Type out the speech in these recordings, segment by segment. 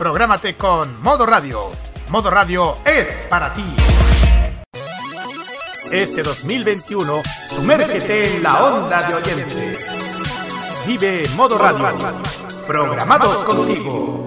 Prográmate con Modo Radio. Modo Radio es para ti. Este 2021, sumérgete en la onda de oyentes. Vive Modo Radio. Programados contigo.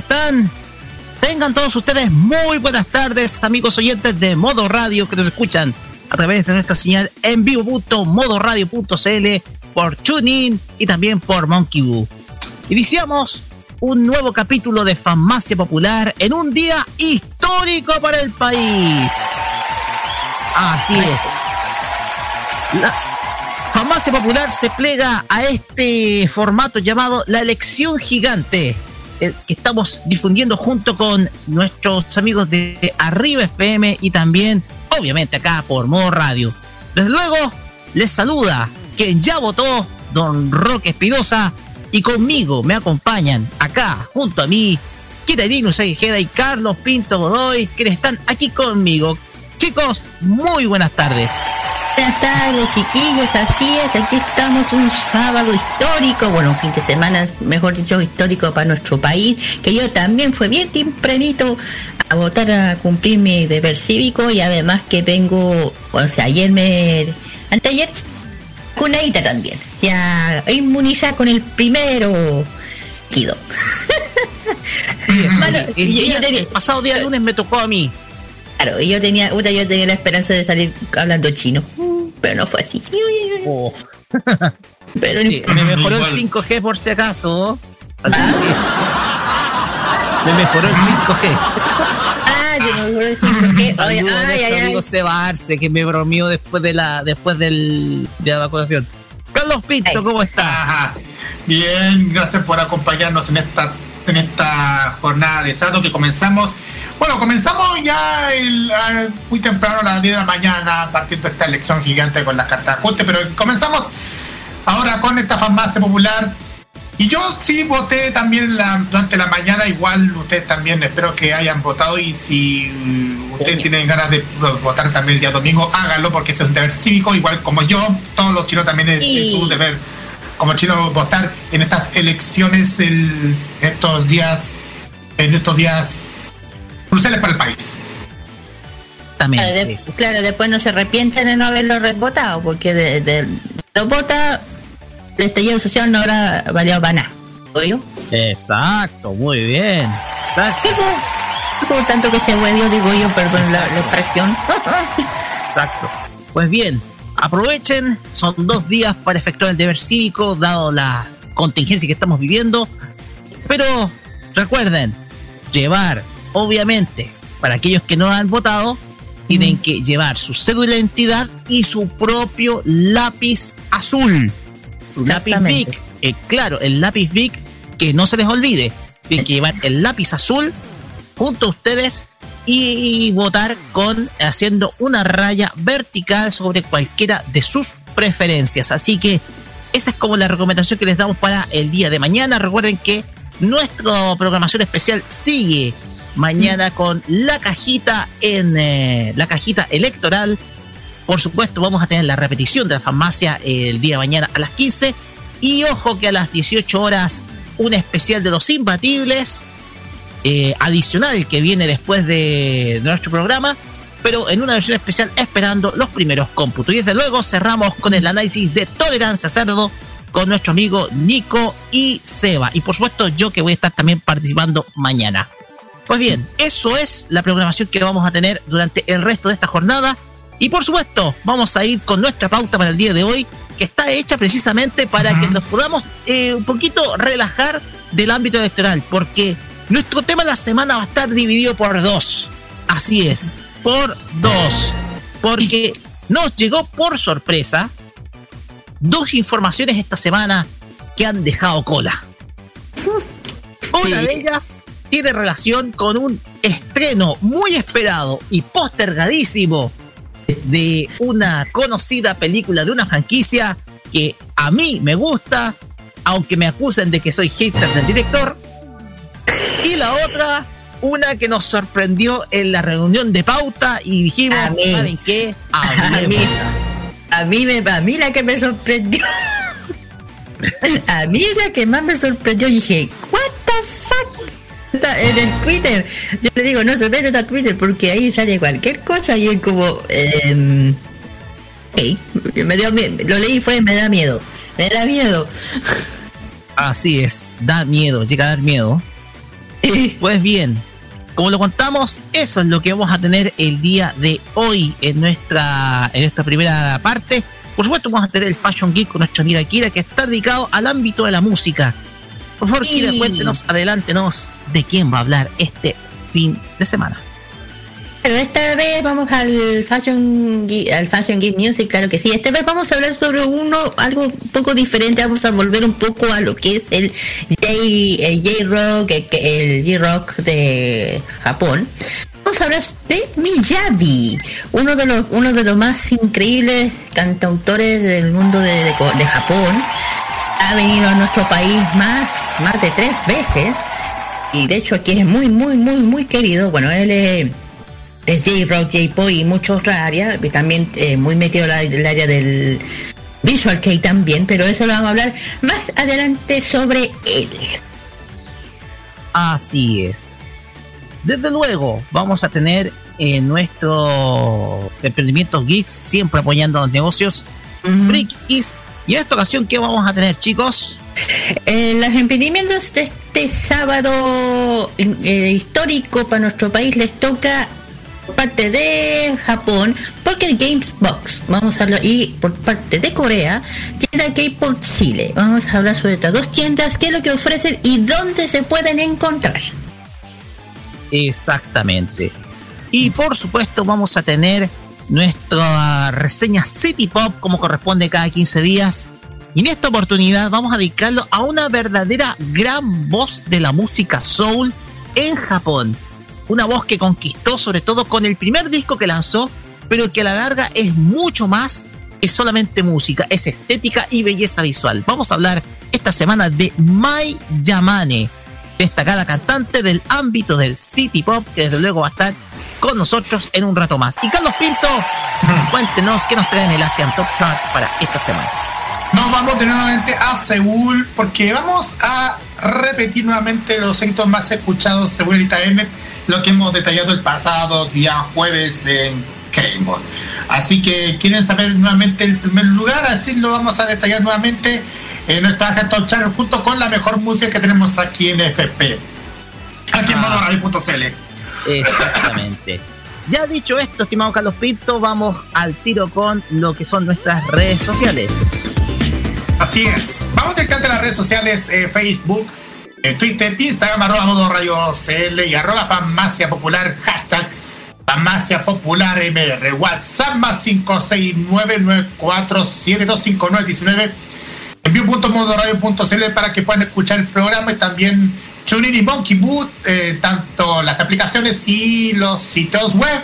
Están? Tengan todos ustedes muy buenas tardes, amigos oyentes de Modo Radio que nos escuchan a través de nuestra señal en vivo.modoradio.cl por TuneIn y también por Monkey Boo. Iniciamos un nuevo capítulo de Farmacia Popular en un día histórico para el país. Así es. La Farmacia Popular se plega a este formato llamado la elección gigante eh, que estamos difundiendo junto con nuestros amigos de Arriba FM y también, obviamente, acá por Modo Radio. Desde luego, les saluda quien ya votó, don Roque Espinosa, y conmigo me acompañan acá, junto a mí, Kitarino Sagijeda y Carlos Pinto Godoy, que están aquí conmigo. Chicos, muy buenas tardes. Buenas tardes, chiquillos. Así es, aquí estamos un sábado histórico, bueno, un fin de semana, mejor dicho, histórico para nuestro país, que yo también fue bien tempranito a votar a cumplir mi deber cívico y además que vengo, o sea, ayer me, anteayer, cunadita también, ya inmunizada con el primero kido. Bueno, el, el pasado día lunes me tocó a mí. Claro, y yo tenía, puta, yo tenía la esperanza de salir hablando chino, pero no fue así. Oh. pero sí, me mejoró el 5G por si acaso. ¿Ah? Me mejoró el 5G. Ah, te mejoró el 5G. Oye, ay, ay, amigo Sebarce, que me bromeó después de la, después del, de la vacunación. Carlos Pinto. ¿cómo está? Bien, gracias por acompañarnos en esta en esta jornada de sábado que comenzamos. Bueno, comenzamos ya el, uh, muy temprano a las 10 de la mañana, partiendo esta elección gigante con las cartas ajuste, pero comenzamos ahora con esta farmacia popular. Y yo sí voté también la, durante la mañana, igual ustedes también espero que hayan votado y si ustedes tienen ganas de votar también el día domingo, háganlo porque ese es un deber cívico, igual como yo, todos los chinos también es, es su deber como chino votar en estas elecciones el, estos días en estos días cruciales para el país. También claro, de, claro, después no se arrepienten de no haberlo votado porque de, de lo vota el estallido social no habrá valido para nada ¿Oyo? exacto muy bien. Exacto. por tanto que se huevió digo yo perdón la, la expresión. Exacto. Pues bien aprovechen, son dos días para efectuar el deber cívico, dado la contingencia que estamos viviendo. Pero recuerden, llevar, obviamente, para aquellos que no han votado, tienen que llevar su cédula de identidad y su propio lápiz azul. Su lápiz BIC, eh, claro, el lápiz Big, que no se les olvide, tienen que llevar el lápiz azul junto a ustedes y votar con haciendo una raya vertical sobre cualquiera de sus preferencias. Así que esa es como la recomendación que les damos para el día de mañana. Recuerden que nuestra programación especial sigue mañana con la cajita en eh, la cajita electoral. Por supuesto, vamos a tener la repetición de la farmacia el día de mañana a las 15. Y ojo que a las 18 horas, un especial de los imbatibles eh, adicional que viene después de, nuestro programa, pero en una versión especial esperando los primeros cómputos. Y desde luego cerramos con el análisis de tolerancia cerdo con nuestro amigo Nico y Seba. Y por supuesto yo que voy a estar también participando mañana. Pues bien, eso es la programación que vamos a tener durante el resto de esta jornada. Y por supuesto, vamos a ir con nuestra pauta para el día de hoy, que está hecha precisamente para que nos podamos eh, un poquito relajar del ámbito electoral, porque nuestro tema de la semana va a estar dividido por dos. Así es, por dos. Porque nos llegó por sorpresa dos informaciones esta semana que han dejado cola. Una de ellas tiene relación con un estreno muy esperado y postergadísimo de una conocida película de una franquicia que a mí me gusta, aunque me acusen de que soy hater del director y la otra, una que nos sorprendió en la reunión de pauta y dijimos, ¿saben qué? A mí, a mí, me, a mí la que me sorprendió. a mí la que más me sorprendió, dije, ¿What the fuck? En el Twitter, yo le digo, no se ve a Twitter porque ahí sale cualquier cosa y es como, eh, me dio lo leí fue, me da miedo, me da miedo. Así es, da miedo, llega a dar miedo. Pues bien, como lo contamos, eso es lo que vamos a tener el día de hoy en nuestra, en esta primera parte. Por supuesto, vamos a tener el Fashion Geek con nuestra amiga Kira, que está dedicado al ámbito de la música. Por favor, Kira, cuéntenos, adelántenos de quién va a hablar este fin de semana. Pero esta vez vamos al Fashion al Fashion Geek Music, claro que sí. Esta vez vamos a hablar sobre uno, algo un poco diferente. Vamos a volver un poco a lo que es el J, el J-Rock, el, J-Rock de Japón. Vamos a hablar de Miyabi, uno de los, uno de los más increíbles cantautores del mundo de, de Japón. Ha venido a nuestro país más, más de tres veces. Y de hecho aquí es muy, muy, muy, muy querido. Bueno, él es es J-Rock, J-Pop y muchas otras áreas, también eh, muy metido en el área del Visual Kei también, pero eso lo vamos a hablar más adelante sobre él. Así es. Desde luego, vamos a tener en nuestro emprendimiento geeks siempre apoyando a los negocios frikis. Y en esta ocasión, ¿qué vamos a tener, chicos? Eh, los emprendimientos de este sábado eh, histórico para nuestro país les toca parte de Japón, Poker Games Box, vamos a hablar, y por parte de Corea, tienda K-Pop Chile. Vamos a hablar sobre estas dos tiendas, qué es lo que ofrecen y dónde se pueden encontrar. Exactamente. Y por supuesto vamos a tener nuestra reseña City Pop como corresponde cada 15 días. Y en esta oportunidad vamos a dedicarlo a una verdadera gran voz de la música soul en Japón una voz que conquistó sobre todo con el primer disco que lanzó, pero que a la larga es mucho más que solamente música, es estética y belleza visual. Vamos a hablar esta semana de Mai Yamane, destacada cantante del ámbito del city pop, que desde luego va a estar con nosotros en un rato más. Y Carlos Pinto, cuéntenos qué nos traen el Asian Top Chart para esta semana. Nos vamos de nuevamente a Seúl porque vamos a repetir nuevamente los éxitos más escuchados según el ITM, lo que hemos detallado el pasado día jueves en Kramer. Así que quieren saber nuevamente el primer lugar, así lo vamos a detallar nuevamente en nuestra Top Channel junto con la mejor música que tenemos aquí en FP. Aquí en ah. Exactamente. Ya dicho esto, estimado Carlos Pinto, vamos al tiro con lo que son nuestras redes sociales. Así es. Vamos a a las redes sociales, eh, Facebook, eh, Twitter, Instagram, arroba modo radio CL y arroba farmacia popular, hashtag farmacia popular MR, WhatsApp más 56994725919. envío.modoradio.cl para que puedan escuchar el programa y también TuneIn y Monkey Boot, eh, tanto las aplicaciones y los sitios web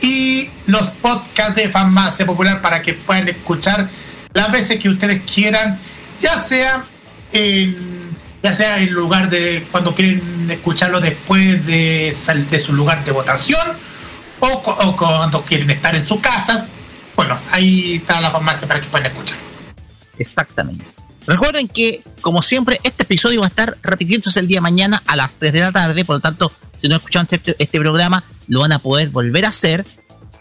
y los podcasts de Farmacia Popular para que puedan escuchar las veces que ustedes quieran, ya sea en ya sea en lugar de cuando quieren escucharlo después de, de su lugar de votación o, cuando quieren estar en sus casas. Bueno, ahí está la farmacia para que puedan escuchar. Exactamente. Recuerden que, como siempre, este episodio va a estar repitiéndose el día de mañana a las 3 de la tarde. Por lo tanto, si no escucharon este, este programa, lo van a poder volver a hacer.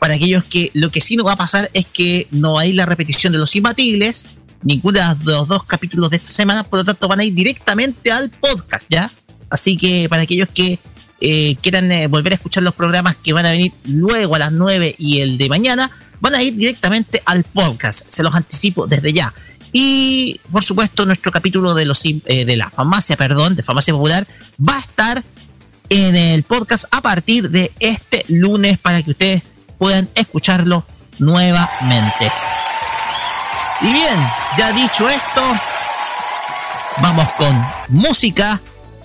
Para aquellos que lo que sí no va a pasar es que no hay la repetición de los imbatibles, ninguna de los dos capítulos de esta semana, por lo tanto van a ir directamente al podcast, ¿ya? Así que para aquellos que eh, quieran eh, volver a escuchar los programas que van a venir luego a las 9 y el de mañana, van a ir directamente al podcast, se los anticipo desde ya. Y por supuesto, nuestro capítulo de los eh, de la farmacia, perdón, de farmacia popular, va a estar en el podcast a partir de este lunes para que ustedes puedan escucharlo nuevamente. Y bien, ya dicho esto, vamos con música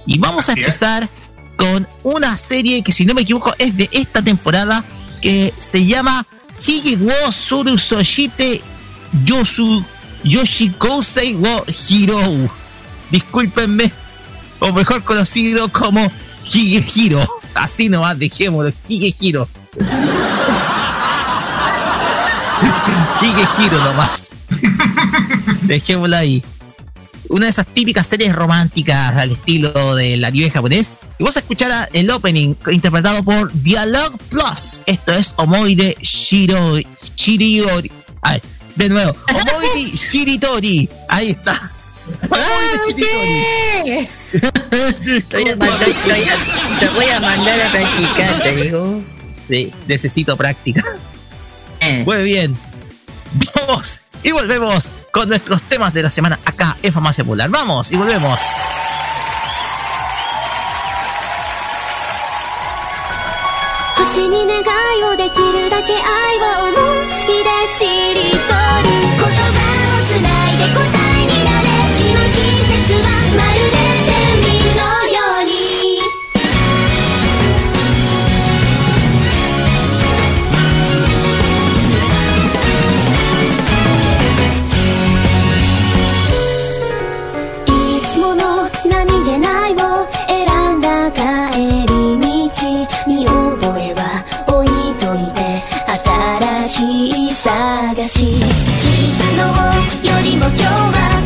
y vamos a empezar con una serie que si no me equivoco es de esta temporada que se llama Hige wo Surusoshite Yosu Yoshikousei wo Hiro. Discúlpenme, o mejor conocido como Hige Hiro. Así nomás, dejémoslo, Hige Hige Hiro nomás. Dejémoslo ahí. Una de esas típicas series románticas al estilo del anime japonés. Y vamos a escuchar el opening interpretado por Dialogue Plus. Esto es Omoide Shiro, Shiriori. A ver, de nuevo. Omoide Shiritori. Ahí está. Omoide Shiritori. te, voy a mandar a practicar, te digo. Sí, necesito práctica. Muy bien. Vamos y volvemos con nuestros temas de la semana acá en Farmacia Popular. Vamos y volvemos. りも今日は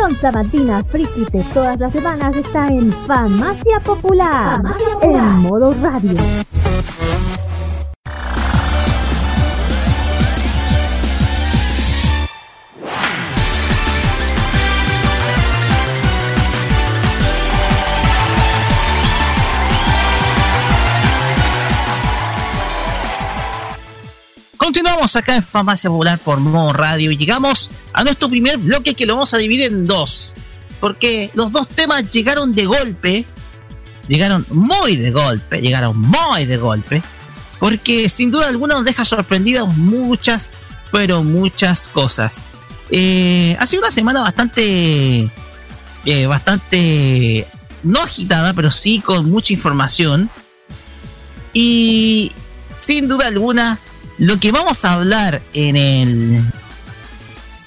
diversión sabatina friki de todas las semanas está en Farmacia Popular, en modo radio. Acá en Farmacia Popular por Modo Radio y llegamos a nuestro primer bloque que lo vamos a dividir en dos. Porque los dos temas llegaron de golpe, llegaron muy de golpe, llegaron muy de golpe. Porque sin duda alguna nos deja sorprendidos muchas, pero muchas cosas. Eh, ha sido una semana bastante, eh, bastante, no agitada, pero sí con mucha información. Y sin duda alguna lo que vamos a hablar en el.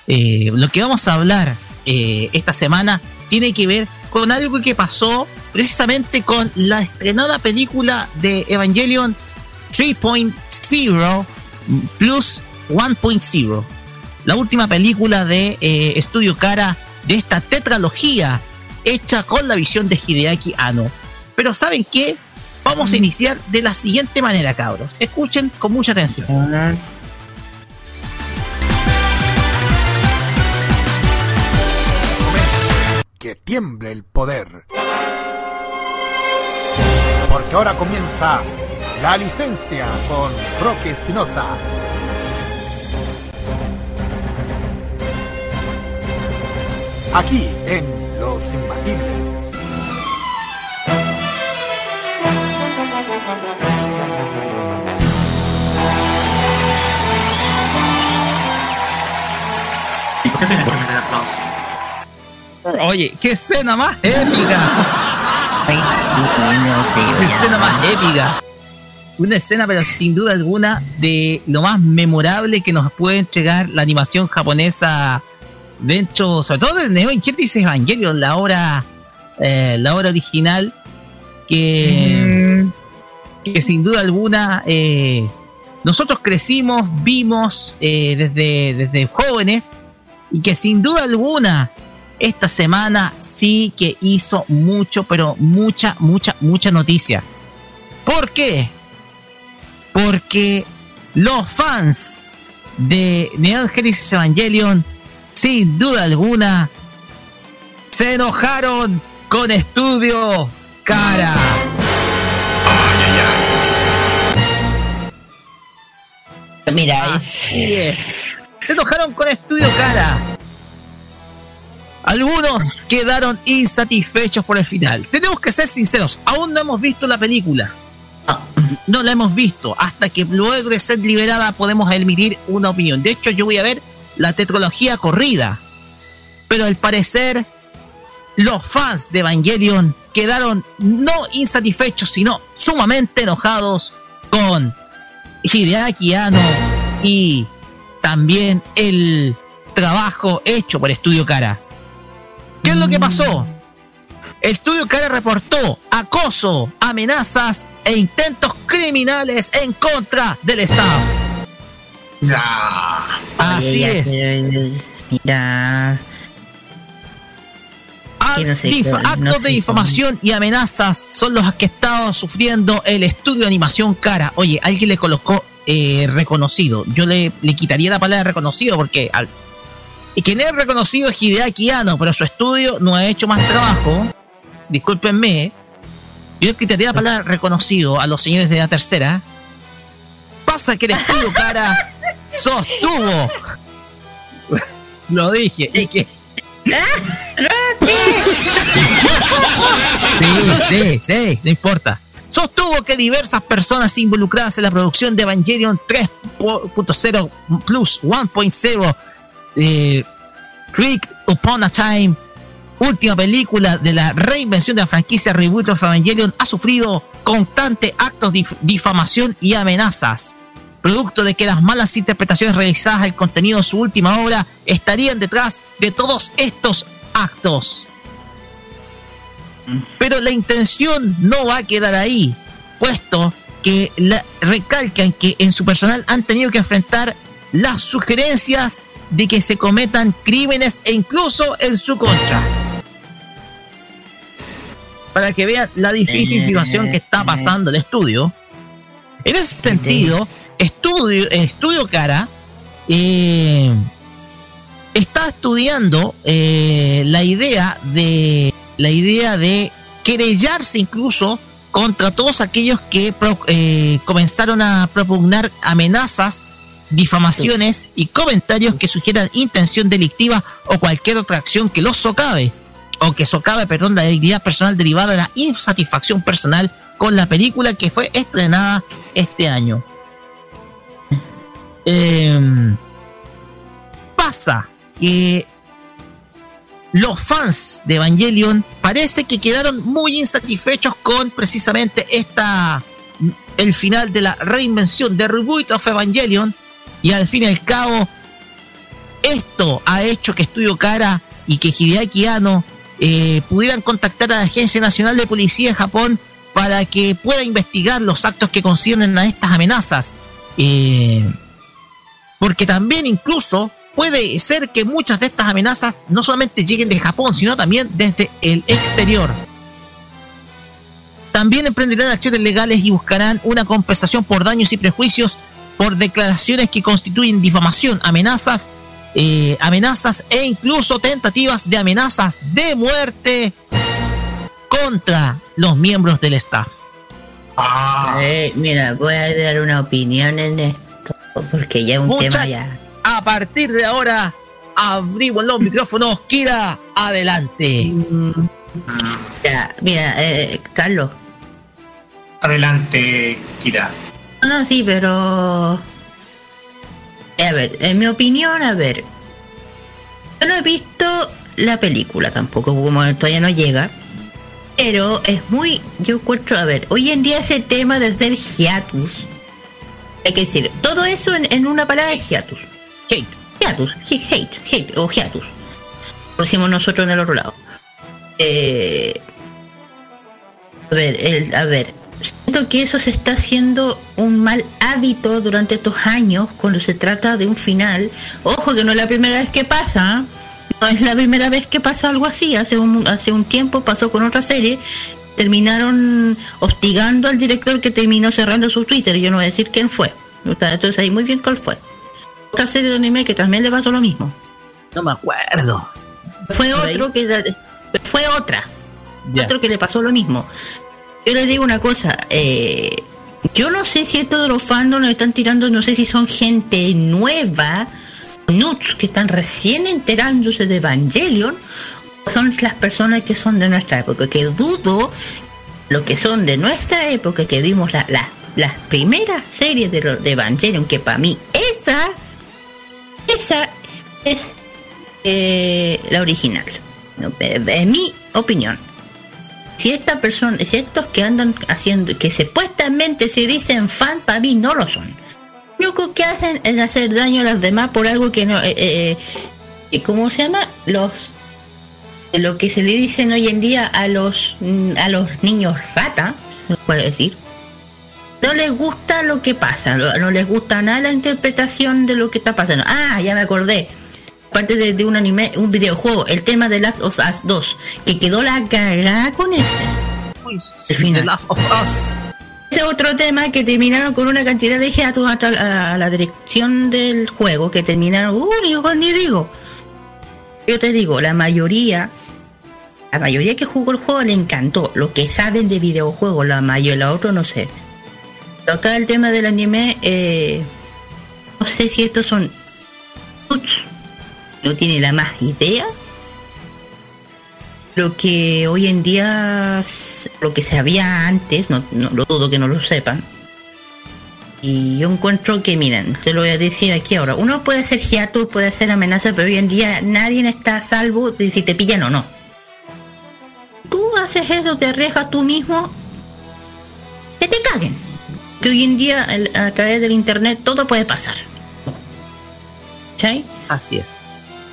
Eh, lo que vamos a hablar eh, esta semana tiene que ver con algo que pasó precisamente con la estrenada película de Evangelion 3.0 plus 1.0. La última película de eh, Estudio Cara de esta tetralogía hecha con la visión de Hideaki Anno. Pero ¿saben qué? Vamos a iniciar de la siguiente manera, cabros. Escuchen con mucha atención. Que tiemble el poder. Porque ahora comienza la licencia con Roque Espinosa. Aquí en Los Imbatibles. Qué tienes que meter aplauso? Oye, qué escena más épica. qué escena más épica. Una escena, pero sin duda alguna, de lo más memorable que nos puede entregar la animación japonesa dentro, sobre todo de Neo dice Evangelion, la obra, eh, la obra original, que, que sin duda alguna eh, nosotros crecimos, vimos eh, desde, desde jóvenes y que sin duda alguna esta semana sí que hizo mucho, pero mucha, mucha, mucha noticia. ¿Por qué? Porque los fans de Neon Genesis Evangelion, sin duda alguna, se enojaron con Estudio Cara. Mira, Así es se enojaron con Estudio Cara. Algunos quedaron insatisfechos por el final. Tenemos que ser sinceros, aún no hemos visto la película. No la hemos visto. Hasta que luego de ser liberada podemos emitir una opinión. De hecho, yo voy a ver la tetralogía corrida. Pero al parecer, los fans de Evangelion quedaron no insatisfechos, sino sumamente enojados con Hideaki Anno y también el trabajo hecho por Estudio Cara. ¿Qué es lo que pasó? Estudio Cara reportó acoso, amenazas e intentos criminales en contra del staff. Ya. Así es. Mira. Actos de difamación y amenazas son los que ha estado sufriendo el estudio de animación Cara. Oye, alguien le colocó eh, reconocido. Yo le, le, quitaría la palabra reconocido porque al, y quien es reconocido es Hideaki Anno, pero su estudio no ha hecho más trabajo. Discúlpenme. Yo le quitaría la palabra reconocido a los señores de la tercera. Pasa que el estudio cara sostuvo. Lo dije. Y que. Sí, sí, sí, no importa sostuvo que diversas personas involucradas en la producción de Evangelion 3.0 Plus 1.0 eh, Creek Upon a Time, última película de la reinvención de la franquicia Reboot of Evangelion, ha sufrido constantes actos de difamación y amenazas. Producto de que las malas interpretaciones realizadas del contenido de su última obra estarían detrás de todos estos actos. Pero la intención no va a quedar ahí, puesto que recalcan que en su personal han tenido que enfrentar las sugerencias de que se cometan crímenes e incluso en su contra. Para que vean la difícil situación que está pasando el estudio. En ese sentido, Estudio, Estudio Cara eh, está estudiando eh, la idea de la idea de querellarse incluso contra todos aquellos que eh, comenzaron a propugnar amenazas, difamaciones y comentarios que sugieran intención delictiva o cualquier otra acción que los socave o que socave, perdón, la dignidad personal derivada de la insatisfacción personal con la película que fue estrenada este año. Em, pasa que los fans de Evangelion parece que quedaron muy insatisfechos con precisamente esta el final de la reinvención de Reboot of Evangelion y al fin y al cabo esto ha hecho que Estudio Cara y que Hideaki Anno eh, pudieran contactar a la Agencia Nacional de Policía de Japón para que pueda investigar los actos que conciernen a estas amenazas. Eh, porque también incluso puede ser que muchas de estas amenazas no solamente lleguen de Japón, sino también desde el exterior. También emprenderán acciones legales y buscarán una compensación por daños y prejuicios por declaraciones que constituyen difamación, amenazas, eh, amenazas e incluso tentativas de amenazas de muerte contra los miembros del staff. Ah. Eh, mira, voy a dar una opinión en esto, porque ya es un tema ya a partir de ahora, abrimos los micrófonos. Kira, adelante. Ya, mira, eh, Carlos. Adelante, Kira. No, no, sí, pero. A ver, en mi opinión, a ver. Yo no he visto la película tampoco, como todavía no llega. Pero es muy. Yo encuentro, a ver, hoy en día ese tema de ser hiatus. Hay que decir, todo eso en, en una palabra es hiatus. Hate. Hiatus. Hate. Hate. O hiatus. Lo decimos nosotros en el otro lado. Eh, a ver, el, a ver. Siento que eso se está haciendo un mal hábito durante estos años cuando se trata de un final. Ojo que no es la primera vez que pasa. ¿eh? No es la primera vez que pasa algo así. Hace un, hace un tiempo pasó con otra serie. Terminaron hostigando al director que terminó cerrando su Twitter. Yo no voy a decir quién fue. Entonces ahí muy bien cuál fue otra serie de anime que también le pasó lo mismo. No me acuerdo. Fue otro que fue otra. Otro que le pasó lo mismo. Yo les digo una cosa, eh, yo no sé si todos los fans nos están tirando, no sé si son gente nueva, nuts que están recién enterándose de Evangelion, son las personas que son de nuestra época, que dudo lo que son de nuestra época, que vimos la, las primeras series de, de Evangelion, que para mí esa esa es eh, la original. En mi opinión. Si esta persona, si estos que andan haciendo, que supuestamente se dicen fan, para mí no lo son. Lo único que hacen es hacer daño a las demás por algo que no. Eh, eh, ¿Cómo se llama? Los. Lo que se le dicen hoy en día a los, a los niños rata, se puede decir no les gusta lo que pasa, no, les gusta nada la interpretación de lo que está pasando. Ah, ya me acordé. Parte de, un anime, un videojuego, el tema de Last of Us 2, que quedó la cagada con ese. el final. Last of Us. Ese otro tema que terminaron con una cantidad de hiatus a, la dirección del juego, que terminaron, uy, yo ni digo. Yo te digo, la mayoría la mayoría que jugó el juego le encantó. Lo que saben de videojuegos, la mayoría, la otra no sé. Acá el tema del anime, eh, no sé si estos son... No tiene la más idea. Lo que hoy en día, lo que se había antes, no, lo dudo que no lo sepan. Y yo encuentro que, miren, te lo voy a decir aquí ahora. Uno puede ser hiatus, puede ser amenaza, pero hoy en día nadie está a salvo de si te pillan o no. Tú haces eso, te arriesgas tú mismo, que te caguen que hoy en día a través del internet todo puede pasar. ¿Sí? Así es.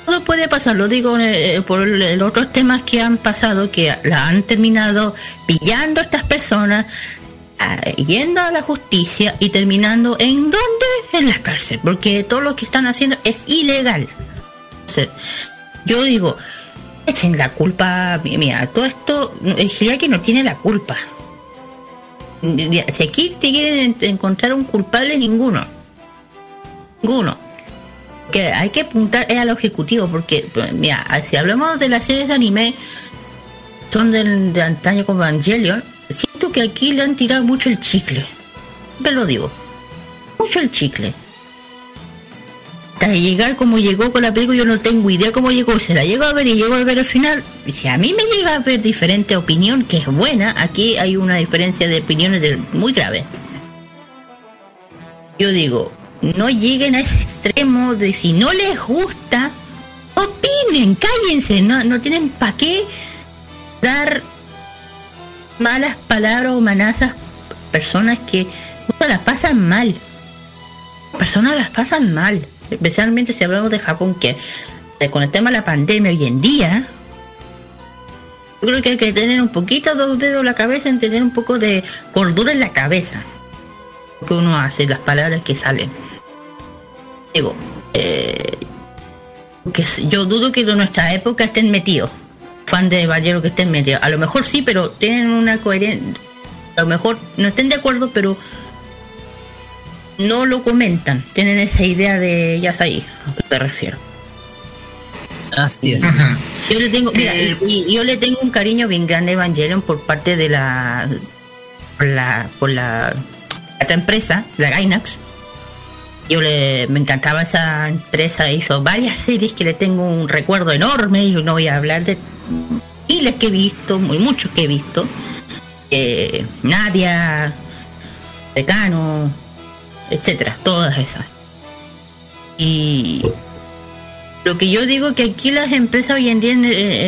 Todo puede pasar, lo digo eh, por los otros temas que han pasado, que la han terminado pillando a estas personas, yendo a la justicia y terminando en dónde? En la cárcel, porque todo lo que están haciendo es ilegal. Yo digo, echen la culpa, mira, todo esto, el que no tiene la culpa. Si aquí te quieren encontrar un culpable, ninguno. Ninguno. Que hay que apuntar es a lo ejecutivo, porque, mira, si hablamos de las series de anime, son del, de antaño como Evangelion, siento que aquí le han tirado mucho el chicle. Te lo digo. Mucho el chicle hasta llegar como llegó con la película, yo no tengo idea cómo llegó, se la llegó a ver y llegó a ver al final. Si a mí me llega a ver diferente opinión, que es buena, aquí hay una diferencia de opiniones muy grave. Yo digo, no lleguen a ese extremo de si no les gusta, opinen, cállense, no, no tienen para qué dar malas palabras o amenazas personas que las pasan mal. Personas las pasan mal especialmente si hablamos de Japón, que eh, con el tema de la pandemia hoy en día, yo creo que hay que tener un poquito dos dedos en la cabeza, en tener un poco de cordura en la cabeza. Que uno hace, las palabras que salen. Digo, eh, que yo dudo que de nuestra época estén metidos. Fan de Ballero que estén metidos. A lo mejor sí, pero tienen una coherencia. A lo mejor no estén de acuerdo, pero no lo comentan, tienen esa idea de ya ahí, a qué me refiero. Así es. Yo le tengo, mira, eh, y, yo le tengo un cariño bien grande a Evangelion por parte de la, por la, por la, esta empresa, la Gainax. Yo le, me encantaba esa empresa, hizo varias series que le tengo un recuerdo enorme, y no voy a hablar de miles que he visto, muy muchos que he visto. Eh, Nadia, Decano, etcétera, todas esas. Y lo que yo digo que aquí las empresas hoy en día en,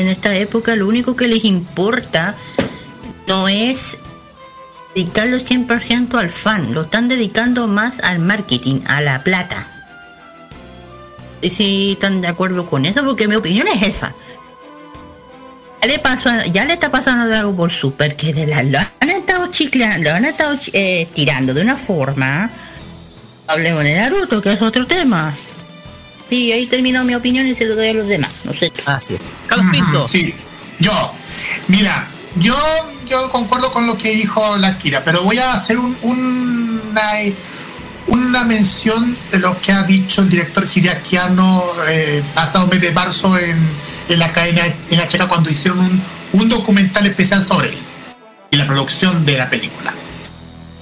esta época lo único que les importa no es dedicarlo 100% al fan, lo están dedicando más al marketing, a la plata. Y si están de acuerdo con eso, porque mi opinión es esa. Ya le, pasó, ya le está pasando algo por Super que de la, lo han estado chicleando, lo han estado eh, tirando de una forma Hablemos de Naruto, que es otro tema. Sí, ahí terminó mi opinión y se lo doy a los demás. No sé. Así es. Carlos Pinto. Sí, yo. Mira, yo, yo concuerdo con lo que dijo la Kira, pero voy a hacer un, una, una mención de lo que ha dicho el director Hideakiano eh, pasado mes de marzo en, en la cadena en la Checa cuando hicieron un, un documental especial sobre él y la producción de la película.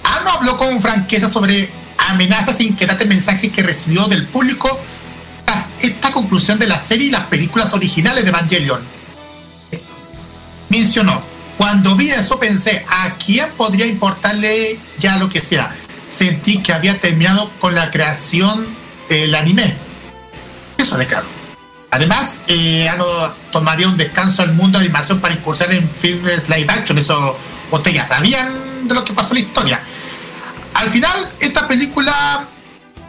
Ano habló con franqueza sobre amenazas e inquietantes mensajes que recibió del público tras esta conclusión de la serie y las películas originales de Evangelion. Mencionó, cuando vi eso pensé, ¿a quién podría importarle ya lo que sea? Sentí que había terminado con la creación del anime. Eso de claro. Además, eh, tomaría un descanso al mundo de animación para incursionar en filmes live action. Eso, ustedes ya sabían de lo que pasó en la historia. Al final, esta película,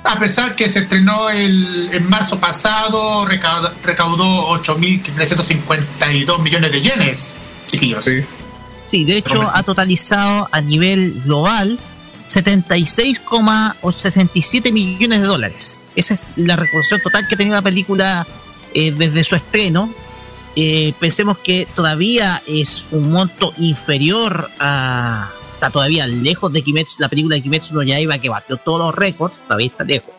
a pesar que se estrenó el, en marzo pasado, recaudó, recaudó 8.352 millones de yenes, chiquillos. Sí. de hecho ha totalizado a nivel global 76,67 millones de dólares. Esa es la recaudación total que tenía la película eh, desde su estreno. Eh, pensemos que todavía es un monto inferior a, está todavía lejos de Kimetsu, la película de Kimetsu no Yaiba que batió todos los récords, todavía está lejos.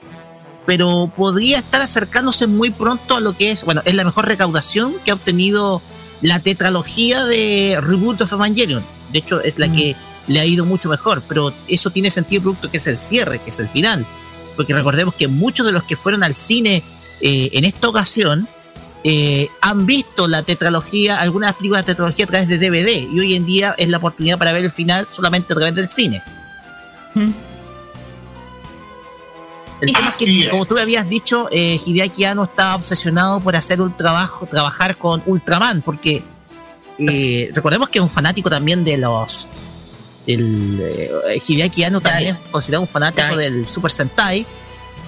Pero podría estar acercándose muy pronto a lo que es, bueno, es la mejor recaudación que ha obtenido la tetralogía de Reboot of Evangelion. De hecho, es la mm. que le ha ido mucho mejor, pero eso tiene sentido producto que es el cierre, que es el final. Porque recordemos que muchos de los que fueron al cine eh, en esta ocasión eh, han visto la tetralogía, algunas películas de tetralogía a través de DVD y hoy en día es la oportunidad para ver el final solamente a través del cine. Mm. El tema es que, como tú habías dicho, eh, Hideaki Anno estaba obsesionado por hacer un trabajo, trabajar con Ultraman, porque eh, recordemos que es un fanático también de los. El, eh, Hideaki Anno también es considerado un fanático del Super Sentai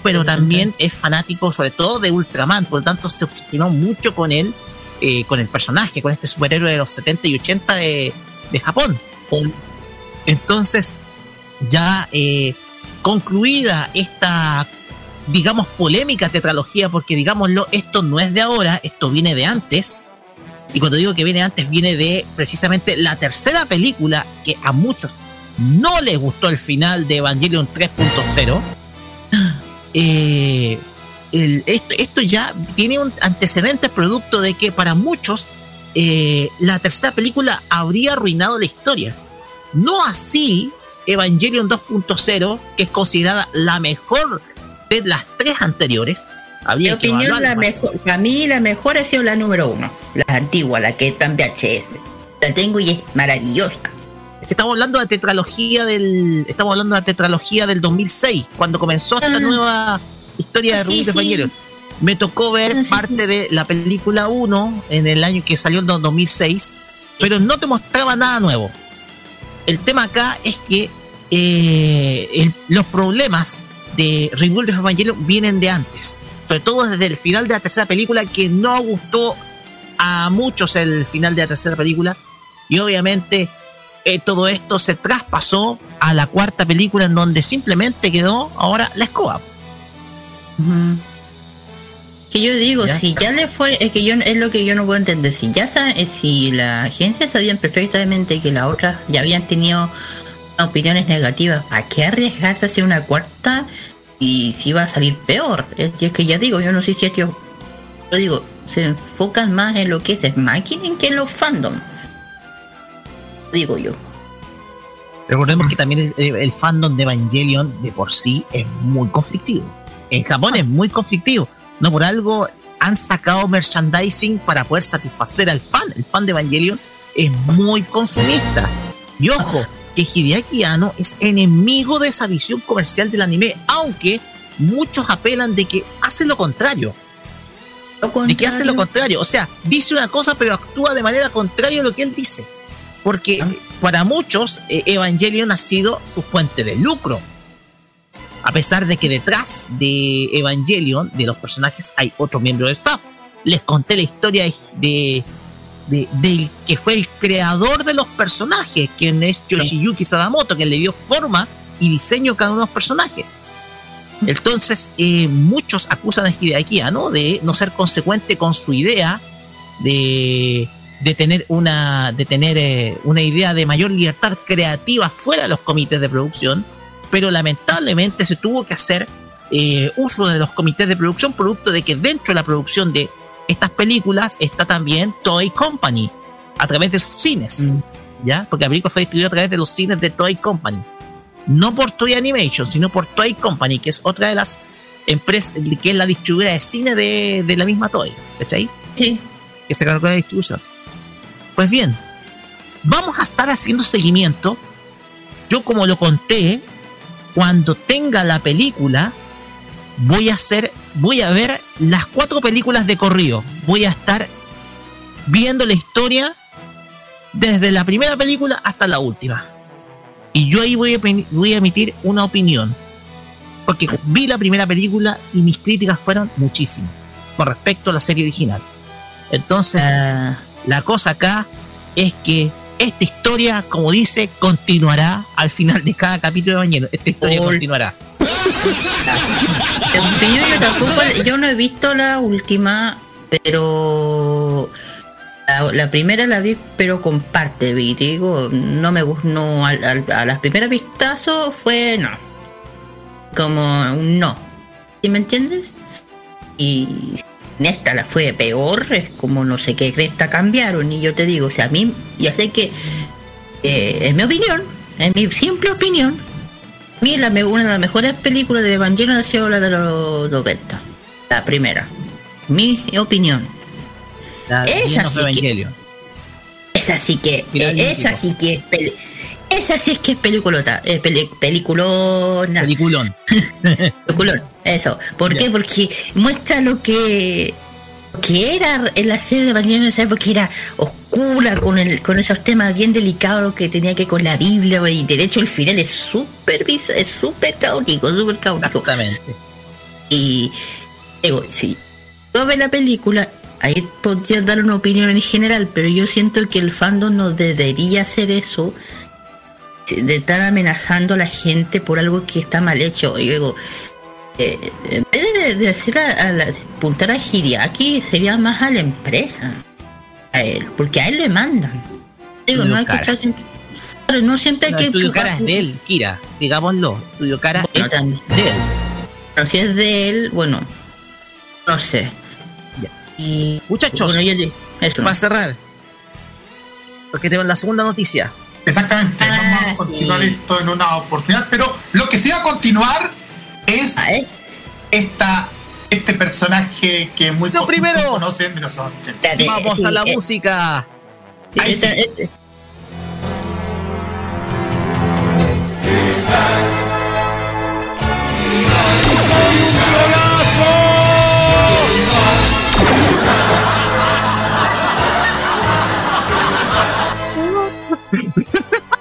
pero también es fanático sobre todo de Ultraman, por lo tanto se obsesionó mucho con él, eh, con el personaje, con este superhéroe de los 70 y 80 de, Japón. Entonces, ya eh, concluida esta digamos, polémica tetralogía, porque digámoslo, esto no es de ahora, esto viene de antes. Y cuando digo que viene antes, viene de precisamente la tercera película que a muchos no les gustó el final de Evangelion 3.0. Eh, esto, ya tiene un antecedente producto de que para muchos eh, la tercera película habría arruinado la historia. No así Evangelion 2.0, que es considerada la mejor de las tres anteriores. Habría opinión, la mejor, para mí la mejor ha sido la número uno, la antigua, la que está en VHS. La tengo y es maravillosa. Estamos hablando de la tetralogía del. Estamos hablando de la tetralogía del 2006, cuando comenzó esta ah. nueva historia de Rubí de Me tocó ver parte de la película 1 en el año que salió en 2006, pero no te mostraba nada nuevo. El tema acá es que eh, los problemas de Rebuild of Evangelion vienen de antes. Sobre todo desde el final de la tercera película, que no gustó a muchos el final de la tercera película. Y obviamente eh, todo esto se traspasó a la cuarta película en donde simplemente quedó ahora la escoba. Que yo digo, si ya le fue, es que yo es lo que yo no puedo entender. Si ya sabe, si la agencia sabían perfectamente que la otra ya habían tenido opiniones negativas, ¿para qué arriesgarse a hacer una cuarta y si va a salir peor? Es que ya digo, yo no sé si ellos, yo digo, se enfocan más en lo que es máquina que en los fandom. Digo yo. Recordemos que también el fandom de Evangelion de por sí es muy conflictivo en Japón es muy conflictivo. No por algo han sacado merchandising para poder satisfacer al fan. El fan de Evangelion es muy consumista. Y ojo, que Hideaki Anno es enemigo de esa visión comercial del anime, aunque muchos apelan de que hace lo contrario. De que hace lo contrario. O sea, dice una cosa pero actúa de manera contraria a lo que él dice. Porque ah. para muchos eh, Evangelion ha sido su fuente de lucro a pesar de que detrás de Evangelion, de los personajes, hay otro miembro del staff. Les conté la historia de, del que fue el creador de los personajes, quien es Yoshiyuki Sadamoto, quien le dio forma y diseño a cada uno de los personajes. Entonces, eh, muchos acusan a Hideaki ¿no? de no ser consecuente con su idea de, de tener, una, de tener eh, una idea de mayor libertad creativa fuera de los comités de producción pero lamentablemente se tuvo que hacer eh, uso de los comités de producción, producto de que dentro de la producción de estas películas está también Toy Company, a través de sus cines, mm. ¿ya? Porque la película fue distribuida a través de los cines de Toy Company. No por Toy Animation, sino por Toy Company, que es otra de las empresas, que es la distribuidora de cine de, de la misma Toy, ¿cachai? Sí. Que se cargó de la distribución. Pues bien, vamos a estar haciendo seguimiento. Yo como lo conté, cuando tenga la película, voy a hacer, voy a ver las cuatro películas de corrido. Voy a estar viendo la historia desde la primera película hasta la última. Y yo ahí voy a, voy a emitir una opinión. Porque vi la primera película y mis críticas fueron muchísimas con respecto a la serie original. Entonces, ah. La cosa acá es que esta historia, como dice, continuará al final de cada capítulo de mañana. Esta historia continuará. yo tampoco, yo no he visto la última, pero la, primera la vi, pero con parte, digo, no me gustó, no, a, las primeras vistazos fue no, como un no, ¿sí me entiendes? Y esta la fue peor, es como no sé qué cresta cambiaron. Y yo te digo, o sea, a mí, ya sé que, eh, en mi opinión, en mi simple opinión, a mí la, una de las mejores películas de Evangelion ha sido la de los 90, la primera. Mi opinión. esa, sí que, esa sí que, esa sí que es esa sí es que es peliculota, eh, peliculón. Peliculón. peliculón. Eso. ¿Por qué? Porque muestra lo que que era en la serie de Evangelion en esa época era oscura con el con esos temas bien delicados que tenía que con la Biblia y de hecho el final es súper es súper caótico súper caótico exactamente y digo si tú ves la película ahí podrías dar una opinión en general pero yo siento que el fandom no debería hacer eso de estar amenazando a la gente por algo que está mal hecho y luego eh, en vez de, de decir a, a la, apuntar a Hideaki, sería más a la empresa. A él, porque a él le mandan. Digo, no hay que echar siempre. Claro, no siempre hay No, que. Estudio Cara es de él, Kira. Digámoslo. Estudio Cara Bueno, es también. de él. Pero si es de él, bueno, no sé. Ya. Y. Muchachos, Bueno, le- eso. para cerrar. Porque tenemos la segunda noticia. Exactamente, Ah, vamos a continuar sí. esto en una oportunidad, pero lo que sí va a continuar es esta, este personaje que muy Lo pocos primero. conocen de los 80. Espérate, Vamos sí, a la eh, música. Ahí esta- sí. este-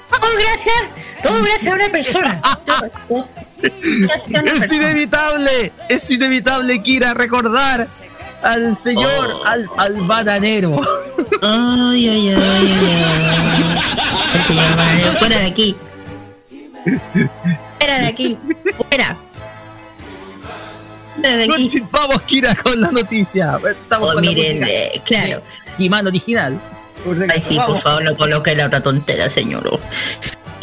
Todo gracias, todo gracias a una persona. Todo- todo gracias a una Es persona. inevitable, es inevitable, Kira, recordar al señor, Oh. al, al bananero. Ay, ay, ay, ay, ay. El señor Bananero, fuera de aquí. Fuera de aquí. Fuera. Fuera de aquí. Vamos, Kira, con la noticia. Estamos Oh, con miren, eh, claro. de He-Man original. Ay, sí, por favor, no coloque la otra tontera, señor.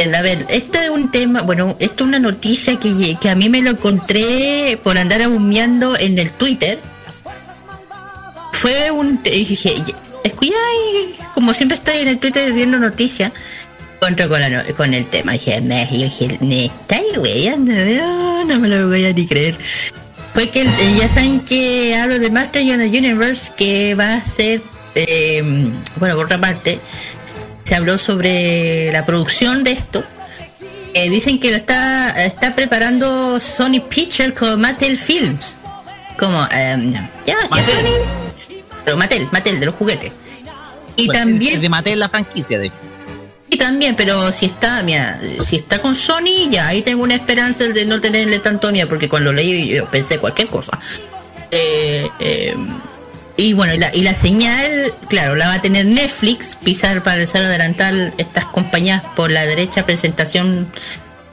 Eh, A ver, este es un tema, bueno, esto es una noticia que, que a mí me lo encontré por andar humeando en el Twitter. Fue un... Dije, escucha, como siempre estoy en el Twitter viendo noticias, encontré con, el tema. Dije, me, dije, me no me lo voy a ni creer. Fue que eh, ya saben que hablo de Master of the Universe, que va a ser, eh, bueno, por otra parte, se habló sobre la producción de esto. Eh, dicen que lo está, está preparando Sony Pictures con Mattel Films. Como, eh, ya, Mattel. Sony. Pero Mattel, Mattel, de los juguetes. Y Pues, también es de Mattel la franquicia de y también, pero si está, mira, si está con Sony, ya ahí tengo una esperanza de no tenerle tanto miedo, porque cuando leí yo pensé cualquier cosa. Eh, eh, y bueno, y la, señal, claro, la va a tener Netflix, pisar para hacer adelantar estas compañías por la derecha presentación.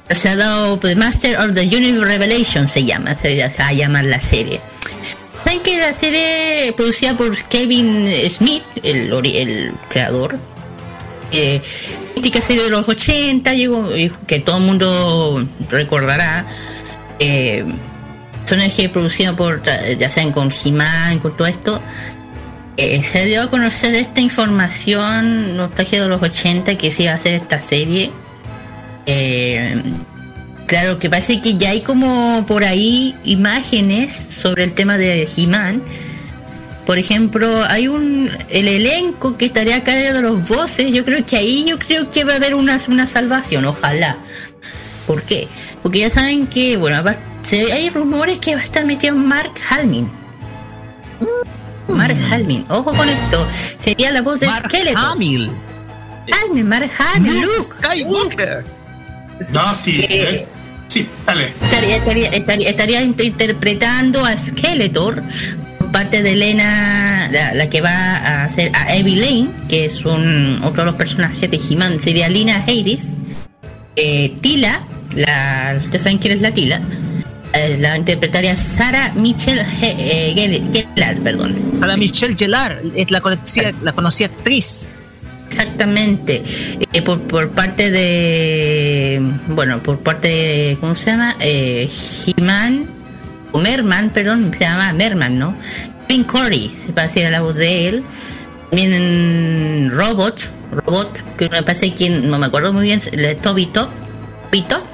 Se ha dado The Master of the Universe Revelation, se llama, se va a llamar la serie. Saben que la serie producida por Kevin Smith, el, el creador, eh, serie de los 80, llegó, eh, que todo el mundo recordará. Eh, personaje producido por, ya sean con He-Man, con todo esto. Eh, se dio a conocer esta información nostalgia de los 80 que se iba a hacer esta serie. Eh, claro que parece que ya hay como por ahí imágenes sobre el tema de He-Man. Por ejemplo, hay un el elenco que estaría a cargo de los voces. Yo creo que ahí yo creo que va a haber una, una salvación, ojalá. ¿Por qué? Porque ya saben que, bueno, se- hay rumores que va a estar metido Mark Halmin. Mark Halmin, ojo con esto. Sería la voz de Mark Skeletor. Hamill. Halmin, Mark Halmin, Luke Luke. Skywalker. No, sí. ¿Qué? eh, Sí, dale. estaría, estaría, estaría, estaría inter- interpretando a Skeletor por parte de Elena, la, la que va a hacer a Evie Lane, que es un otro de los personajes de He-Man, sería Lina Hades. Eh, Tila, la, ustedes saben quién es la Tila, Eh, la interpretaría Sarah Michelle eh, Gell- Gellar, perdón. Sara Michelle Gellar es la conocida, la conocida actriz. Exactamente. Eh, por, por parte de. Bueno, por parte de. ¿Cómo se llama? Eh, He-Man. O Merman, perdón, se llama Merman, ¿no? Kevin Corey, se va a decir la voz de él. También Robot. Robot, que me parece que no me acuerdo muy bien. Top. Pito.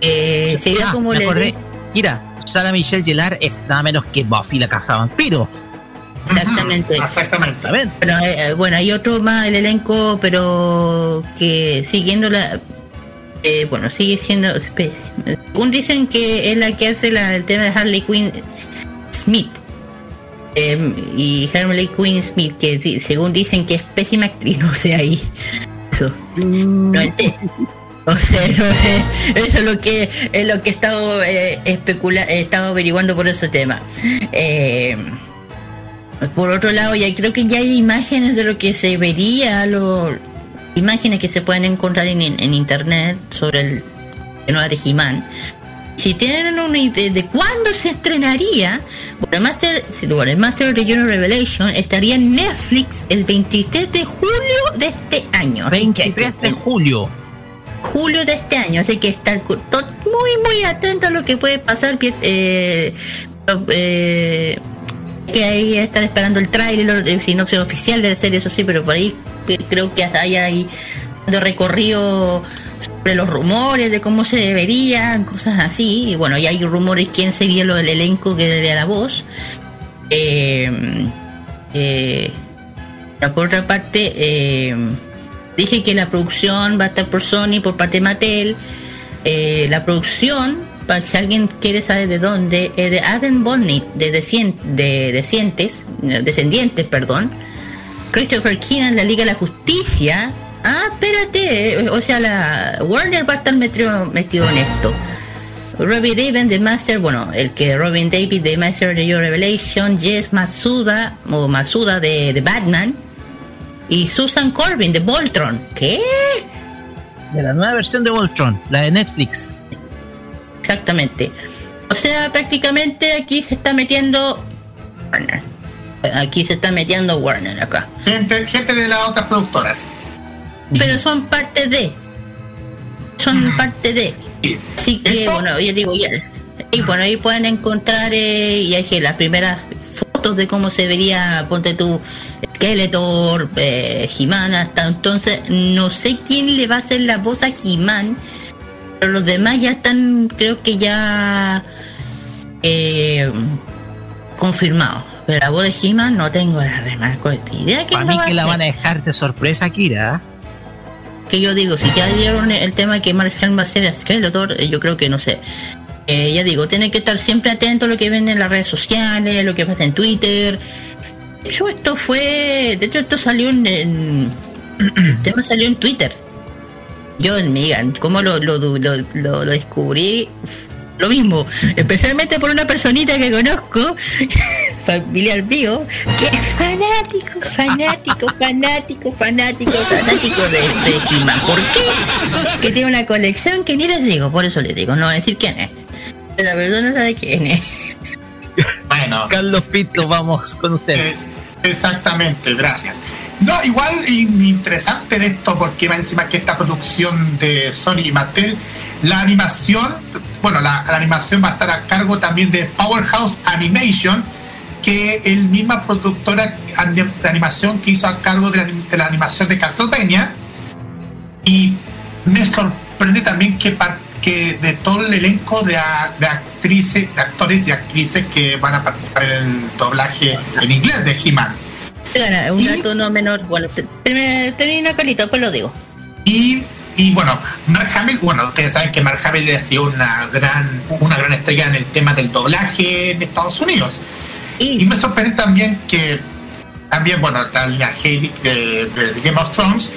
Eh, sería Ah, como me le- acordé. Mira, Sara Michelle Gellar es nada menos que Buffy la casa vampiro. Exactamente. Exactamente. Exactamente. Bueno, eh, eh, bueno, hay otro más el elenco, pero que siguiendo la. eh, bueno, sigue siendo. Según dicen que es la que hace la, el tema de Harley Quinn Smith. Eh, y Harley Quinn Smith, que según dicen que es pésima actriz, no sé ahí. Eso. No, el o sea, no sé, eso es lo que es lo que he estado eh, especula, he estado averiguando por ese tema. Eh, por otro lado, ya creo que ya hay imágenes de lo que se vería, lo, imágenes que se pueden encontrar en, en internet sobre el nuevo de He-Man. si tienen una idea de cuándo se estrenaría, bueno, el Master, bueno, el Master of the Universe Revelation estaría en Netflix el 23 de julio de este año. 23 de julio. Julio de este año, así que estar muy, muy atento a lo que puede pasar. Eh, eh, que ahí están esperando el tráiler, el sinopsis oficial de la eso sí, pero por ahí creo que hay ahí recorrido sobre los rumores de cómo se deberían, cosas así. Y bueno, y hay rumores quién sería lo del elenco que daría la voz. Eh, eh, por otra parte, eh, dije que la producción va a estar por Sony, por parte de Mattel. la producción, para si alguien quiere saber de dónde, es de Adam Bonney, de, de Descientes, Descendientes, perdón. Christopher Keenan, la Liga de la Justicia, Ah, espérate. O sea, la Warner va a estar metido, metido en esto. Robbie David de Master, bueno, el que Robin David de Master of Your Revelation, Jess Masuda o Masuda de, de, Batman y Susan Corbin de Voltron. ¿Qué? De la nueva versión de Voltron, la de Netflix. Exactamente. O sea, prácticamente aquí se está metiendo Warner. Aquí se está metiendo Warner acá. Gente, gente de las otras productoras pero son parte de. Son parte de. Así que, bueno, yo digo, ya. Y bueno, ahí pueden encontrar, eh, y hay las primeras fotos de cómo se vería, ponte tu Skeletor, eh, He-Man, hasta entonces, no sé quién le va a hacer la voz a He-Man, pero los demás ya están, creo que ya eh, confirmados. Pero la voz de He-Man no tengo la remarco de idea que Para mí que la van a dejar de sorpresa, Kira que yo digo, si ya dieron el tema de que Mark va a ser Skeletor, eh, yo creo que no sé. Eh, ya digo, tiene que estar siempre atento a lo que ven en las redes sociales, lo que pasa en Twitter. Hecho, esto fue. De hecho, esto salió en. el tema salió en Twitter. Yo, migan, ¿cómo lo, lo, lo, lo descubrí? lo mismo, especialmente por una personita que conozco, familiar mío, que es fanático, fanático, fanático, fanático, fanático de, de ¿Por qué? Que tiene una colección que ni les digo, por eso les digo, no voy a decir quién es. La verdad no sabe quién es. Bueno. Carlos Pito, vamos con usted. Exactamente, gracias. No, igual interesante de esto, porque va encima que esta producción de Sony y Mattel, la animación bueno, la, animación va a estar a cargo también de Powerhouse Animation, que es misma productora de animación que hizo a cargo de la, animación de Castlevania. Y me sorprende también que, que de todo el elenco de, actrices, de actores y actrices que van a participar en el doblaje en inglés de He-Man. Un dato no menor. Bueno, termina Carlito, pues lo digo. Y y bueno, Mark Hamill, bueno, ustedes saben que Mark Hamill ha sido una gran, una gran estrella en el tema del doblaje en Estados Unidos. Y, me sorprende también que también, bueno, está la Heidi de, Game of Thrones,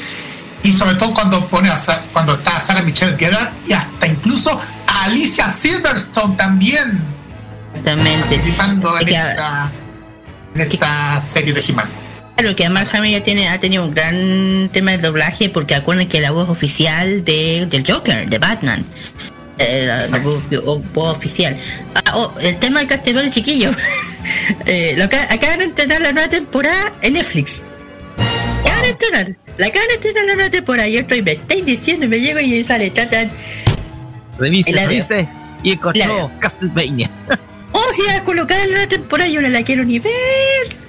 y sobre todo cuando pone a, cuando está Sarah Michelle Gellar y hasta incluso a Alicia Silverstone también participando en esta, en esta serie de He-Man. Claro, que además Jaime ya tiene, ha tenido un gran tema de doblaje porque acuerdan que la voz oficial de, del Joker, de Batman. Eh, la, voz, oficial. Ah, oh, el tema del Castlevania chiquillo. eh, lo, acaban de entrenar la nueva temporada en Netflix. Acaban de entrenar. La acaban de entrenar la nueva temporada. Yo estoy, me estáis diciendo, me llego y sale, tratan. Revise, revise. Y encontró Castlevania. oh, sí, a colocar en la nueva temporada yo no la quiero ni ver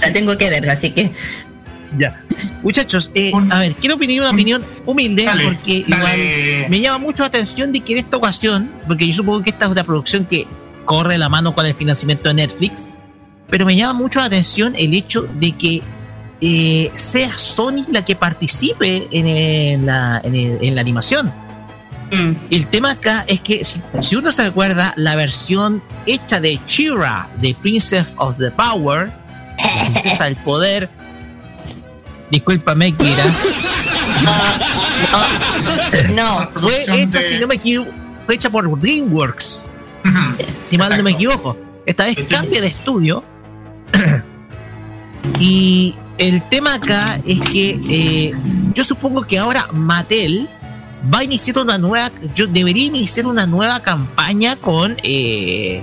la tengo que ver, así que. Ya. Muchachos, eh, a ver, quiero pedir una opinión humilde porque igual me llama mucho la atención de que en esta ocasión, porque yo supongo que esta es una producción que corre la mano con el financiamiento de Netflix, pero me llama mucho la atención el hecho de que eh, sea Sony la que participe en, la, en la animación. Mm. El tema acá es que, si, uno se acuerda, la versión hecha de Chira, de Princess of the Power, Princesa del Poder, discúlpame, Kira. no, fue hecha, si no me equivoco, fue hecha por DreamWorks. si mal no me equivoco. Esta vez cambia de estudio. y el tema acá es que eh, yo supongo que ahora Mattel va a iniciar una nueva, yo debería iniciar una nueva campaña con eh,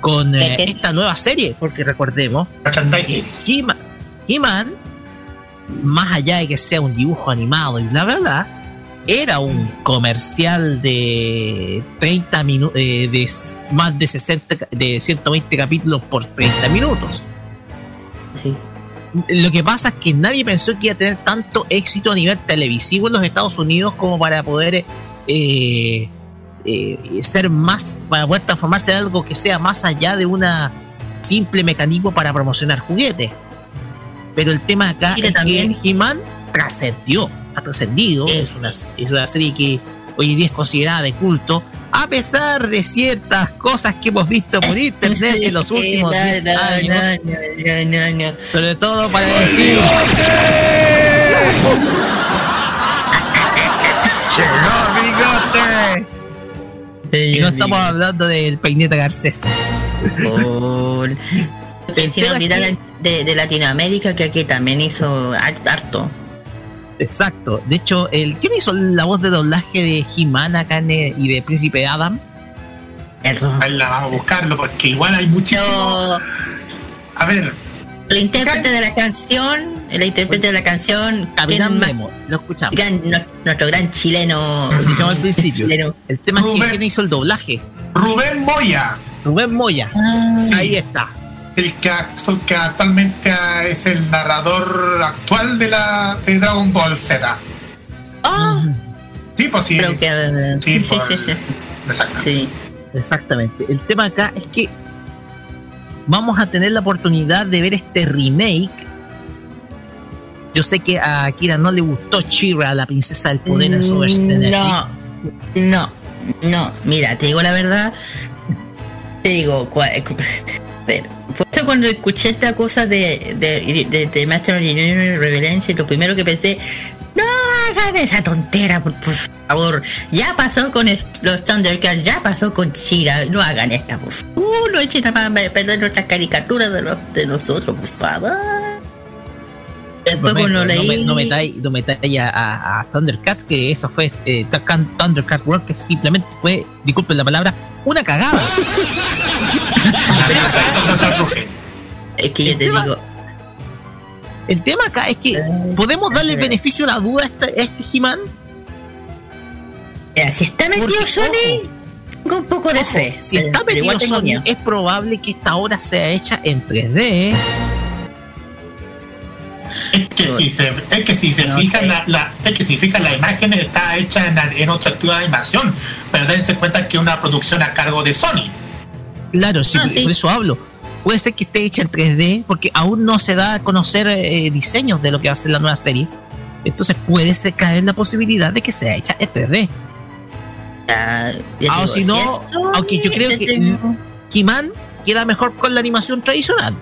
con eh, esta nueva serie, porque recordemos. He-Man, más allá de que sea un dibujo animado y bla bla bla, era un comercial de 30 minutos, de más de 60, de 120 capítulos por 30 minutos. Lo que pasa es que nadie pensó que iba a tener tanto éxito a nivel televisivo en los Estados Unidos como para poder eh, eh, ser más, para poder transformarse en algo que sea más allá de una simple mecanismo para promocionar juguetes. Pero el tema acá Chile es también. que He-Man trascendió, ha trascendido, Sí. es una, es una serie que hoy en día es considerada de culto, a pesar de ciertas cosas que hemos visto por internet en los últimos no, 10 no, años. no, no, no, no. Sobre todo para decir. ¡Llegó bigote! Y no estamos hablando del peineta Garcés. Tema olvidar de, de Latinoamérica que aquí también hizo har- harto. Exacto. De hecho, el ¿quién hizo la voz de doblaje de He-Man acá en el- y de Príncipe Adam? Ahí la vamos a buscarlo porque igual hay. Yo, A ver, el intérprete de la canción, el intérprete de la canción, Capitán. Lo escuchamos. Gran- no- nuestro gran chileno. Lo escuchamos al principio. chileno. El tema es que quién hizo el doblaje. Rubén Moya, Rubén Moya. Ah, Sí. Ahí está. El que, actu- que actualmente es el narrador actual de la de Dragon Ball Z. ah, Sí, pues sí. creo que Sí, sí, por- sí, sí, Exacto. sí. Exactamente. El tema acá es que vamos a tener la oportunidad de ver este remake. Yo sé que a Akira no le gustó Chira, la princesa del poder en su versión. Mm, No, no, no. Mira, te digo la verdad. Te digo, cua- cu- a ver, por eso cuando escuché esta cosa de, de, de, de Master of Universe Revelation, lo primero que pensé, no hagan esa tontera, por, por favor. Ya pasó con los Thundercats, ya pasó con Chira, no hagan esta, por favor. No echen a perder nuestras caricaturas de, los, de nosotros, por favor. Después No, me- cuando no, leí... me- no metáis no metáis a, a- a Thundercat, que eso fue eh, Thundercat- World, que simplemente fue, disculpen la palabra, una cagada. Es que yo te Encima- digo, El tema acá es que podemos darle el beneficio a la duda a este, a este He-Man. Si está metido Porque, Sony, tengo un poco de fe. Si pero- está metido miedo. es probable que esta obra sea hecha en 3D. Es que si se, es que si se No fijan la, la- es que si fijan las imágenes está hecha en, en otro estudio de animación, pero dense cuenta que es una producción a cargo de Sony. Claro, sí, Ah, sí. por eso hablo. Puede ser que esté hecha en 3D, porque aún no se da a conocer eh, diseños de lo que va a ser la nueva serie. Entonces puede ser caer en la posibilidad de que sea hecha en 3D. Ya- ya Ah, o si no, aunque yo creo que- He-Man queda mejor con la animación tradicional.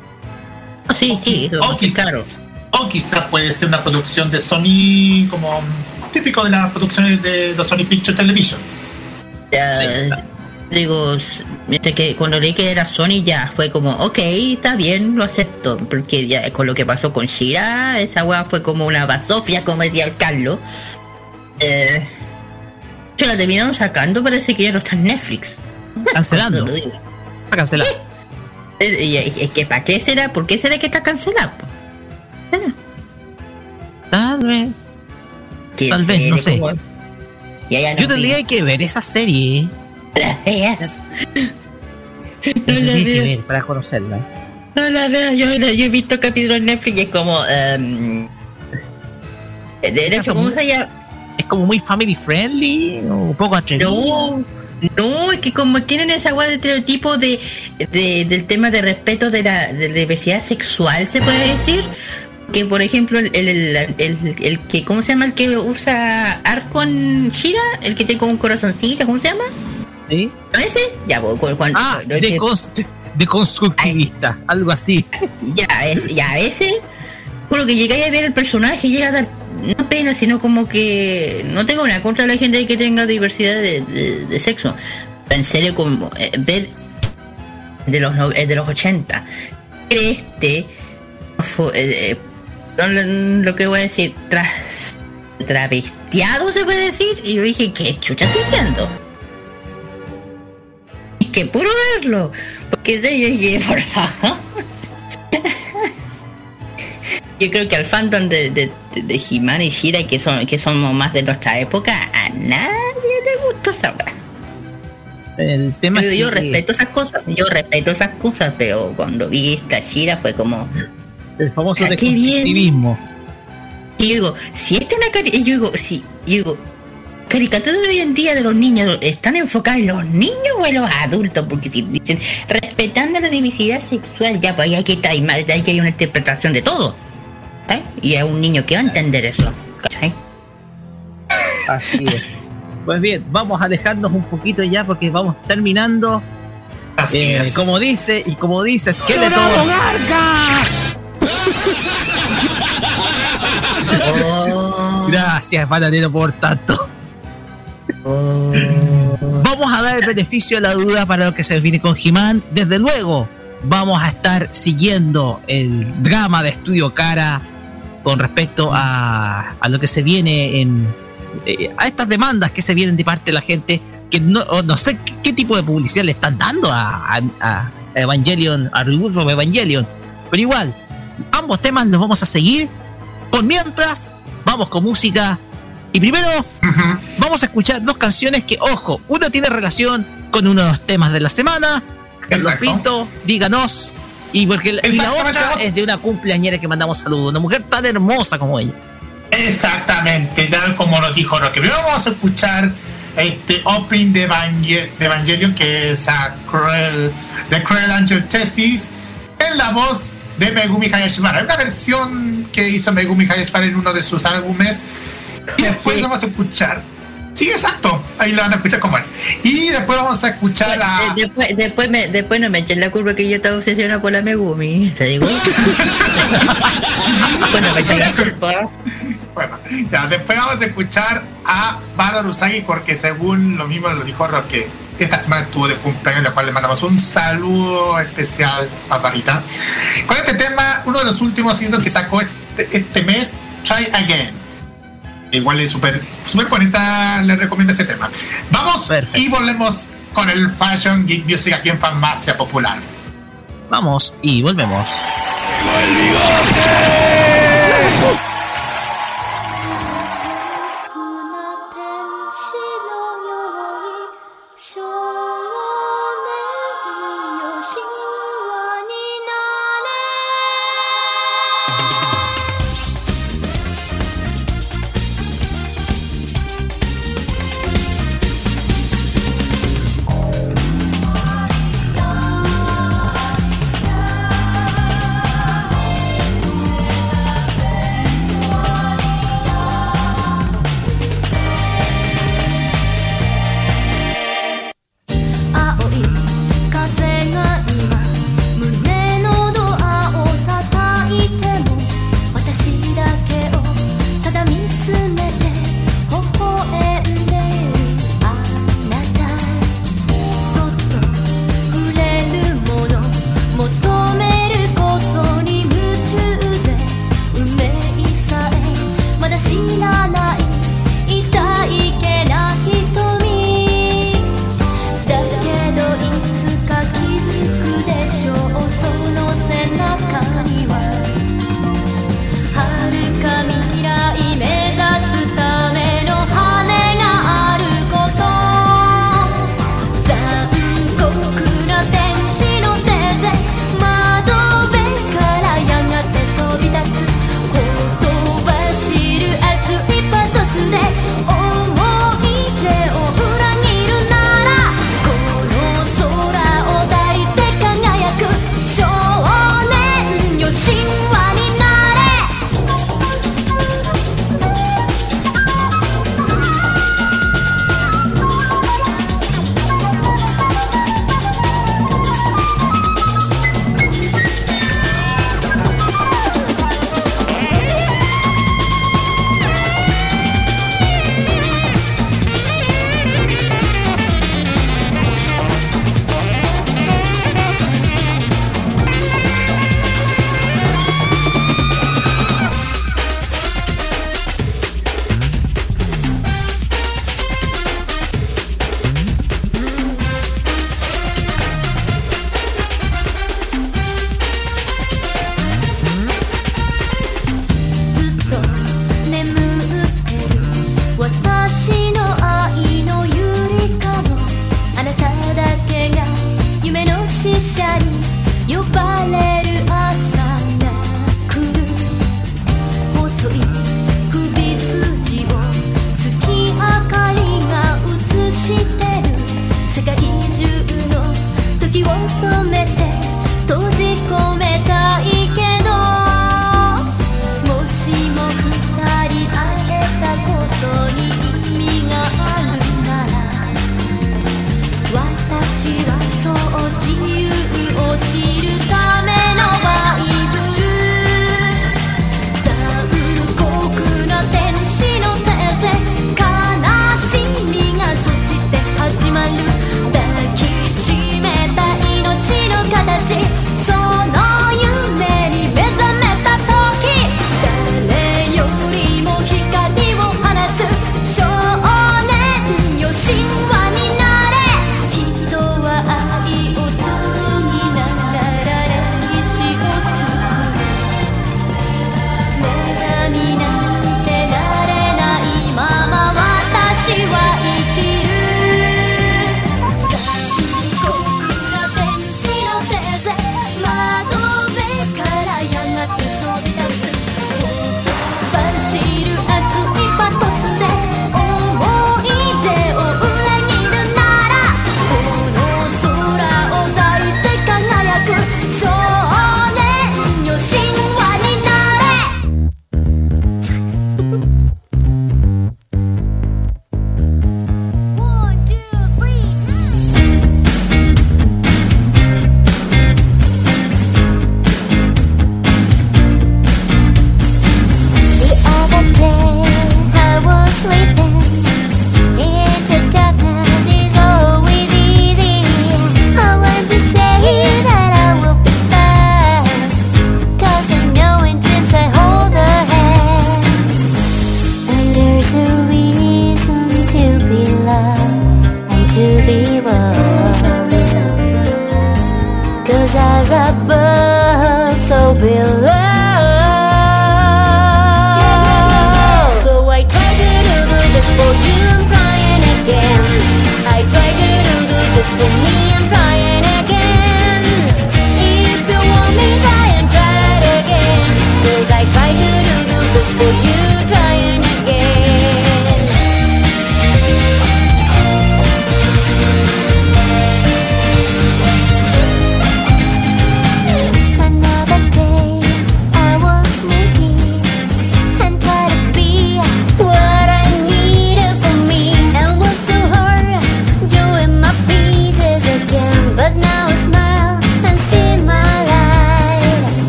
Ah, Sí, sí, eso, o quizá- claro. O quizás puede ser una producción de Sony como típico de las producciones de, de Sony Pictures Television. Ya, digo, mientras que cuando leí que era Sony ya fue como, ok, está bien, lo acepto. Porque ya con lo que pasó con Shira, esa weá fue como una basofia, como decía el Carlos. Eh, yo la terminaron sacando, parece que ya no está en Netflix. Cancelando. Lo digo. Está cancelado. Eh, Es que ¿para qué será? ¿Por qué será que está cancelado? Tal vez. ¿Quién Tal vez, no sé. no Yo tendría que ver esa serie. La veas. No que veas. ver para conocerla. No veas. Yo, yo he visto capítulos en Netflix y es como. hecho, ¿cómo se llama? Es como muy family friendly o un poco atrevido. No, no, es que como tienen esa weá de estereotipo de, de- del tema de respeto de la, de la diversidad sexual, se puede decir. Que por ejemplo, el, el, el, el- el que, ¿cómo se llama? El que usa Arcon Shira, el que tiene como un corazoncito, ¿cómo se llama? ¿Sí? ¿No ese? Ya, pues, cuando, Ah, no, de, que- cons- de constructivista, algo así. ya, es, ya ese. Por lo que llegáis a ver el personaje, llega a dar no pena, sino como que no tengo nada contra la gente que tenga diversidad de, de- de sexo. En serio, como eh, ver de los no- eh, de los 80. Este fue, eh, lo que voy a decir, tras travestiado, se puede decir. Y yo dije, ¿qué chucha estoy viendo? Que puro verlo. Porque yo dije, por favor. Yo creo que al fandom de, de, de He-Man y Shira, que, son, que somos más de nuestra época, a nadie le gustó esa El tema yo, es yo que respeto esas cosas, yo respeto esas cosas, pero cuando vi esta Shira fue como, el famoso deconstructivismo. Y yo digo, si esta es una cari yo digo, si, yo digo, caricaturas de hoy en día de los niños, ¿están enfocadas en los niños o en los adultos? Porque si dicen, respetando la diversidad sexual, ya, pues ahí hay que, hay, más- ahí que hay una interpretación de todo. ¿eh? Y es un niño que va a entender eso. ¿cachai? Así es. Pues bien, vamos a dejarnos un poquito ya porque vamos terminando. Así Eh, es. como dice, y como dice Skeletor, Oh, gracias bananero por tanto. Vamos a dar el beneficio de la duda para lo que se viene con He-Man. Desde luego, vamos a estar siguiendo el drama de Estudio Cara con respecto a, a lo que se viene en. eh, a estas demandas que se vienen de parte de la gente. Que no, no sé qué, tipo de publicidad le están dando a, a- a Evangelion, a Reboot of Evangelion. Pero igual, ambos temas los vamos a seguir. Por mientras, vamos con música. Y primero, Ujú. vamos a escuchar dos canciones que, ojo, una tiene relación con uno de los temas de la semana. Carlos. Pinto, díganos. Y porque la, la otra es de una cumpleañera que mandamos saludos, una mujer tan hermosa como ella. Exactamente, tal como lo dijo Roque. Primero vamos a escuchar este opening de, Evangel- de Evangelion que es a Cruel, de Cruel Angel Thesis en la voz de Megumi Hayashibara. Una versión que hizo Megumi Hayashibara en uno de sus álbumes. Y después Sí. vamos a escuchar. Sí, exacto. Ahí lo van a escuchar como es. Y después vamos a escuchar a. Eh, Después, después, me, después no me echen la culpa que yo estaba obsesionada por la Megumi. ¿Te digo? bueno, me echen la culpa. Bueno, ya, después vamos a escuchar a Baro Usagi porque según lo mismo lo dijo Roque, esta semana estuvo de cumpleaños, la cual le mandamos un saludo especial a Barita. Con este tema, uno de los últimos hitos que sacó este, este mes, Try Again. Igual es súper súper bonita, le recomiendo ese tema. Vamos Perfecto. y volvemos con el Fashion Geek Music aquí en Farmacia Popular. Vamos y volvemos. く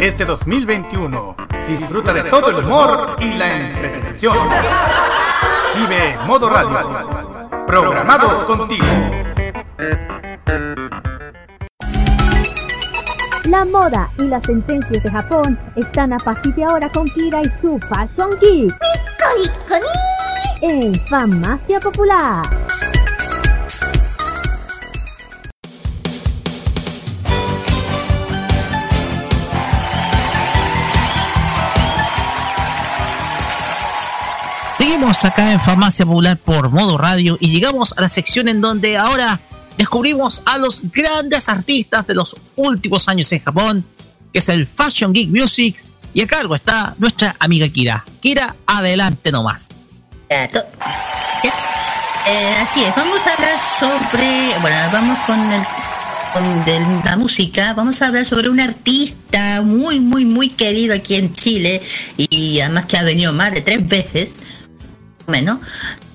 Este 2021 disfruta de todo el humor y la entretención. Vive Modo Radio, programados contigo. La moda y las tendencias de Japón están a partir de ahora con Kira y su Fashion Geek. En Farmacia Popular. Seguimos acá en Farmacia Popular por modo radio y llegamos a la sección en donde ahora descubrimos a los grandes artistas de los últimos años en Japón, que es el Fashion Geek Music, y a cargo está nuestra amiga Kira. Kira, adelante nomás. Eh, así es, vamos a hablar sobre, bueno, vamos con el con del- la música, vamos a hablar sobre un artista muy, muy, muy querido aquí en Chile y además que ha venido más de tres veces, bueno,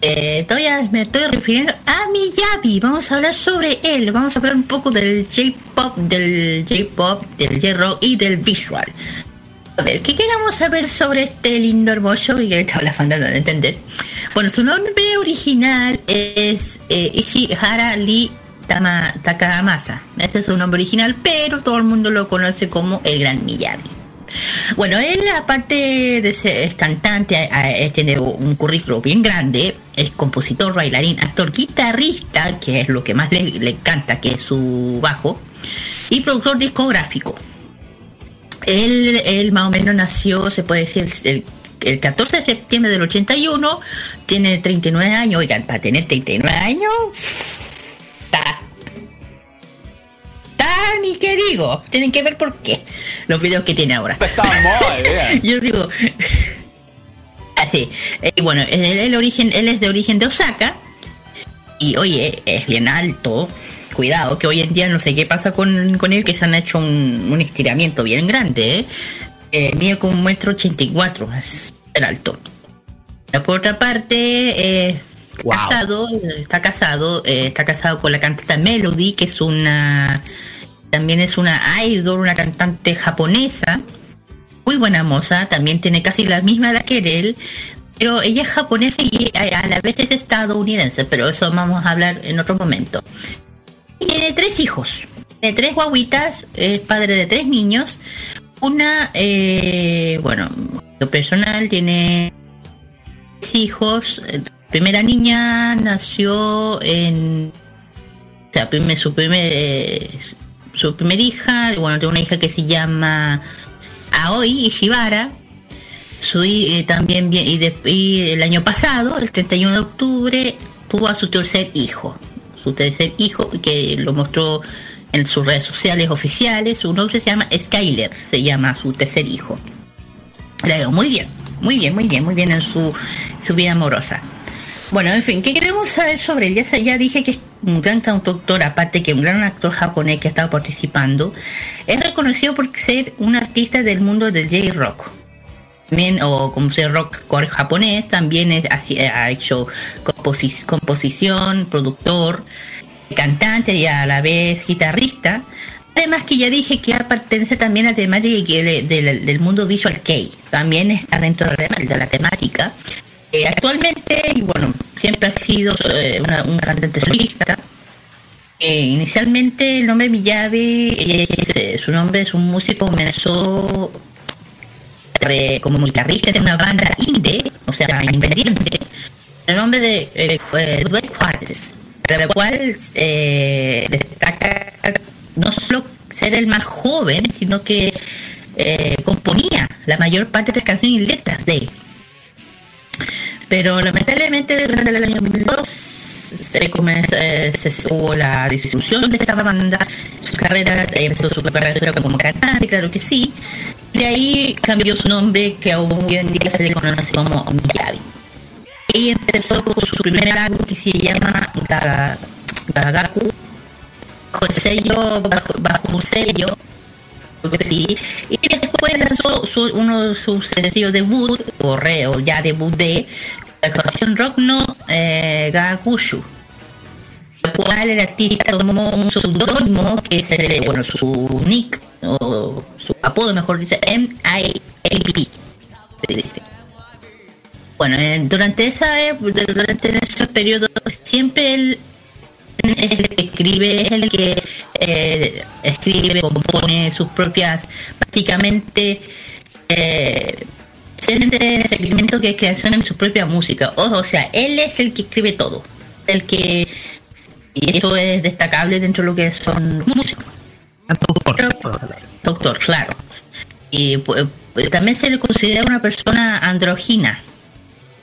eh, todavía me estoy refiriendo a Miyavi. Vamos a hablar sobre él. Vamos a hablar un poco del J-pop, del J-pop, del J-rock y del visual. A ver, ¿qué queremos saber sobre este lindo hermoso y que la faltando de entender? Bueno, su nombre original es eh, Ishihara Lee Tama- Takamasa. Ese es su nombre original, pero todo el mundo lo conoce como el Gran Miyagi. Bueno, él aparte de ser cantante, a- a- tiene un currículo bien grande, es compositor, bailarín, actor, guitarrista, que es lo que más le, le encanta, que es su bajo, y productor discográfico. Él, él más o menos nació, se puede decir, el, el 14 de septiembre del 81, tiene 39 años, oigan, para tener 39 años, está, ni qué digo. Tienen que ver por qué. Los videos que tiene ahora. Yo digo. Así. eh, bueno, el, el origen, él es de origen de Osaka. Y oye, es bien alto. Cuidado, que hoy en día no sé qué pasa con, con él, que se han hecho un, un estiramiento bien grande. ¿eh? Eh, mide como un metro ochenta y cuatro. Es bien alto. Por otra parte, eh, Wow. casado, está casado, eh, está casado con la cantante Melody, que es una también es una idol, una cantante japonesa, muy buena moza, también tiene casi la misma edad que él, pero ella es japonesa y a, la vez es estadounidense, pero eso vamos a hablar en otro momento. Tiene tres hijos, tiene tres guaguitas, es padre de tres niños, una, eh, bueno, lo personal tiene tres hijos, eh, la primera niña nació en o sea, su primer eh, su primer hija, bueno, tiene una hija que se llama Aoi Ishibara. Su, eh, también y, de- y el año pasado, el 31 de octubre, tuvo a su tercer hijo. Su tercer hijo que lo mostró en sus redes sociales oficiales. Su nombre se llama Skyler, se llama su tercer hijo. Le digo, muy bien, muy bien, muy bien, muy bien en su, su vida amorosa. Bueno, en fin, ¿qué queremos saber sobre él? Ya, dije que es un gran cantautor, aparte que un gran actor japonés que ha estado participando. Es reconocido por ser un artista del mundo del J-Rock. También, o como sea rock core japonés, también así- ha hecho composi- composición, productor, cantante y a la vez guitarrista. Además que ya dije que pertenece también a la temática del, mundo visual kei. También está dentro de la temática. Eh, actualmente, y bueno, siempre ha sido eh, una, cantante solista. Eh, inicialmente el nombre Miyavi, es, eh, su nombre es un músico comenzó como guitarrista de una banda indie, o sea, independiente, el nombre de fue Dwight Quarters, de la cual destaca no solo ser el más joven, sino que componía la mayor parte de las canciones y letras de él. Pero lamentablemente durante el año 2002 se, comenzó, eh, se hubo la disolución de esta banda, su carrera, eh, empezó su carrera como cantante, claro que sí. De ahí cambió su nombre, que aún hoy en día se le conoce como Miyavi. Y empezó con su primer álbum que se llama Gaga- Gagaku, el sello, bajo, bajo un sello, sí. Y después lanzó su- uno de sus sencillos debut, o re, o ya debut de la canción Rock No eh, Gagushu. La cual el artista tomó un pseudónimo que es el, bueno, su nick, o su apodo mejor dicho, M.I.A.P. dice. Bueno, eh, durante esa ep- durante ese periodo siempre él es el que escribe, es el que eh, escribe, compone sus propias, prácticamente eh, segmento que es creación en su propia música. O, o sea, él es el que escribe todo, el que y eso es destacable dentro de lo que son los músicos. Doctor, claro. Y pues, también se le considera una persona androgina.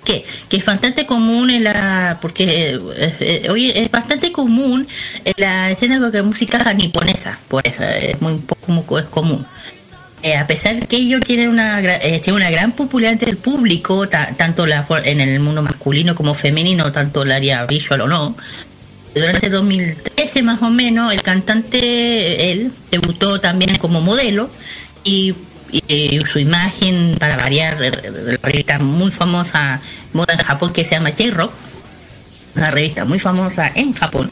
Que, que es bastante común en la. Porque eh, eh, oye, es bastante común en la escena música niponesa. Por eso es muy poco es común. Eh, a pesar que ellos tienen una, eh, una gran popularidad entre el público, ta- tanto en el mundo masculino como femenino, tanto el área visual o no, durante 2013 más o menos, el cantante, él, debutó también como modelo y, y su imagen, para variar, la revista muy famosa, moda en Japón, que se llama J-Rock, una revista muy famosa en Japón.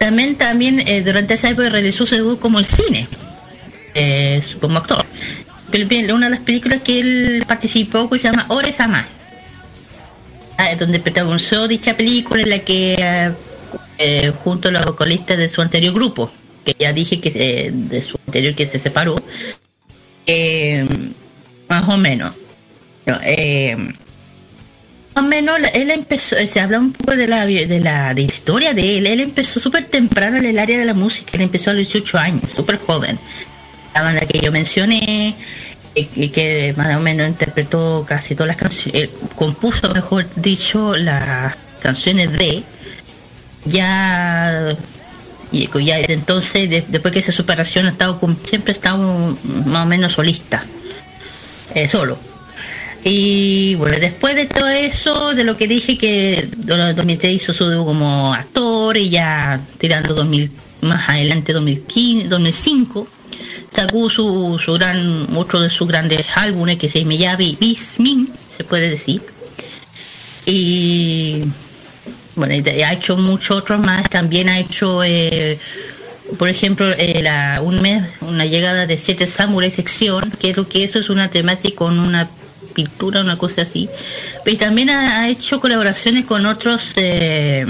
También, también eh, durante esa época realizó su debut como el cine, eh, como actor. Pero bien, una de las películas que él participó que se llama Ore-sama, ah, donde protagonizó dicha película en la que eh, eh, junto a los vocalistas de su anterior grupo, que ya dije que eh, de su anterior que se separó, eh, más o menos. No, eh, más o menos él empezó, se habla un poco de la, de la historia de él. Él empezó súper temprano en el área de la música, él empezó a los 18 años, súper joven. La banda que yo mencioné, eh, que más o menos interpretó casi todas las canciones, eh, compuso, mejor dicho, las canciones de ya y ya desde entonces de- después que esa superación ha estado siempre ha estado más o menos solista eh, solo. Y bueno después de todo eso de lo que dije que en el 2003 hizo su debut como actor y ya tirando 2000 más adelante 2015 2005 sacó su, gran otro de sus grandes álbumes que se llama Bismin se puede decir. Y bueno, y ha hecho muchos otros más. También ha hecho, eh, por ejemplo, eh, la, un mes, una llegada de siete samuráis sección, que es que eso es una temática con una pintura, una cosa así. Pero también ha, hecho colaboraciones con otros, eh,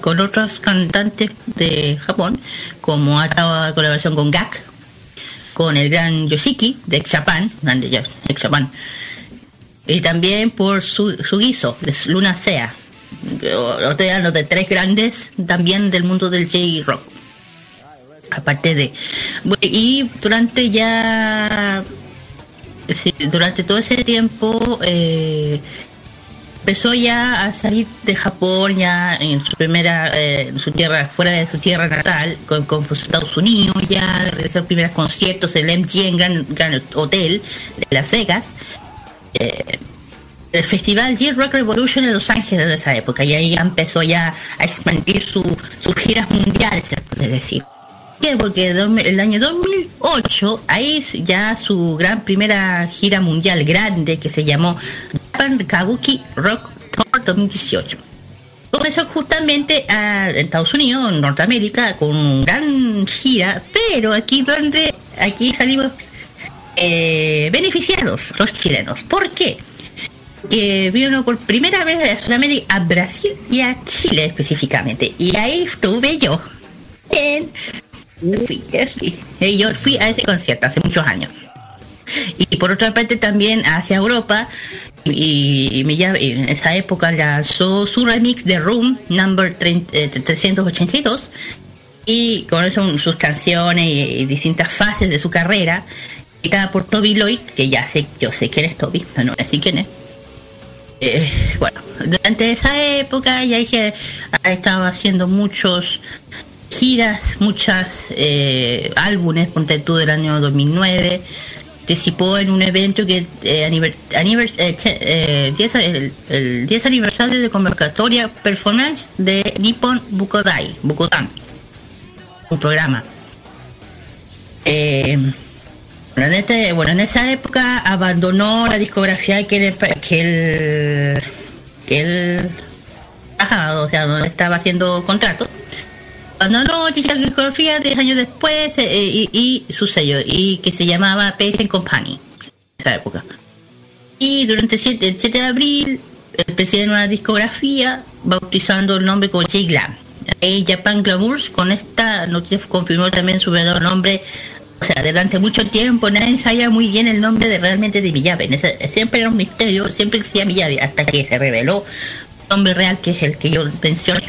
con otros cantantes de Japón, como ha estado colaboración con Gak, con el gran Yoshiki de Japan, grande Japan. Y también por su, su guiso, de Luna Sea. Hablando de tres grandes también del mundo del J-Rock. Aparte de. Y durante ya. durante todo ese tiempo. eh, empezó ya a salir de Japón ya en su primera eh, en su tierra fuera de su tierra natal con, con los Estados Unidos ya realizó los primeros conciertos en el MGM Grand, Grand Hotel de Las Vegas eh, el festival J Rock Revolution en Los Ángeles de esa época y ahí empezó ya a expandir su, sus giras mundiales se puede decir ¿Por qué? Porque el año 2008 ahí ya su gran primera gira mundial grande que se llamó Japan Kabuki Rock Tour 2018 comenzó justamente en Estados Unidos, en Norteamérica, con una gran gira, pero aquí donde aquí salimos eh, beneficiados los chilenos. ¿Por qué? Que vino por primera vez de Sudamérica a Brasil y a Chile específicamente. Y ahí estuve yo. En. Eh, yo fui a ese concierto hace muchos años. Y por otra parte también hacia Europa y, y y en esa época lanzó su remix de Room Number 30, eh, 382 y con eso sus canciones y, y distintas fases de su carrera editada por Toby Lloyd que ya sé yo sé quién es Toby pero no sé quién es Eh, bueno durante esa época ya dije ha estado haciendo muchos giras, muchas eh, álbumes, ponte tú del año 2009, participó en un evento que eh, aniver- eh, eh, 10 el, el 10 aniversario de convocatoria performance de Nippon Bukodai, Bukodan, un programa. Bueno, en este, bueno, en esa época abandonó la discografía que él, que él, que él o sea, donde estaba haciendo contrato. Abandonó dicha discografía 10 años después eh, y, su sello, y que se llamaba Pace Company, en esa época. Y durante el 7, el 7 de abril, el presidente de una discografía, bautizando el nombre como J Glam. Ahí Japan Glamours, con esta noticia confirmó también su verdadero nombre. O sea, durante mucho tiempo nadie sabía muy bien el nombre de realmente de. En ese- siempre era un misterio, siempre decía Miyabe, hasta que se reveló el nombre real, que es el que yo mencioné.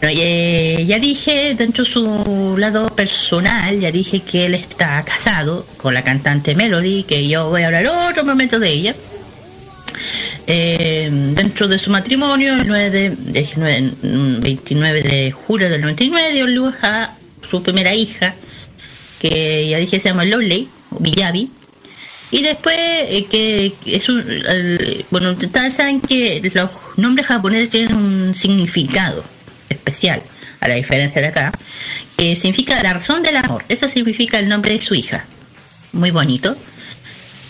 Bueno, eh, ya dije, dentro de su lado personal, ya dije que él está casado con la cantante Melody, que yo voy a hablar otro momento de ella. Eh, dentro de su matrimonio, el 9 de, 19 mm, 29 de julio del 99, dio luz a su primera hija, que ya dije se llama o Miyabi. Y después, eh, que es un. bueno, ustedes saben que los nombres japoneses tienen un significado especial, a la diferencia de acá, que significa la razón del amor. Eso significa el nombre de su hija. muy bonito.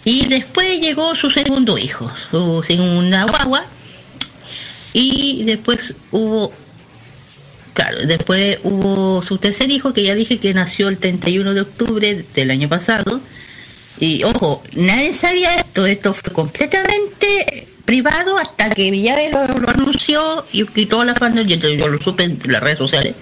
Y después llegó su segundo hijo, su segunda guagua. Y después hubo, claro, después hubo su tercer hijo, que ya dije que nació el 31 de octubre del año pasado. Y ojo, nadie sabía esto, esto fue completamente privado hasta que Villaves lo, lo anunció y, y toda la fandom, yo, yo lo supe en las redes sociales,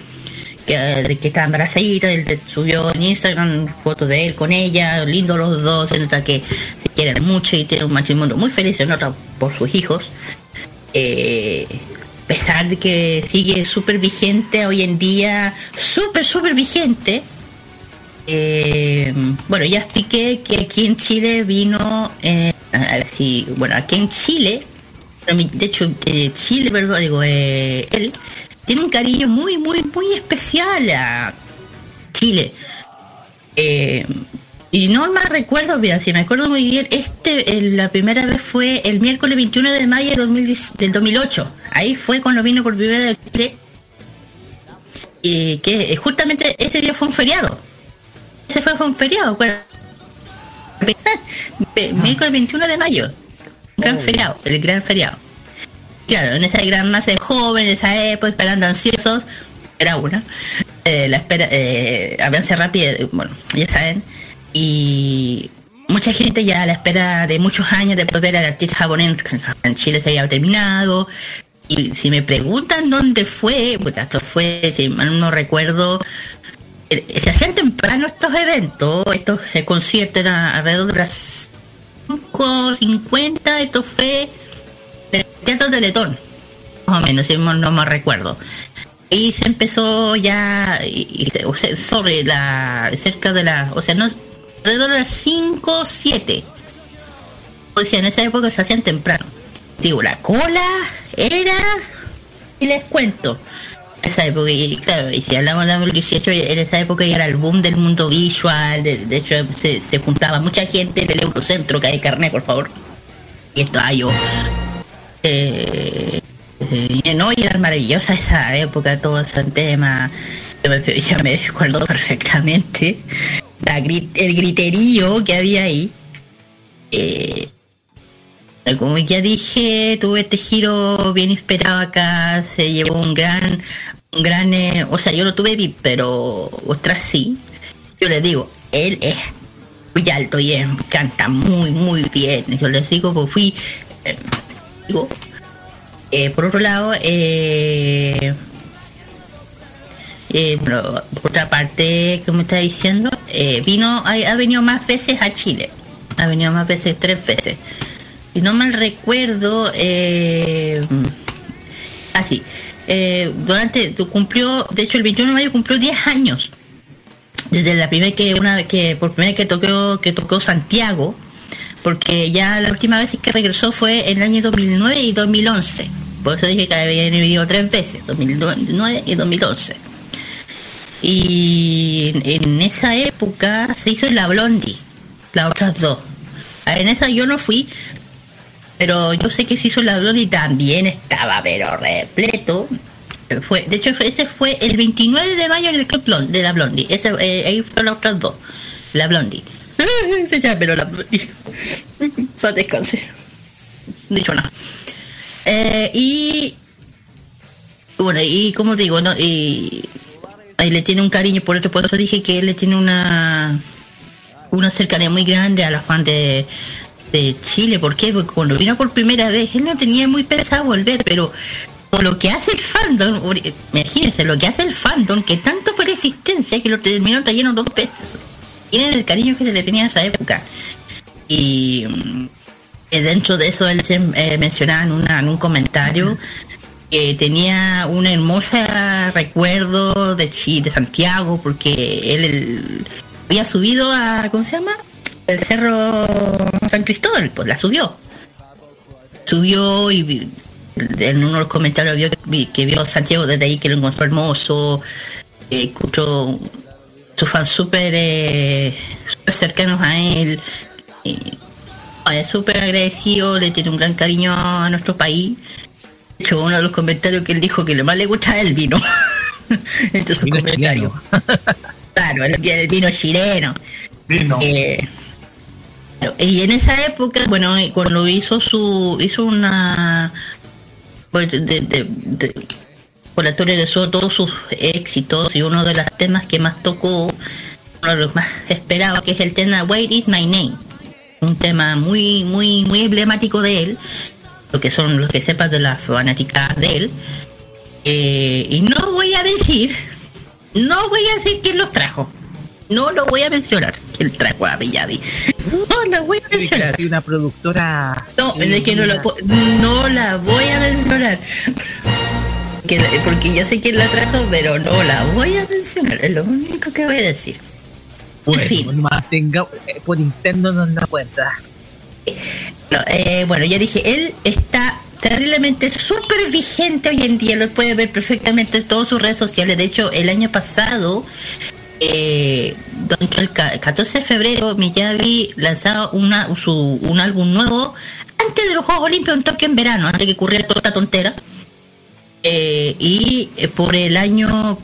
que, que estaba embarazadita, él subió en Instagram fotos de él con ella, lindo los dos, se nota que se quieren mucho y tienen un matrimonio muy feliz, se nota por sus hijos. Eh, pesar de que sigue súper vigente hoy en día, súper, súper vigente. Eh, bueno, ya expliqué que aquí en Chile vino, eh, si, bueno, aquí en Chile, de hecho, eh, Chile, perdón, digo, eh, él tiene un cariño muy, muy, muy especial a Chile. Y no más recuerdo, mira, si me acuerdo muy bien, este, el- la primera vez fue el miércoles 21 de mayo del, 2010 del 2008. Ahí fue cuando vino por primera vez Chile. Y que eh, justamente ese día fue un feriado. Ese fue, fue un feriado. Ve- Miércoles 21 de mayo. Gran feriado, el gran feriado. Claro, en esa gran masa de jóvenes, en esa época, esperando ansiosos, era una. Eh, la espera, eh, avance rápido, bueno, ya saben. Y mucha gente ya a la espera de muchos años de poder ver al artista japonés en Chile se había terminado. Y si me preguntan dónde fue, pues esto fue, si mal no recuerdo, eh, se hacían temprano estos eventos, estos eh, conciertos eran alrededor de las 5.50, esto fue el Teatro Teletón, más o menos, si mal no me recuerdo. Y se empezó ya, y, y se- o sea, sobre la, cerca de la, o sea, no, alrededor de las 5 7. O sea, en esa época se hacían temprano. Digo, la cola era, y les cuento, esa época, y claro, y si hablamos de 2018, en esa época ya era el boom del mundo visual, de, hecho se, juntaba mucha gente del Eurocentro, que hay carnet, por favor. Y estaba yo. Eh, eh, no, era maravillosa esa época, todo ese tema. Yo me, yo me acuerdo perfectamente el griterío que había ahí. Eh, como ya dije, tuve este giro bien esperado acá, se llevó un gran, un gran, eh, o sea, yo no tuve pero otras sí. Yo les digo, él es muy alto y es- canta muy, muy bien. Yo les digo, pues fui, eh, digo, por otro lado, eh, por otra parte, como está diciendo, eh, vino, ha, venido más veces a Chile. Ha venido más veces, tres veces. Si no mal recuerdo, eh, así, eh, durante, cumplió, de hecho el 21 de mayo cumplió 10 años. Desde la primera que, una vez que, por primera que tocó, que tocó Santiago, porque ya la última vez que regresó fue en el año 2009 y 2011. Por eso dije que había venido tres veces, 2009 y 2011. Y en, esa época se hizo la Blondie, las otras dos. En esa yo no fui, pero yo sé que se hizo la Blondie también estaba pero repleto. Fue, de hecho, ese fue el 29 de mayo en el Club Blond- de la Blondie. Ese, eh, ahí fueron las otras dos. La Blondie. pero la Blondie. Para descanse. Dicho nada. Eh, y bueno, y como digo, ¿no? Y ahí le tiene un cariño, por eso, por eso dije que él le tiene una una cercanía muy grande a la fan de, de Chile. ¿Por qué? Porque cuando vino por primera vez, él no tenía muy pensado volver, pero por lo que hace el fandom, imagínense, lo que hace el fandom, que tanto fue la existencia que lo terminó trayendo dos veces. Miren el cariño que se le tenía en esa época. Y mm, eh, dentro de eso él se eh, mencionaba en, una- en un comentario que tenía un hermoso recuerdo de Chile, de Santiago, porque él, había subido a, ¿cómo se llama? El cerro San Cristóbal, pues la subió. Subió y en uno de los comentarios vio que, que vio Santiago desde ahí, que lo encontró hermoso, eh, encontró sus fans súper eh, cercanos a él. es súper agradecido, le tiene un gran cariño a nuestro país. Hecho, uno de los comentarios que él dijo que lo más le gusta es el vino. Vino comentarios. claro, el, vino chileno. Vino. Eh, Y en esa época, bueno, eh, cuando hizo su, hizo una, pues, de, de, de- recordatorio de su- todos sus éxitos y uno de los temas que más tocó, uno de los más esperaba, que es el tema Where is my name? Un tema muy, muy, muy emblemático de él, lo que son los que sepas de las fanáticas de él. Eh, y no voy a decir, no voy a decir quién los trajo. No lo voy a mencionar. ¿Quién trajo a Villadi? No lo voy a mencionar. Una productora. No, es que no, lo po- no la voy a mencionar. Que- porque yo sé quién la trajo, pero no la voy a mencionar. Es lo único que voy a decir. Bueno, en fin. mantenga eh, por interno no la cuenta. Eh, bueno, ya dije, él está terriblemente súper vigente hoy en día, lo puede ver perfectamente en todas sus redes sociales. De hecho, el año pasado, eh, el ca- 14 de febrero, Miyavi lanzaba una, su, un álbum nuevo antes de los Juegos Olímpicos, un toque en verano, antes de que ocurriera toda esta tontera. Eh, y eh, por el año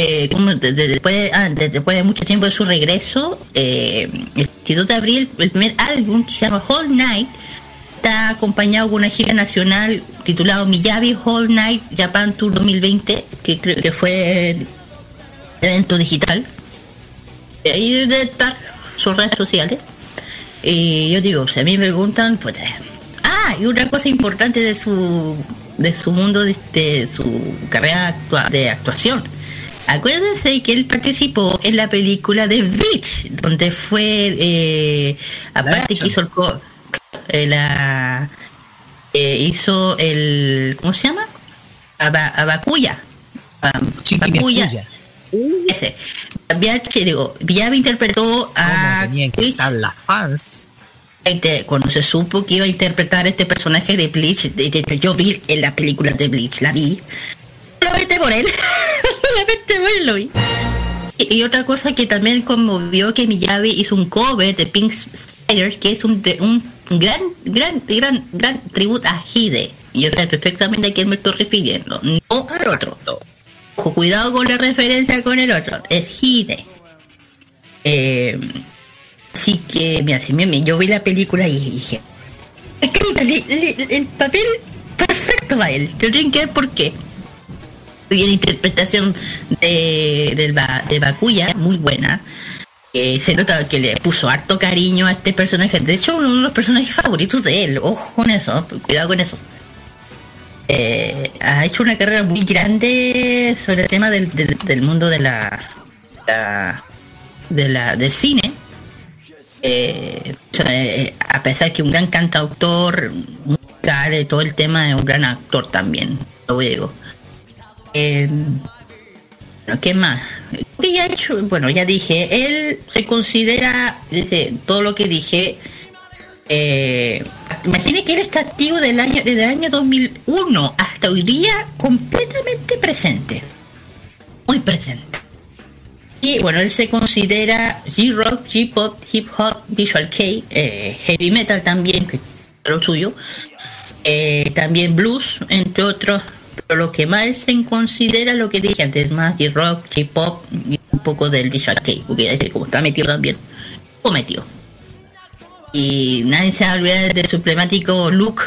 eh, como de- de- después, de, ah, de- después de mucho tiempo de su regreso, eh, el 22 de abril, el primer álbum que se llama Whole Night está acompañado con una gira nacional titulado Miyavi Whole Night Japan Tour 2020, que creo que fue evento digital. Y ahí debe estar sus redes sociales. Y yo digo, si a mí me preguntan, pues... Ah, y una cosa importante de su de su mundo, de, de su carrera actua- de actuación. Acuérdense que él participó en la película de Beach, donde fue, eh, aparte que hizo el... co- eh, la, eh, hizo el... ¿Cómo se llama? Aba- Abacuya. Am- Abacuya. Ese. Villavi interpretó a ¿Cómo tenían que Chris las fans? Inter- cuando se supo que iba a interpretar este personaje de Bleach, de- de- yo vi en la película de Bleach, la vi. Solamente por él. Vi. Y, otra cosa que también conmovió que Miyavi hizo un cover de Pink Spider, que es un, un gran, gran, gran, gran tributo a Hide. Yo sé perfectamente a quién me estoy refiriendo, no al otro. Cuidado con la referencia con el otro, es Hide. Eh, Así que, mira, si me, yo vi la película y dije, es que el papel perfecto va él. Yo tienen que ver por qué. Y la interpretación de, de Bakuya, muy buena. Eh, se nota que le puso harto cariño a este personaje. De hecho, uno de los personajes favoritos de él. Ojo con eso, cuidado con eso. Eh, ha hecho una carrera muy grande sobre el tema del, del- mundo de la, de la del cine eh, eh, a pesar que un gran cantautor musical todo el tema es un gran actor también lo digo Eh, ¿qué más? ¿Qué ya he hecho? bueno ya dije él se considera dice todo lo que dije eh, imagine que él está activo del año desde el año 2001 hasta hoy día completamente presente muy presente y bueno, él se considera G-Rock, G-Pop, Hip Hop, Visual K, eh, Heavy Metal también, que es lo suyo, eh, también Blues, entre otros, pero lo que más se considera lo que dije antes, más G-Rock, G-Pop y un poco del Visual K, porque como está metido también, lo metió. Y nadie se va a olvidar de look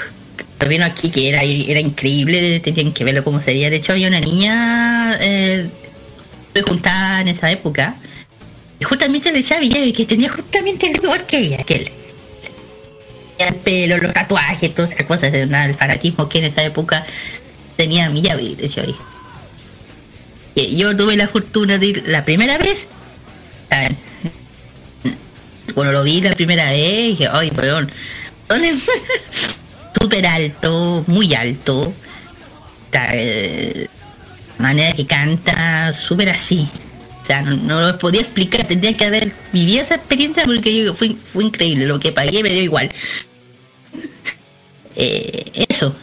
que vino aquí, que era, era increíble, tenían que verlo como se veía. De hecho, había una niña eh, me juntaba en esa época y justamente le decía a que tenía justamente el igual que ella, aquel. El pelo, los tatuajes, todas esas cosas de fanatismo que en esa época tenía Miyavi, decía ahí. Que Yo tuve la fortuna de ir la primera vez. ah, Cuando lo vi la primera vez, dije, ay, weón. Súper alto, muy alto. Eh, manera que canta, súper así. O sea, no, no lo podía explicar, tendría que haber vivido esa experiencia porque yo, fue, fue increíble, lo que pagué me dio igual. Eh, eso.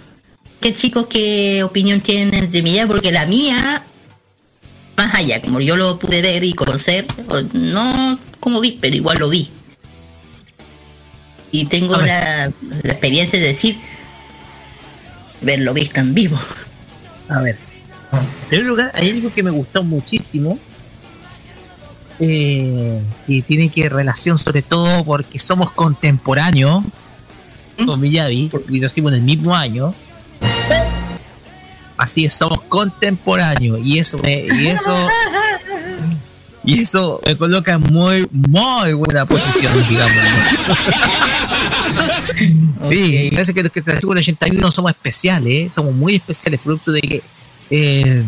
¿Qué chicos qué opinión tienen de mi idea? Porque la mía, más allá, como yo lo pude ver y conocer, no como vi, pero igual lo vi. Y tengo la, la experiencia de decir, verlo visto en vivo. A ver. En primer lugar, hay algo que me gustó muchísimo. eh, que tiene que relación sobre todo porque somos contemporáneos con Miyavi, y nacimos en el mismo año. Así es, somos contemporáneos y eso me, y eso y eso me coloca en muy muy buena posición, digamos. Sí, parece que los que nacimos en el 81 somos especiales, ¿eh? somos muy especiales, producto de que eh,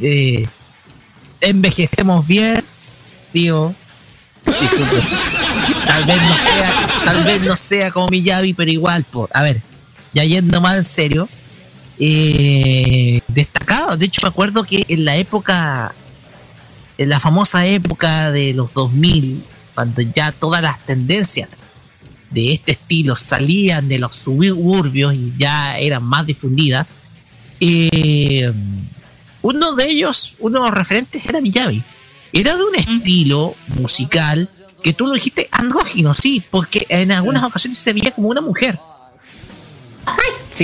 eh, envejecemos bien, tío. Disculpe. Tal vez no sea, tal vez no sea como Miyavi, pero igual, por, a ver, ya yendo más en serio, eh, destacado. De hecho, me acuerdo que en la época, en la famosa época de los 2000, cuando ya todas las tendencias de este estilo salían de los suburbios y ya eran más difundidas, eh, uno de ellos, uno de los referentes era Miyavi. Era de un estilo musical que tú lo dijiste andrógino, sí, porque en algunas ocasiones se veía como una mujer.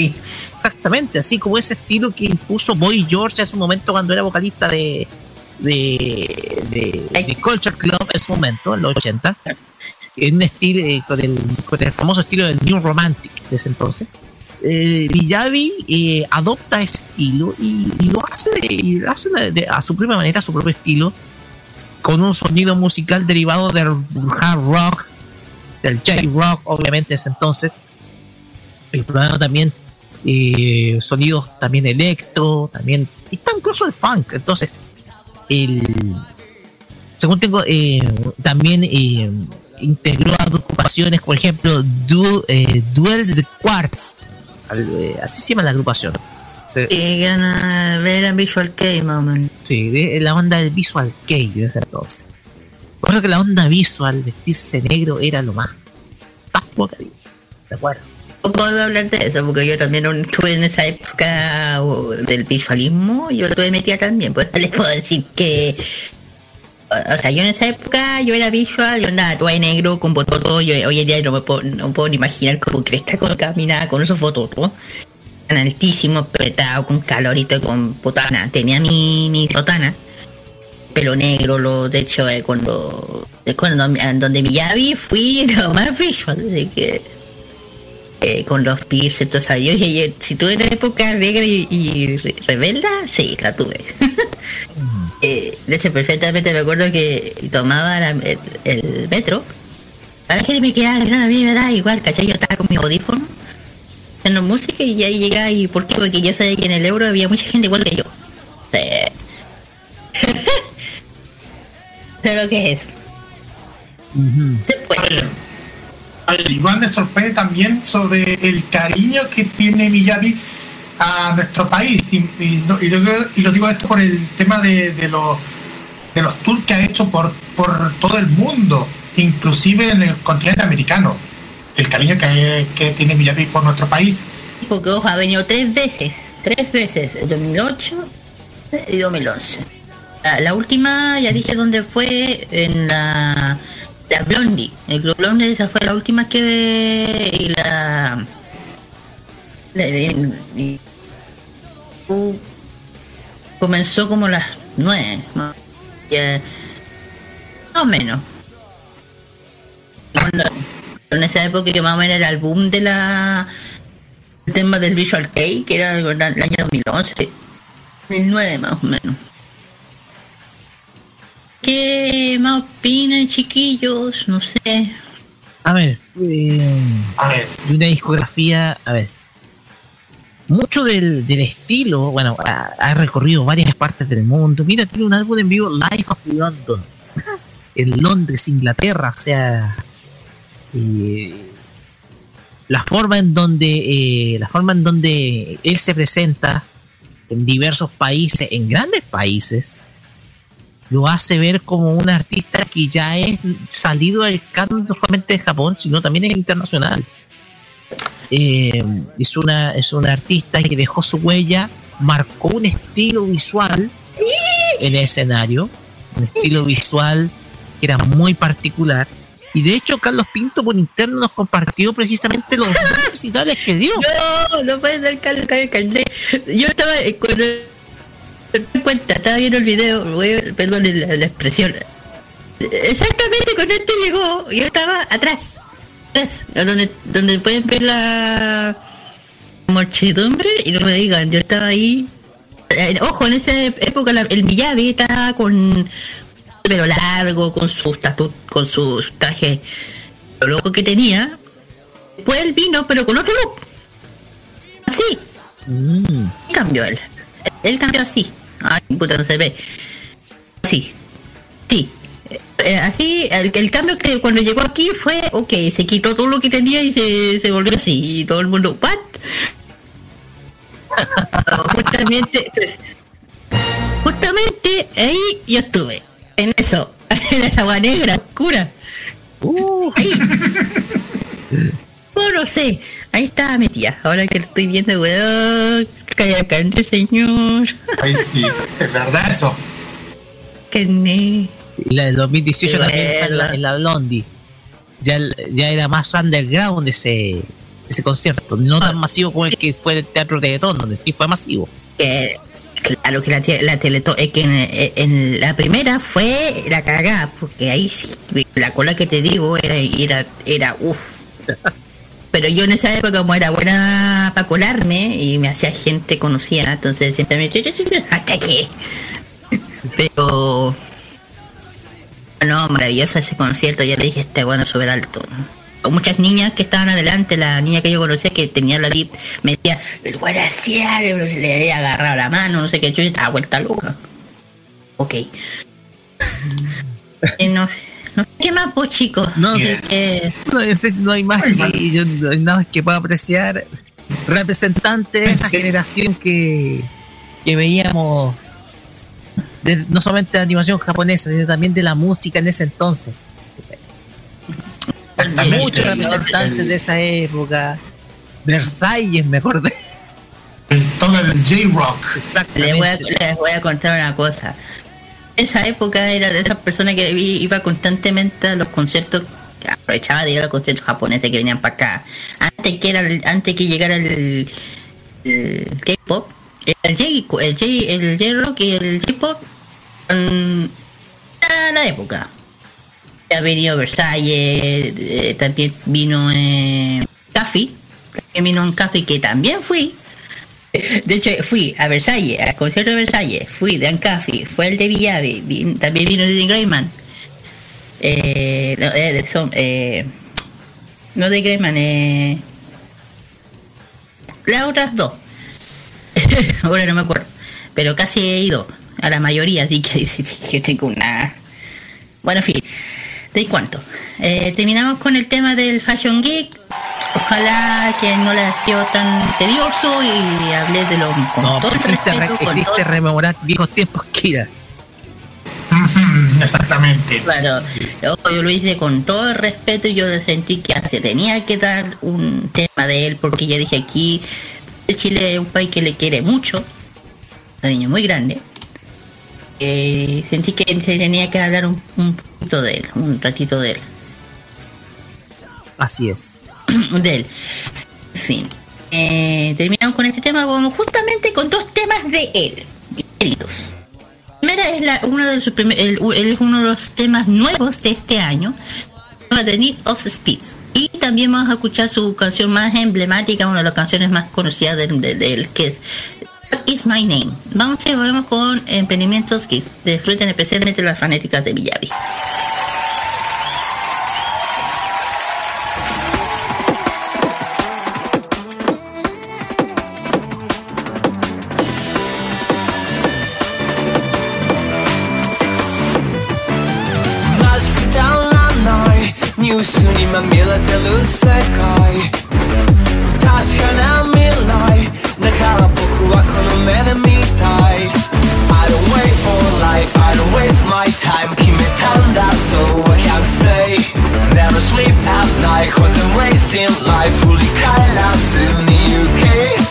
Sí. Exactamente, así como ese estilo que impuso Boy George en su momento cuando era vocalista de de, de, de Culture Club en su momento, en los 80, en un estilo eh, con, el, con el famoso estilo del New Romantic de ese entonces. Eh, Villavi eh, adopta ese estilo y, y lo hace, y lo hace de- a su propia manera, a su propio estilo, con un sonido musical derivado del hard rock, del J-rock, obviamente, ese entonces, explorando también eh, sonidos también electro, también, y está incluso el funk. Entonces, el, según tengo, eh, también eh, integró agrupaciones, por ejemplo, du, eh, Duel de Quartz, al- eh, así se llama la agrupación. Se- Llegan a ver a Visual Kei, mamá. Sí, de la onda del visual kei de ese entonces. Recuerdo que la onda visual, vestirse negro, era lo más. bacán. ¿De acuerdo? Puedo hablar de eso porque yo también estuve en esa época o, del visualismo. Yo estuve metida también. Pues les puedo decir que. O sea, yo en esa época yo era visual, yo andaba todo de negro con bototo. Yo hoy en día no me puedo, no puedo ni imaginar cómo cresta con caminaba con esos bototos. Tan altísimo, apretado, con calorito, con botana. Tenía mi, mi sotana. Pelo negro, lo, de hecho, eh, cuando, eh, cuando donde Miyavi fui lo más visual, así que eh, con los piercings, todo eso. Yo, yo- yo- si tuve una época negra y, y re- rebelda, sí, la tuve. Eh, de hecho, perfectamente me acuerdo que tomaba la- el, el metro. Para que me quedaba grande, a mí me da igual, ¿cachai? Yo estaba con mi audífono, haciendo música y ahí llegaba. ¿Y por qué? Porque yo sabía que en el euro había mucha gente igual que yo. Sí. Lo que es eso. Igual me sorprende también sobre el cariño que tiene Miyavi a nuestro país. Y, y lo, digo esto por el tema de, de de los tours que ha hecho por, por todo el mundo, inclusive en el continente americano. El cariño que, que tiene Miyavi por nuestro país. porque ojo, ha venido tres veces. Tres veces. El 2008 y 2011. La, la última, ya dije dónde fue, en la, la Blondie. El Club Blondie, esa fue la última que... Y la... comenzó como las nueve. ¿no? Ya, más o menos. Cuando- En esa época que más o menos era el boom de la el tema del Visual Kei, que era el, el año 2011, 2009 más o menos. ¿Qué más opinan, chiquillos? No sé. A ver, eh, A ver, de una discografía, a ver. Mucho del, del estilo, bueno, ha, ha recorrido varias partes del mundo. Mira, tiene un álbum en vivo, Life of London, en Londres, Inglaterra, o sea, eh, la forma en donde eh, la forma en donde él se presenta en diversos países, en grandes países, lo hace ver como un artista que ya es salido del canon no solamente de Japón, sino también es internacional. Eh, es, una, es un artista que dejó su huella, marcó un estilo visual en el escenario, un estilo visual que era muy particular. Y de hecho, Carlos Pinto por interno nos compartió precisamente los recitales que dio. No, no puede cal, cal, carnet. Yo estaba eh, cuando me cuenta, estaba viendo el video, perdón la, la expresión. Exactamente, cuando este llegó, yo estaba atrás. Atrás, donde, donde pueden ver la muchedumbre y no me digan, yo estaba ahí. Eh, ojo, en esa época la- el Miyabi estaba con pelo largo, con sus tatu, con sus trajes lo loco que tenía. Después él vino, pero con otro look. Así. Mm. Cambió él. Él cambió así. Ay, puta, no se ve. Sí. Sí. Eh, así, el, el cambio que cuando llegó aquí fue, ok, se quitó todo lo que tenía y se, se volvió así. Y todo el mundo, ¿what? Justamente, justamente ahí yo estuve. En eso. En esa agua negra, oscura. Ahí. Oh, no sé. Ahí estaba metida. Ahora que lo estoy viendo, weón. Calla cante, señor. Ahí sí, es verdad eso. Y la del 2018 también está en la, en la Blondie. Ya, ya era más underground ese, ese concierto. No tan masivo como el que fue el Teatro Teletón, donde sí fue masivo. que claro que la, te- la Teletón, es que en, en la primera fue la cagada, porque ahí sí, la cola que te digo era, era, era uff. Pero yo en esa época, como era buena para colarme y me hacía gente conocida, entonces siempre me hasta que. Pero. No, maravilloso ese concierto, ya le dije, este bueno súper alto. Muchas niñas que estaban adelante, la niña que yo conocía que tenía la VIP, me decía, el güey hacía, se le había agarrado la mano, no sé qué, yo estaba vuelta loca. Ok. No, no sé qué más, pues chicos. No sé. que- No, hay más que, yo- no hay nada que pueda apreciar. Representante de esa generación que, que veíamos, de- no solamente de animación japonesa, sino también de la música en ese entonces. Muchos representantes el- de esa época. Versalles, me acordé. el- todo el J-Rock. Les les voy a contar una cosa. Esa época era de esas personas que iba constantemente a los conciertos, aprovechaba de ir a los conciertos japoneses que venían para acá. Antes que era el- antes que llegara el, el K-pop, el J el J el J-rock y el J-pop era la época. Ha venido Versalles, eh, también vino eh, Café, también vino un Café que también fui. De hecho, fui a Versalles, al concierto de Versalles, fui de Ancafi, fue el de Villave, vi- también vino de Greyman. Eh, no, eh, eh, no de Greyman, eh, las otras dos. Ahora no me acuerdo, pero casi he ido a la mayoría, así que yo tengo una. Bueno, en fin, ¿de cuánto? Eh, terminamos con el tema del Fashion Geek. Ojalá que no le haya sido tan tedioso y hablé de lo con No, todo el existe, re- respeto, con existe todo- rememorar viejos tiempos, Kira. Exactamente. Claro, yo, yo lo hice con todo el respeto y yo sentí que se tenía que dar un tema de él porque ya dije aquí Chile es un país que le quiere mucho, un cariño muy grande. Eh, sentí que se tenía que hablar un, un poquito de él, un ratito de él. Así es. de él. En fin. Eh, terminamos con este tema, vamos justamente con dos temas de él. inéditos. Primera es la, uno de sus primer- el- es uno de los temas nuevos de este año, de Need of Speed. Y también vamos a escuchar su canción más emblemática, una de las canciones más conocidas de, de- de él, que es What is My Name. Vamos y volvemos con emprendimientos que disfruten especialmente las fanáticas de Miyavi. 世界確かな未来だから僕はこの目で見たい I don't wait for life I don't waste my time 決めたんだ so I can't say Never sleep at night cause I'm racing life 振り返らずに行け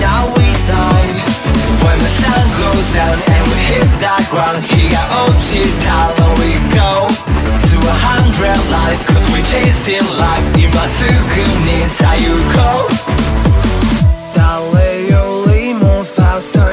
now we die. When the sun goes down and we hit the ground Here, oh, I we go? To a hundred lives Cause we chasing life. Ima suku ni sayuko Dale yo faster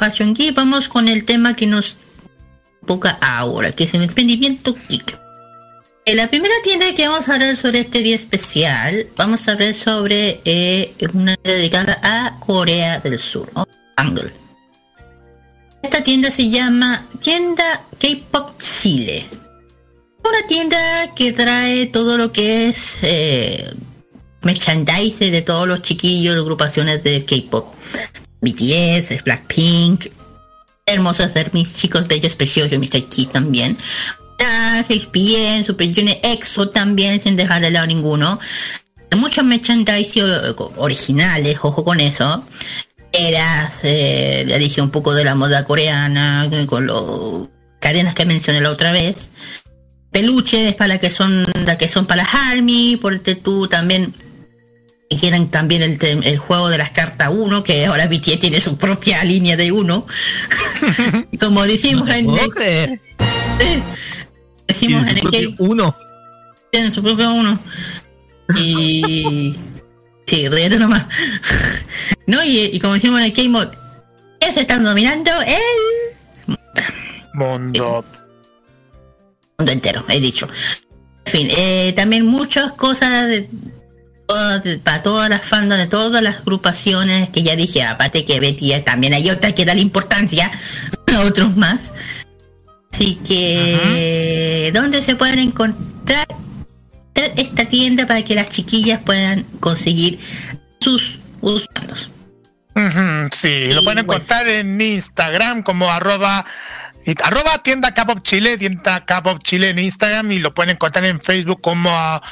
Fashion Geek. Vamos con el tema que nos toca ahora, que es el emprendimiento geek. En la primera tienda que vamos a hablar sobre este día especial, vamos a hablar sobre eh, una dedicada a Corea del Sur, o Angle. Esta tienda se llama Tienda K-Pop Chile. Una tienda que trae todo lo que es eh, merchandise de todos los chiquillos, agrupaciones de K-pop. BTS, Blackpink, hermosos de mis chicos bellos, preciosos, Mr. Key también. Ah, 6PM, Super Junior, EXO también, sin dejar de lado ninguno. Muchos merchandise o- originales, ojo con eso. Eras, eh, le dije un poco de la moda coreana, con las cadenas que mencioné la otra vez. Peluches para que son, las que son para las Army, por este tú también y quieren también el, el juego de las cartas 1, que ahora BTS tiene su propia línea de 1. Como decimos No en el, creer. decimos en su el uno. tienen su propio 1. Y sí, ríete nomás. no, y, y como decimos en el K-Mod, ¿qué se están dominando? El Mundo. mundo entero, he dicho. En fin, eh, también muchas cosas de, todas- para todas las fandoms, de todas las agrupaciones que ya dije, aparte que Betty también hay otras que dan importancia a otros más. Así que, ¿dónde se pueden encontrar esta tienda para que las chiquillas puedan conseguir sus usuarios? Sí, lo pueden pues. encontrar en Instagram como arroba, y- arroba tienda K-Pop Chile, tienda K-Pop Chile en Instagram y lo pueden encontrar en Facebook como ah,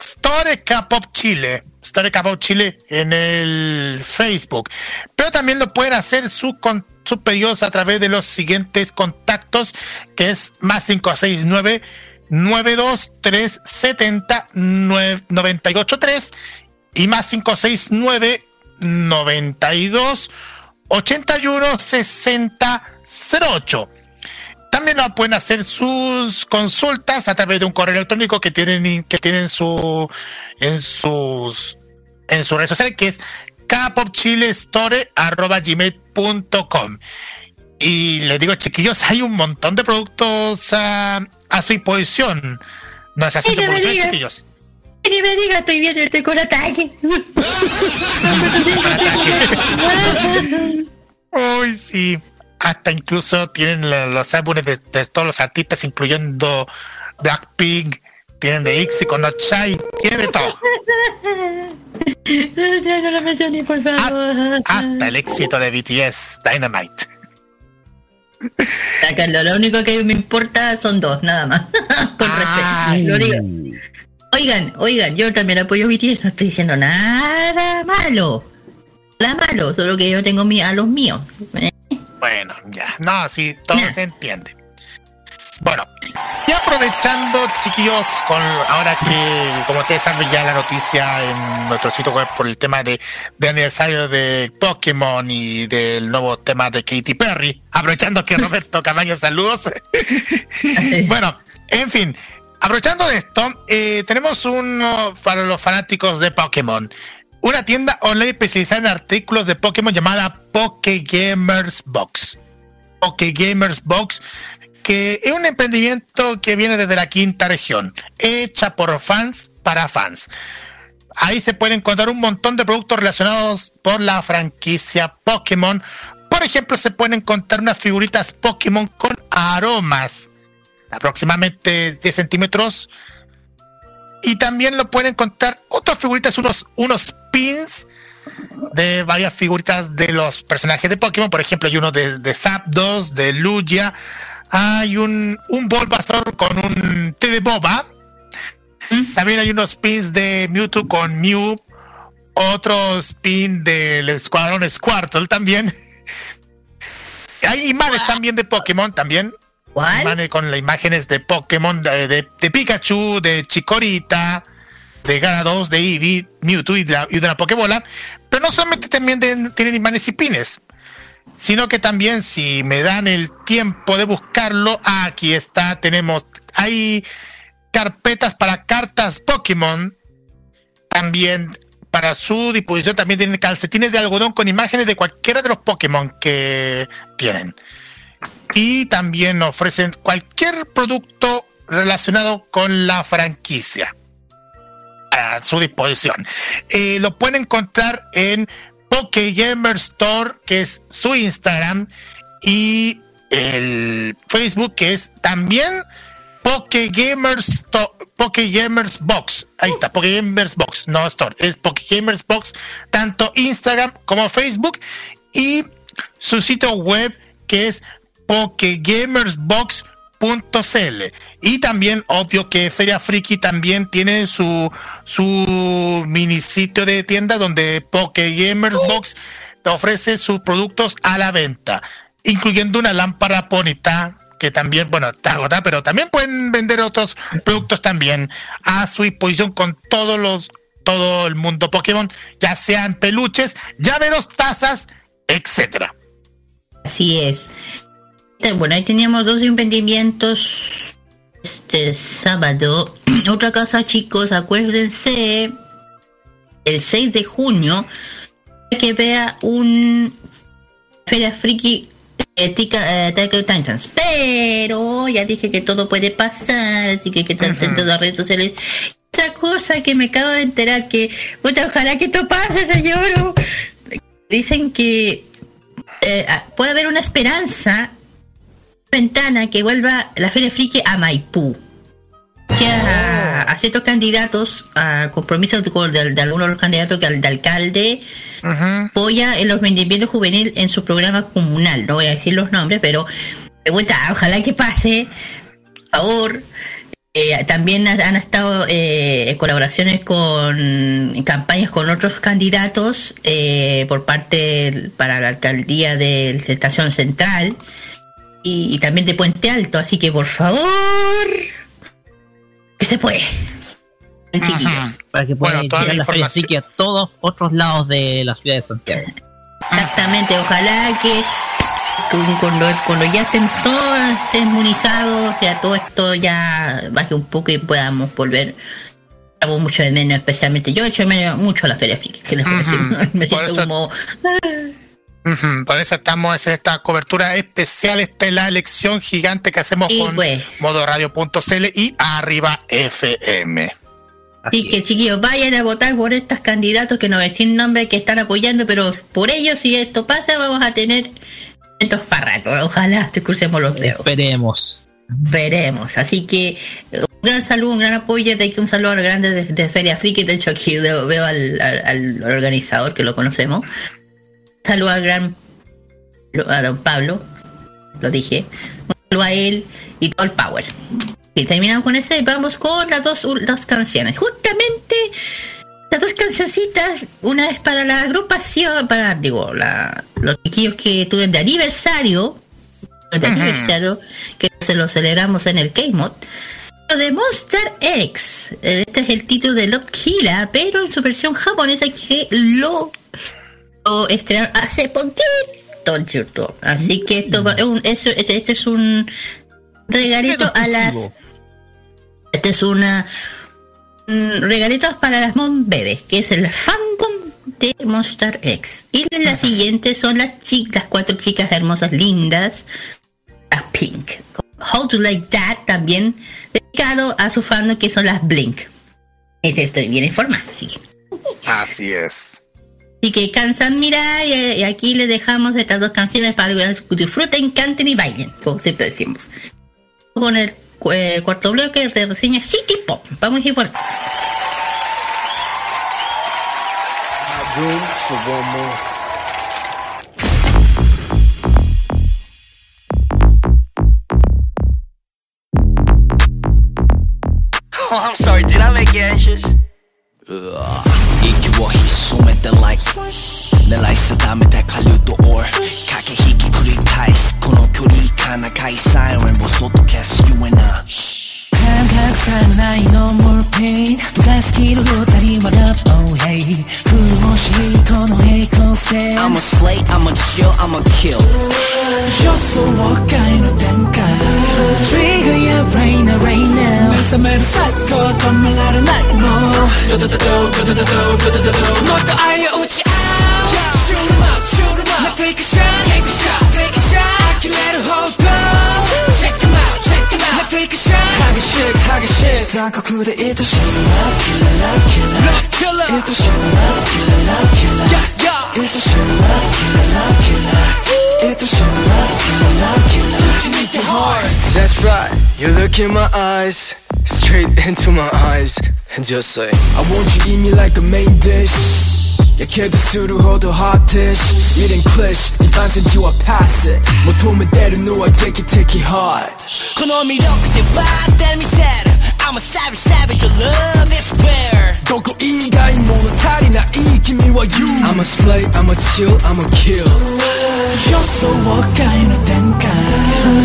Store K-Pop Chile, Store K-Pop Chile en el Facebook. Pero también lo pueden hacer su con sus pedidos a través de los siguientes contactos, que es más 569 92370 983 y más 569 92 81 60 08. También lo pueden hacer sus consultas a través de un correo electrónico que tienen que tienen su en sus en su red social que es capopchilestore@gmail.com. Y les digo, chiquillos, hay un montón de productos a, a su disposición. No es así chiquillos. Ni me diga, estoy viendo este con ataque. Uy, sí. Hasta incluso tienen los álbumes de, de todos los artistas, incluyendo Blackpink, tienen de Ixi con No Chai, tienen de todo. Ya no lo mencioné, por favor. Hasta el éxito de BTS, Dynamite. Ya, Carlos, lo único que me importa son dos, nada más. Con Ay. respeto. Lo digo. Oigan, oigan, yo también apoyo BTS, no estoy diciendo nada malo. Nada malo, solo que yo tengo mi, a los míos. Eh, Bueno, ya. No, sí, todo se entiende. Bueno, y aprovechando, chiquillos, con ahora que, como ustedes saben, ya la noticia en nuestro sitio web por el tema de, de aniversario de Pokémon y del nuevo tema de Katy Perry. Aprovechando que Roberto Camaño, saludos. bueno, en fin, aprovechando de esto, eh, tenemos uno para los fanáticos de Pokémon. Una tienda online especializada en artículos de Pokémon llamada Poké Gamers Box. Poké Gamers Box, que es un emprendimiento que viene desde la quinta región, hecha por fans para fans. Ahí se puede encontrar un montón de productos relacionados por la franquicia Pokémon. Por ejemplo, se pueden encontrar unas figuritas Pokémon con aromas, aproximadamente 10 centímetros. Y también lo pueden encontrar otras figuritas, unos, unos pins de varias figuritas de los personajes de Pokémon. Por ejemplo, hay uno de, de Zapdos, de Lugia. Hay un, un Bulbasaur con un té de boba. También hay unos pins de Mewtwo con Mew. Otros pins del Escuadrón Squirtle también. Hay imanes también de Pokémon también. ¿Cuál? Con las imágenes de Pokémon, de, de- de Pikachu, de Chikorita, de Gyarados, de Eevee, Mewtwo y de, la, y de la Pokébola. Pero no solamente también tienen imanes y pines, sino que también si me dan el tiempo de buscarlo, aquí está, tenemos, hay carpetas para cartas Pokémon, también para su disposición también tienen calcetines de algodón con imágenes de cualquiera de los Pokémon que tienen. Y también ofrecen cualquier producto relacionado con la franquicia a su disposición. Eh, lo pueden encontrar en Pokegamer Store, que es su Instagram, y el Facebook, que es también Pokegamers, Pokegamers Box. Ahí está, Pokegamers Box, no Store, es Pokegamers Box, tanto Instagram como Facebook, y su sitio web, que es pokegamersbox.cl y también obvio que Feria Friki también tiene su su mini sitio de tienda donde Pokegamersbox ofrece sus productos a la venta incluyendo una lámpara Ponita que también, bueno, está agotada, pero también pueden vender otros productos también a su disposición con todos los, todo el mundo Pokémon, ya sean peluches, llaveros, tazas, etcétera. Así es. Eh, Bueno, ahí teníamos dos emprendimientos este sábado. Otra cosa, chicos, acuérdense, el 6 de junio, que vea un Feria Friki eh, Tika- eh, Titans. Pero ya dije que todo puede pasar, así que que estar atentos a las redes sociales. Otra cosa que me acabo de enterar que, puta, ojalá que esto pase, señor. Dicen que eh, ah, puede haber una esperanza, ventana que vuelva la Feria Friki a Maipú. Que a, ciertos candidatos, a compromisos de, de- algunos de los candidatos que al de alcalde, apoya en los rendimientos juvenil en su programa comunal. No voy a decir los nombres, pero de vuelta, ojalá que pase. Por favor. Eh, también ha- han estado eh, colaboraciones con campañas con otros candidatos eh, por parte para la alcaldía de la Estación Central y, y también de Puente Alto. Así que por favor, que se puede. Chiquillos. Para que Bueno, puedan toda llegar la la feria a todos otros lados de la ciudad de Santiago. Exactamente, ojalá que cu- cuando, cuando ya estén todos inmunizados, ya todo esto ya baje un poco y podamos volver. Estamos mucho de menos, especialmente yo echo de menos mucho a la Feria Friki, que les decir. Me Por siento eso- Por eso estamos en esta cobertura especial, esta es la elección gigante que hacemos Sí, con pues. modoradio.cl y arriba FM. Así que chiquillos, vayan a votar por estos candidatos que no voy a decir nombre que están apoyando, pero por ellos, si esto pasa, vamos a tener estos para rato. Ojalá te crucemos los dedos. Esperemos. Veremos. Así que un gran saludo, un gran apoyo. De aquí un saludo grande de, de Feria Friki. De hecho, aquí veo, veo al, al- al organizador que lo conocemos. Saludo al gran a don Pablo. Lo dije. Un saludo a él y todo el power. Y terminamos con ese y vamos con las dos, dos canciones. Justamente las dos cancioncitas, una es para la agrupación, para, digo, la, los chiquillos que tuvieron de aniversario, de aniversario, que se lo celebramos en el K-Mod. Lo de Monster X, este es el título de Love Killa, pero en su versión japonesa que lo, lo estrenaron hace poquito en YouTube. Así que esto va- es un- es- este, este es un regalito a las este es una mm, regalitos para las Mon Bebés, que es el fandom de Monster X. Y la siguiente son las chicas, las cuatro chicas hermosas, lindas, las Pink. How to Like That también dedicado a su fandom que son las Blink. Este estoy bien informada, así que. Así es. Así que cansan mirar y, y aquí les dejamos estas dos canciones para que disfruten, canten y bailen, como siempre decimos. Con el, cu- cuarto bloque de reseña City Pop. Vamos one more. Oh, I'm sorry, did I make you anxious? 息をひっそめて like 狙い定めた狩人 or 駆け引き繰り返すこの距離かなかいサイレンをそっと消す You and I 感覚さえない No more pain 部がスキル二人は Love oh hey 苦しいこの pretend I'm a slay, I'm a chill, I'm a kill. You're kind of 단가 Trigger your brain right now As a matter of fact, 거 건물 나를 날 뭐. 도도도도 도도도도 도도도도 너도 아예 우지 질식하기 싫 자꾸 그대 이도 Shoot up, killer, love killer Love killer 이도 Shoot up, killer, love killer Yeah, yeah 이도 Shoot up, killer, love killer 이도 Shoot up, killer, love killer You need your heart That's right, you look in my eyes Straight into my eyes. And just say I want you eat me like a main dish. Yeah, kids 수를 hold hottest Reading clish, 네 반센지와 pass it 못 도움을 대로 누워 get it, take it hard 그놈이 이렇게 봐, tell me sad I'm a savage, savage, your love is rare. 도구 이가이 모노탈이 나 이기 미워 you. I'm a slay, I'm a chill, I'm a kill. You're so what kind of damn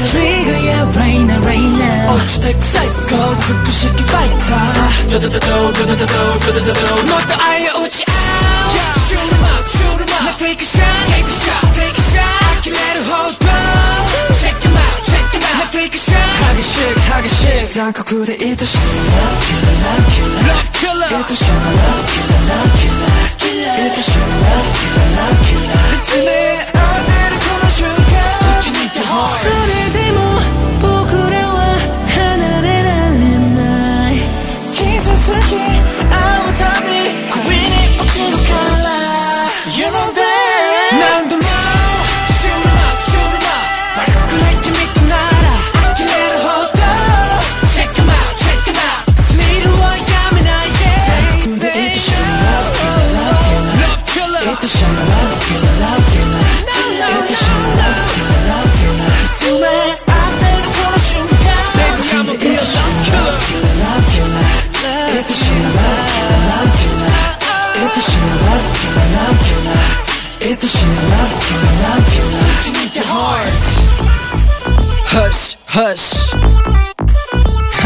Trigger, yeah, right now, right now 어찌됐 psycho, 죽고 싶게 fighter. 도도도도, 도도도도, 도도도도 너도 아예 오지 않아 Shoot em up, shoot em up. Now take a shot, take a shot, take a shot. I can let it hold on. Check em out, check em out. Now take a shot. 하기식, 하기식. 쌍꺼풀에 이도 샤. Love killer, love killer. Love killer. 이도 샤. Love killer, love killer. 이도 샤. Love killer, love killer. love killer.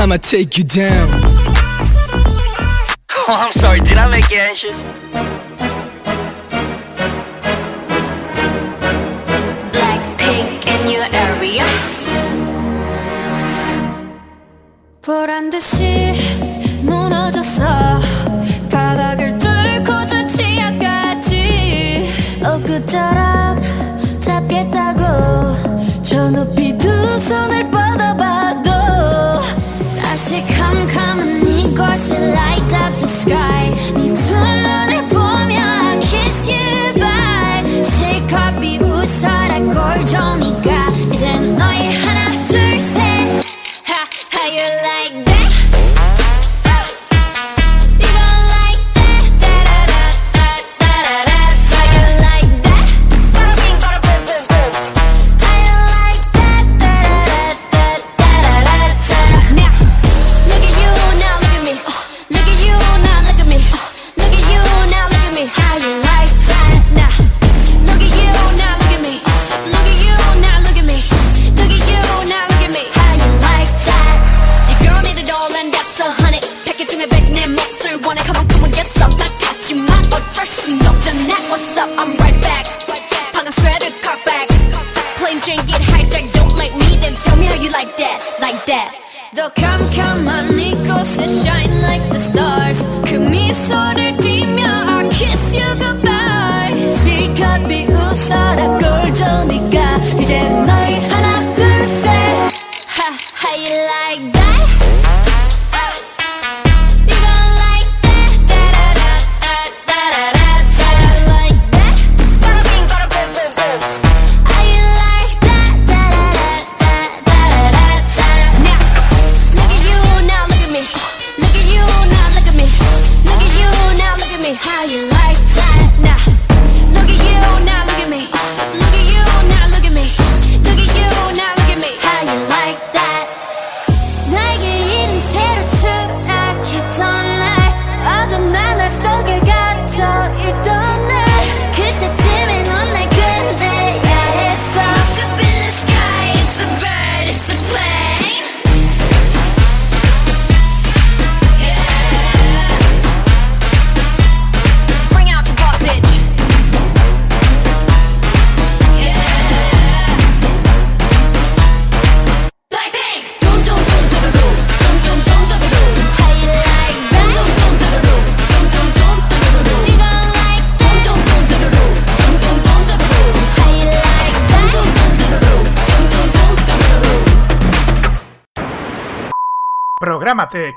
I'ma take you down Oh, I'm sorry, did I make you anxious? Blackpink in your area. 보란 듯이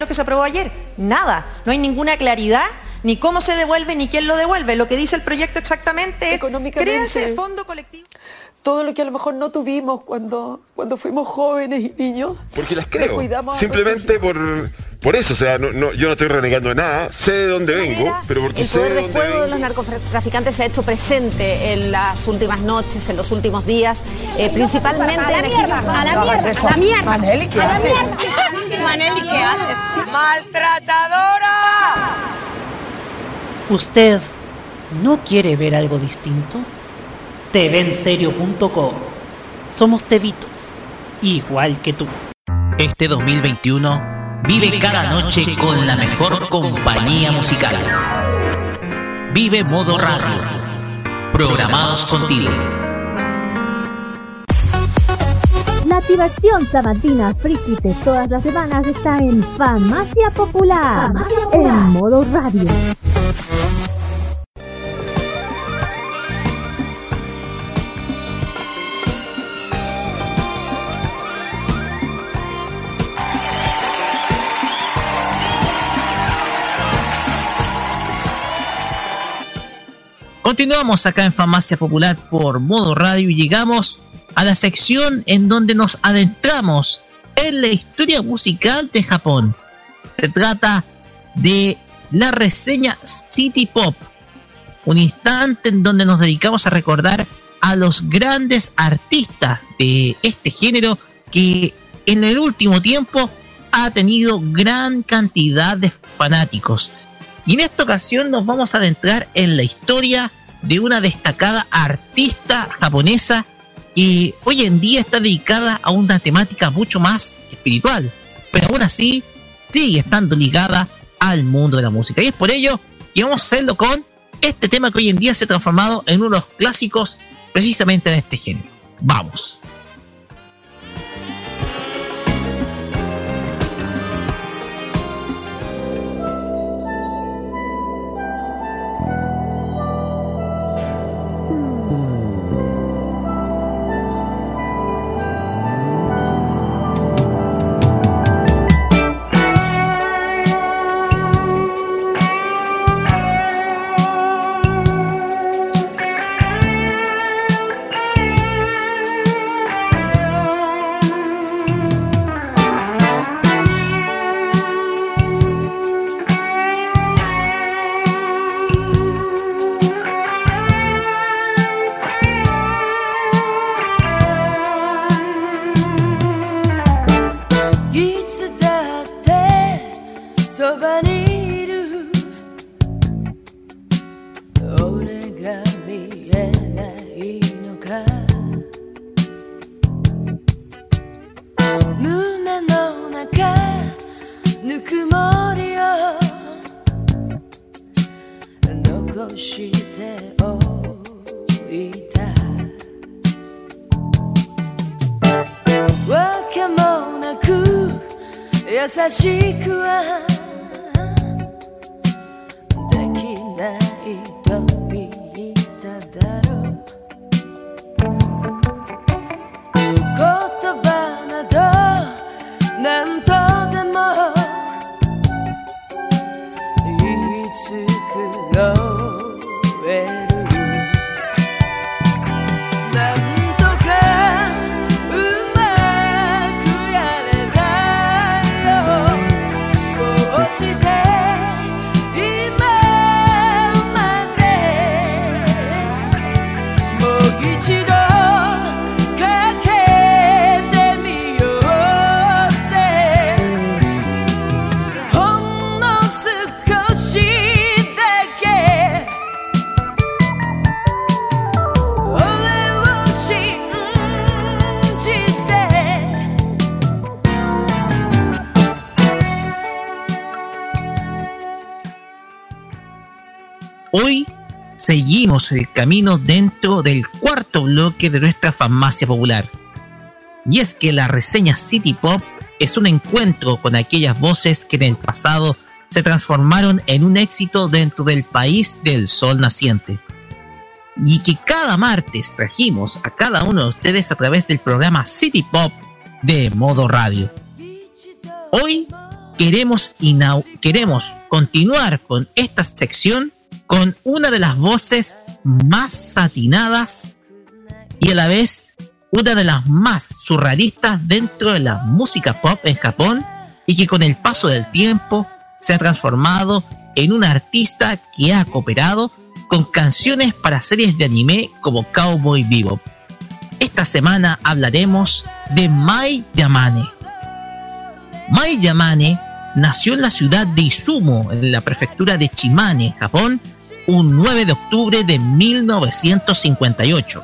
Lo que se aprobó ayer, nada. No hay ninguna claridad ni cómo se devuelve ni quién lo devuelve. Lo que dice el proyecto exactamente es créanse fondo colectivo. todo lo que a lo mejor no tuvimos cuando, cuando fuimos jóvenes y niños. Porque las creo. Simplemente por, por eso. O sea, no, no- yo no estoy renegando de nada. Sé de dónde vengo, pero porque El sé poder de de dónde fuego de vengo. los narcotraficantes se ha hecho presente en las últimas noches, en los últimos días, eh, principalmente A la mierda, a la mierda, a la mierda. Maneli, ¿qué A la haces? mierda. Maneli, ¿qué haces? ¡Maltratadora! ¿Usted no quiere ver algo distinto? TVenserio.com Somos tevitos, igual que tú. Este 2021 vive cada noche con la mejor compañía musical. Vive Modo Radio. Programados contigo. La diversión sabatina friki de todas las semanas está en Farmacia Popular, en modo radio. Continuamos acá en Farmacia Popular por Modo Radio y llegamos a la sección en donde nos adentramos en la historia musical de Japón. Se trata de la reseña City Pop, un instante en donde nos dedicamos a recordar a los grandes artistas de este género que en el último tiempo ha tenido gran cantidad de fanáticos. Y en esta ocasión nos vamos a adentrar en la historia de una destacada artista japonesa que hoy en día está dedicada a una temática mucho más espiritual, pero aún así sigue estando ligada al mundo de la música. Y es por ello que vamos a hacerlo con este tema que hoy en día se ha transformado en uno de los clásicos precisamente de este género. Vamos. Dentro del cuarto bloque de nuestra farmacia popular. Y es que la reseña City Pop es un encuentro con aquellas voces que en el pasado se transformaron en un éxito dentro del país del sol naciente. Y que cada martes trajimos a cada uno de ustedes a través del programa City Pop de modo radio. Hoy queremos, queremos continuar con esta sección con una de las voces más satinadas y a la vez una de las más surrealistas dentro de la música pop en Japón y que con el paso del tiempo se ha transformado en una artista que ha cooperado con canciones para series de anime como Cowboy Bebop. Esta semana hablaremos de Mai Yamane. Mai Yamane nació en la ciudad de Izumo, en la prefectura de Chimane, Japón, un 9 de octubre de 1958.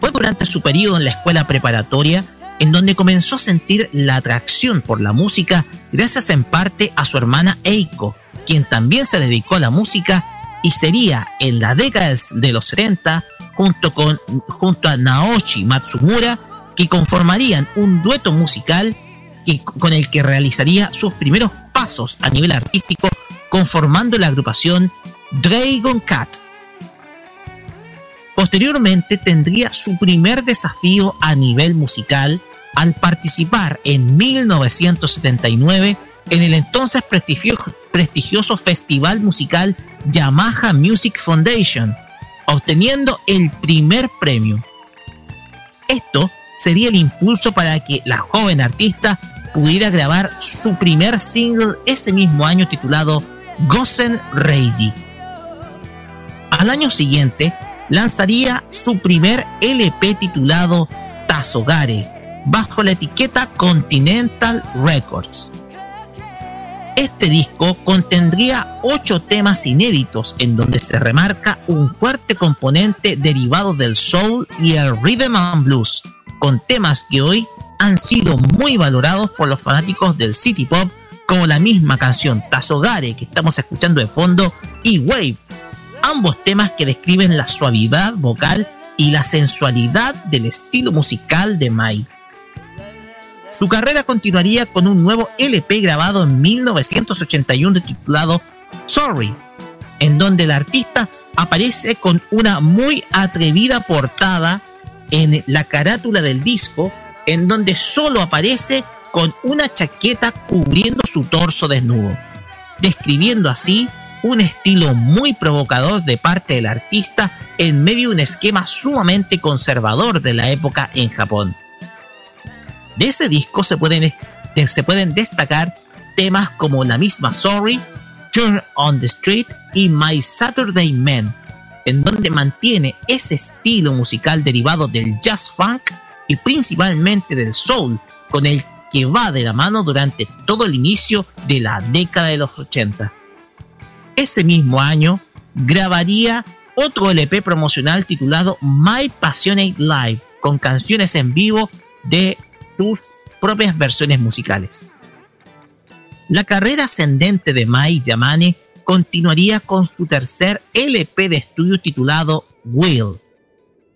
Fue durante su periodo en la escuela preparatoria en donde comenzó a sentir la atracción por la música gracias en parte a su hermana Eiko, quien también se dedicó a la música y sería en la década de los 70 junto, con, junto a Naoshi Matsumura que conformarían un dueto musical que- con el que realizaría sus primeros pasos a nivel artístico conformando la agrupación Dragon Cat. Posteriormente tendría su primer desafío a nivel musical al participar en 1979 en el entonces prestigio- prestigioso festival musical Yamaha Music Foundation, obteniendo el primer premio. Esto sería el impulso para que la joven artista pudiera grabar su primer single ese mismo año titulado Gosen Reiji. Al año siguiente lanzaría su primer LP titulado Tazogare bajo la etiqueta Continental Records. Este disco contendría ocho temas inéditos en donde se remarca un fuerte componente derivado del soul y el rhythm and blues, con temas que hoy han sido muy valorados por los fanáticos del city pop, como la misma canción Tazogare que estamos escuchando de fondo y Wave, ambos temas que describen la suavidad vocal y la sensualidad del estilo musical de Mai. Su carrera continuaría con un nuevo LP grabado en 1981 titulado Sorry, en donde el artista aparece con una muy atrevida portada en la carátula del disco, en donde solo aparece con una chaqueta cubriendo su torso desnudo, describiendo así un estilo muy provocador de parte del artista en medio de un esquema sumamente conservador de la época en Japón. De ese disco se pueden, ex- se pueden destacar temas como la misma Sorry, Turn on the Street y My Saturday Man, en donde mantiene ese estilo musical derivado del jazz funk y principalmente del soul, con el que va de la mano durante todo el inicio de la década de los 80. Ese mismo año grabaría otro LP promocional titulado My Passionate Live, con canciones en vivo de sus propias versiones musicales. La carrera ascendente de Mai Yamane continuaría con su tercer LP de estudio titulado Will,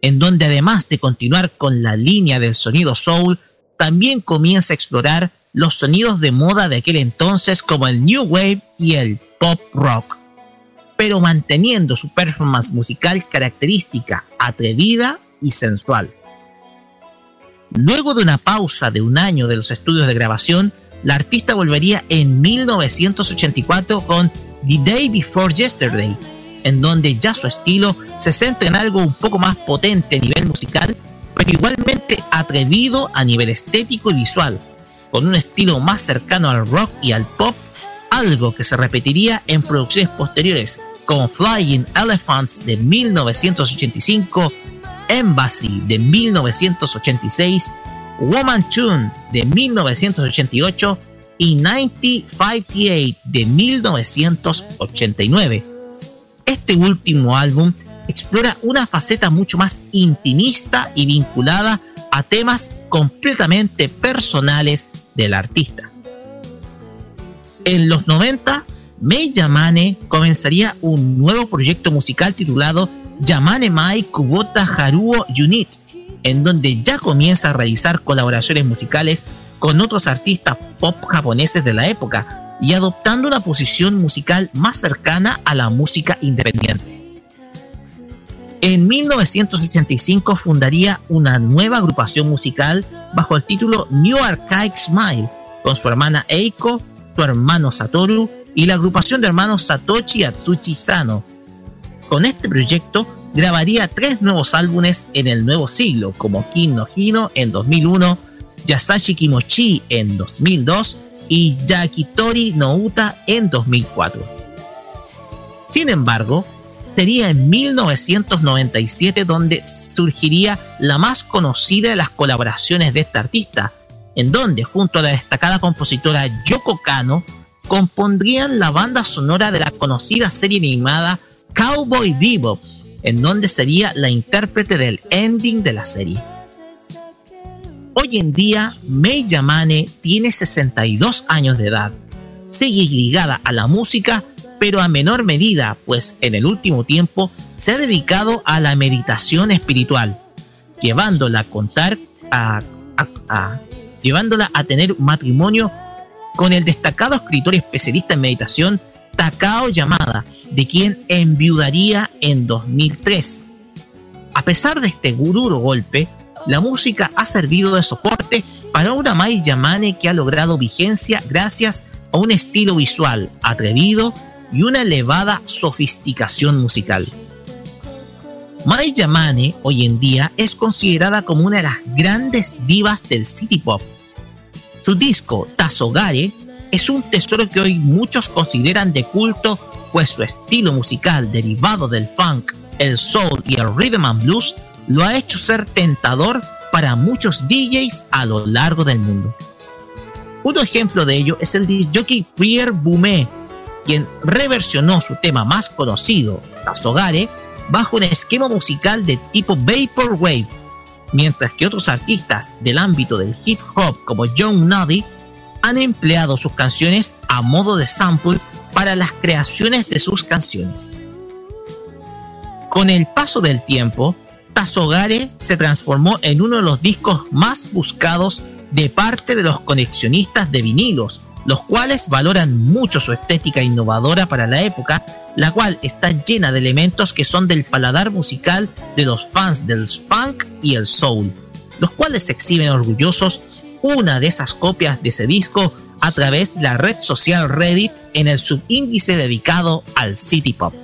en donde además de continuar con la línea del sonido soul, también comienza a explorar los sonidos de moda de aquel entonces como el New Wave y el Pop Rock, pero manteniendo su performance musical característica, atrevida y sensual. Luego de una pausa de un año de los estudios de grabación, la artista volvería en 1984 con The Day Before Yesterday, en donde ya su estilo se centra en algo un poco más potente a nivel musical, pero igualmente atrevido a nivel estético y visual, con un estilo más cercano al rock y al pop, algo que se repetiría en producciones posteriores como Flying Elephants de 1985, Embassy de 1986, Woman Tune de 1988 y 1958 de 1989. Este último álbum explora una faceta mucho más intimista y vinculada a temas completamente personales del artista. En los 90 Mei Yamane comenzaría un nuevo proyecto musical titulado Yamane Mai Kubota Haruo Unit, en donde ya comienza a realizar colaboraciones musicales con otros artistas pop japoneses de la época y adoptando una posición musical más cercana a la música independiente. En 1985 fundaría una nueva agrupación musical bajo el título New Archaic Smile, con su hermana Eiko, su hermano Satoru y la agrupación de hermanos Satoshi y Atsushi Sano. Con este proyecto grabaría tres nuevos álbumes en el nuevo siglo, como Kin no Hino en 2001, Yasashi Kimochi en 2002 y Yakitori no Uta en 2004. Sin embargo, sería en 1997 donde surgiría la más conocida de las colaboraciones de este artista, en donde junto a la destacada compositora Yoko Kano compondrían la banda sonora de la conocida serie animada Cowboy Bebop, en donde sería la intérprete del ending de la serie. Hoy en día, Mei Yamane tiene 62 años de edad. Sigue ligada a la música, pero a menor medida, pues en el último tiempo se ha dedicado a la meditación espiritual, llevándola a contar a, a- a- llevándola a tener matrimonio con el destacado escritor y especialista en meditación Takao Yamada, de quien enviudaría en 2003. A pesar de este duro golpe, la música ha servido de soporte para una Mai Yamane que ha logrado vigencia gracias a un estilo visual atrevido y una elevada sofisticación musical. Mai Yamane hoy en día es considerada como una de las grandes divas del city pop. Su disco Tazogare es un tesoro que hoy muchos consideran de culto, pues su estilo musical derivado del funk, el soul y el rhythm and blues lo ha hecho ser tentador para muchos DJs a lo largo del mundo. Un ejemplo de ello es el disc jockey Pierre Boumet, quien reversionó su tema más conocido, Tazogare, bajo un esquema musical de tipo Vaporwave, mientras que otros artistas del ámbito del hip hop como John Nuddy han empleado sus canciones a modo de sample para las creaciones de sus canciones. Con el paso del tiempo, Tazogare se transformó en uno de los discos más buscados de parte de los coleccionistas de vinilos, los cuales valoran mucho su estética innovadora para la época, la cual está llena de elementos que son del paladar musical de los fans del funk y el soul, los cuales exhiben orgullosos una de esas copias de ese disco a través de la red social Reddit en el subíndice dedicado al City Pop.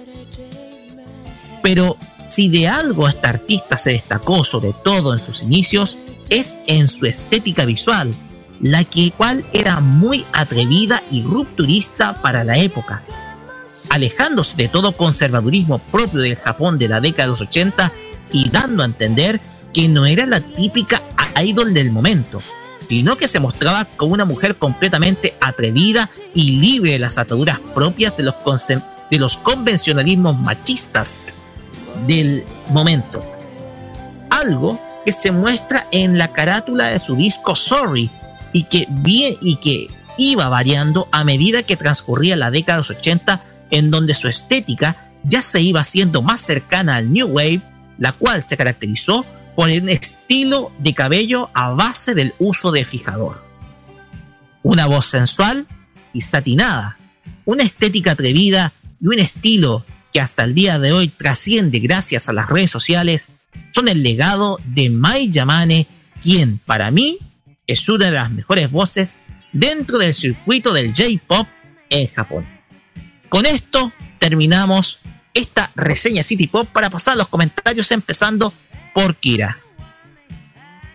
Pero si de algo esta artista se destacó sobre todo en sus inicios, es en su estética visual, la que cual era muy atrevida y rupturista para la época, alejándose de todo conservadurismo propio del Japón de la década de los 80 y dando a entender que no era la típica idol del momento, sino que se mostraba como una mujer completamente atrevida y libre de las ataduras propias de los, de los convencionalismos machistas del momento. Algo que se muestra en la carátula de su disco Sorry y que, y que iba variando a medida que transcurría la década de los 80 en donde su estética ya se iba haciendo más cercana al New Wave, la cual se caracterizó por un estilo de cabello a base del uso de fijador. Una voz sensual y satinada, una estética atrevida y un estilo que hasta el día de hoy trasciende gracias a las redes sociales, son el legado de Mai Yamane, quien para mí es una de las mejores voces dentro del circuito del J-Pop en Japón. Con esto terminamos esta reseña City Pop para pasar los comentarios empezando por Kira.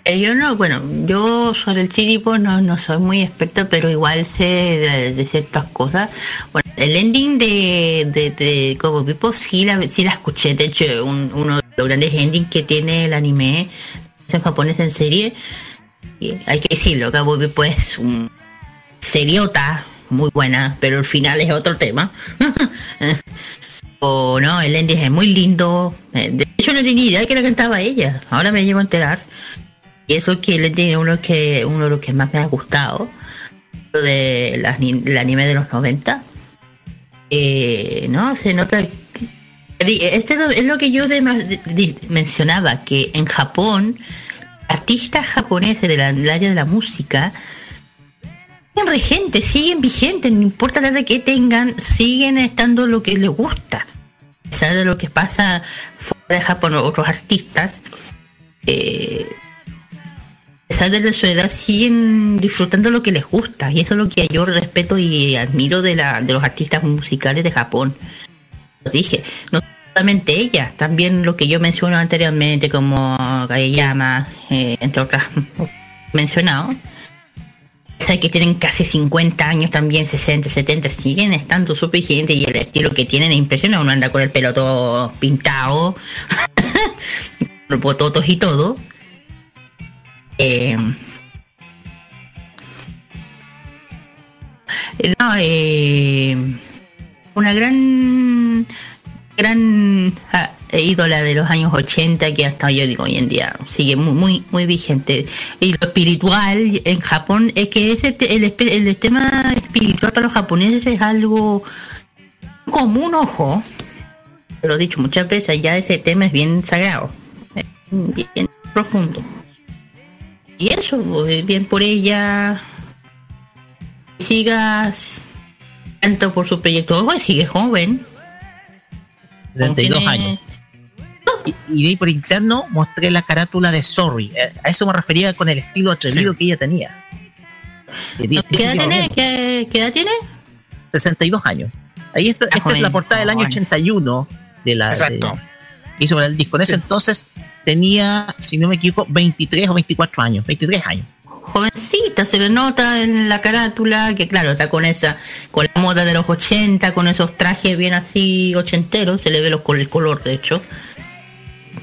Eh, Yo no, bueno, yo sobre el pues no, no soy muy experto, pero igual sé de, ciertas cosas. Bueno, el ending de, de, de Cowboy Bebop sí la, sí la escuché, de hecho un- uno de los grandes endings que tiene el anime en japonés en serie. Y hay que decirlo, Cowboy Bebop es un seriota muy buena, pero el final es otro tema. o no, el ending es muy lindo. Eh, De hecho no tenía idea de que la cantaba ella, ahora me llego a enterar. Y eso que le tiene uno que uno de los que más me ha gustado, lo de las ni- el anime de los 90. eh, no, se nota. Este es lo- es que yo de- de- de- mencionaba, que en Japón, artistas japoneses del área de la música siguen regentes, siguen vigentes, no importa la edad que tengan, siguen estando lo que les gusta. A pesar de lo que pasa fuera de Japón, otros artistas, eh, a pesar de su edad, siguen disfrutando lo que les gusta. Y eso es lo que yo respeto y admiro de, la, de los artistas musicales de Japón. Dije, no solamente ella, también lo que yo menciono anteriormente, como Kageyama, eh, entre otras mencionado. Sea, que tienen casi 50 años también, 60, 70, siguen estando súper vigentes y el estilo que tienen es impresionante. Uno anda con el pelo todo pintado, los bototos y todo. Eh, no, eh, una gran, gran ah, ídola de los años 80 que hasta yo digo hoy en día sigue muy, muy, muy vigente. Y lo espiritual en Japón es que ese el, el tema espiritual para los japoneses es algo común, ojo. Lo he dicho muchas veces, ya ese tema es bien sagrado, bien profundo. Y eso, pues, bien por ella. Sigas tanto por su proyecto, ojo, sigue joven. 32 Tiene- años. Y, y de ahí por interno mostré la carátula de Sorry. Eh, A eso me refería con el estilo atrevido que ella tenía. Di- ¿Qué edad tiene? ¿Qué, qué edad tiene? 62 años. Ahí está, esta es la portada del año joven. 81 de la Exacto. de- hizo para el disco. En ese entonces tenía, si no me equivoco, 23 o 24 años. 23 años. Jovencita, se le nota en la carátula, que claro, está con esa, con la moda de los 80, con esos trajes bien así ochenteros, se le ve los, con el color de hecho.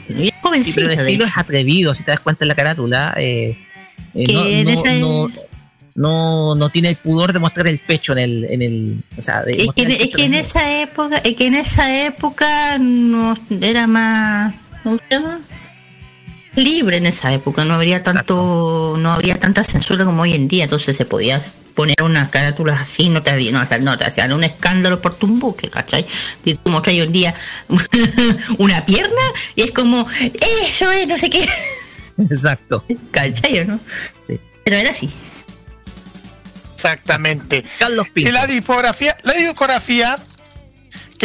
Bien Sí, jovencita, pero el de estilo hecho. es atrevido, si te das cuenta en la carátula. eh, eh, no, en no- esa- no- no- no tiene el pudor de mostrar el pecho en el. En el o sea, de Es que, es en desnudo. esa época, es que en esa época no era más, ¿cómo se llama? Libre en esa época, no habría tanto, no habría tanta censura como hoy en día, entonces se podía poner unas carátulas así, no te había, no, o sea, no te hacían un escándalo por tu buque, ¿cachai? Si tú mostras hoy en día una pierna y es como, eso es, no sé qué, Exacto. ¿cachai o no? Pero era así. Exactamente. Carlos Y la discografía, la discografía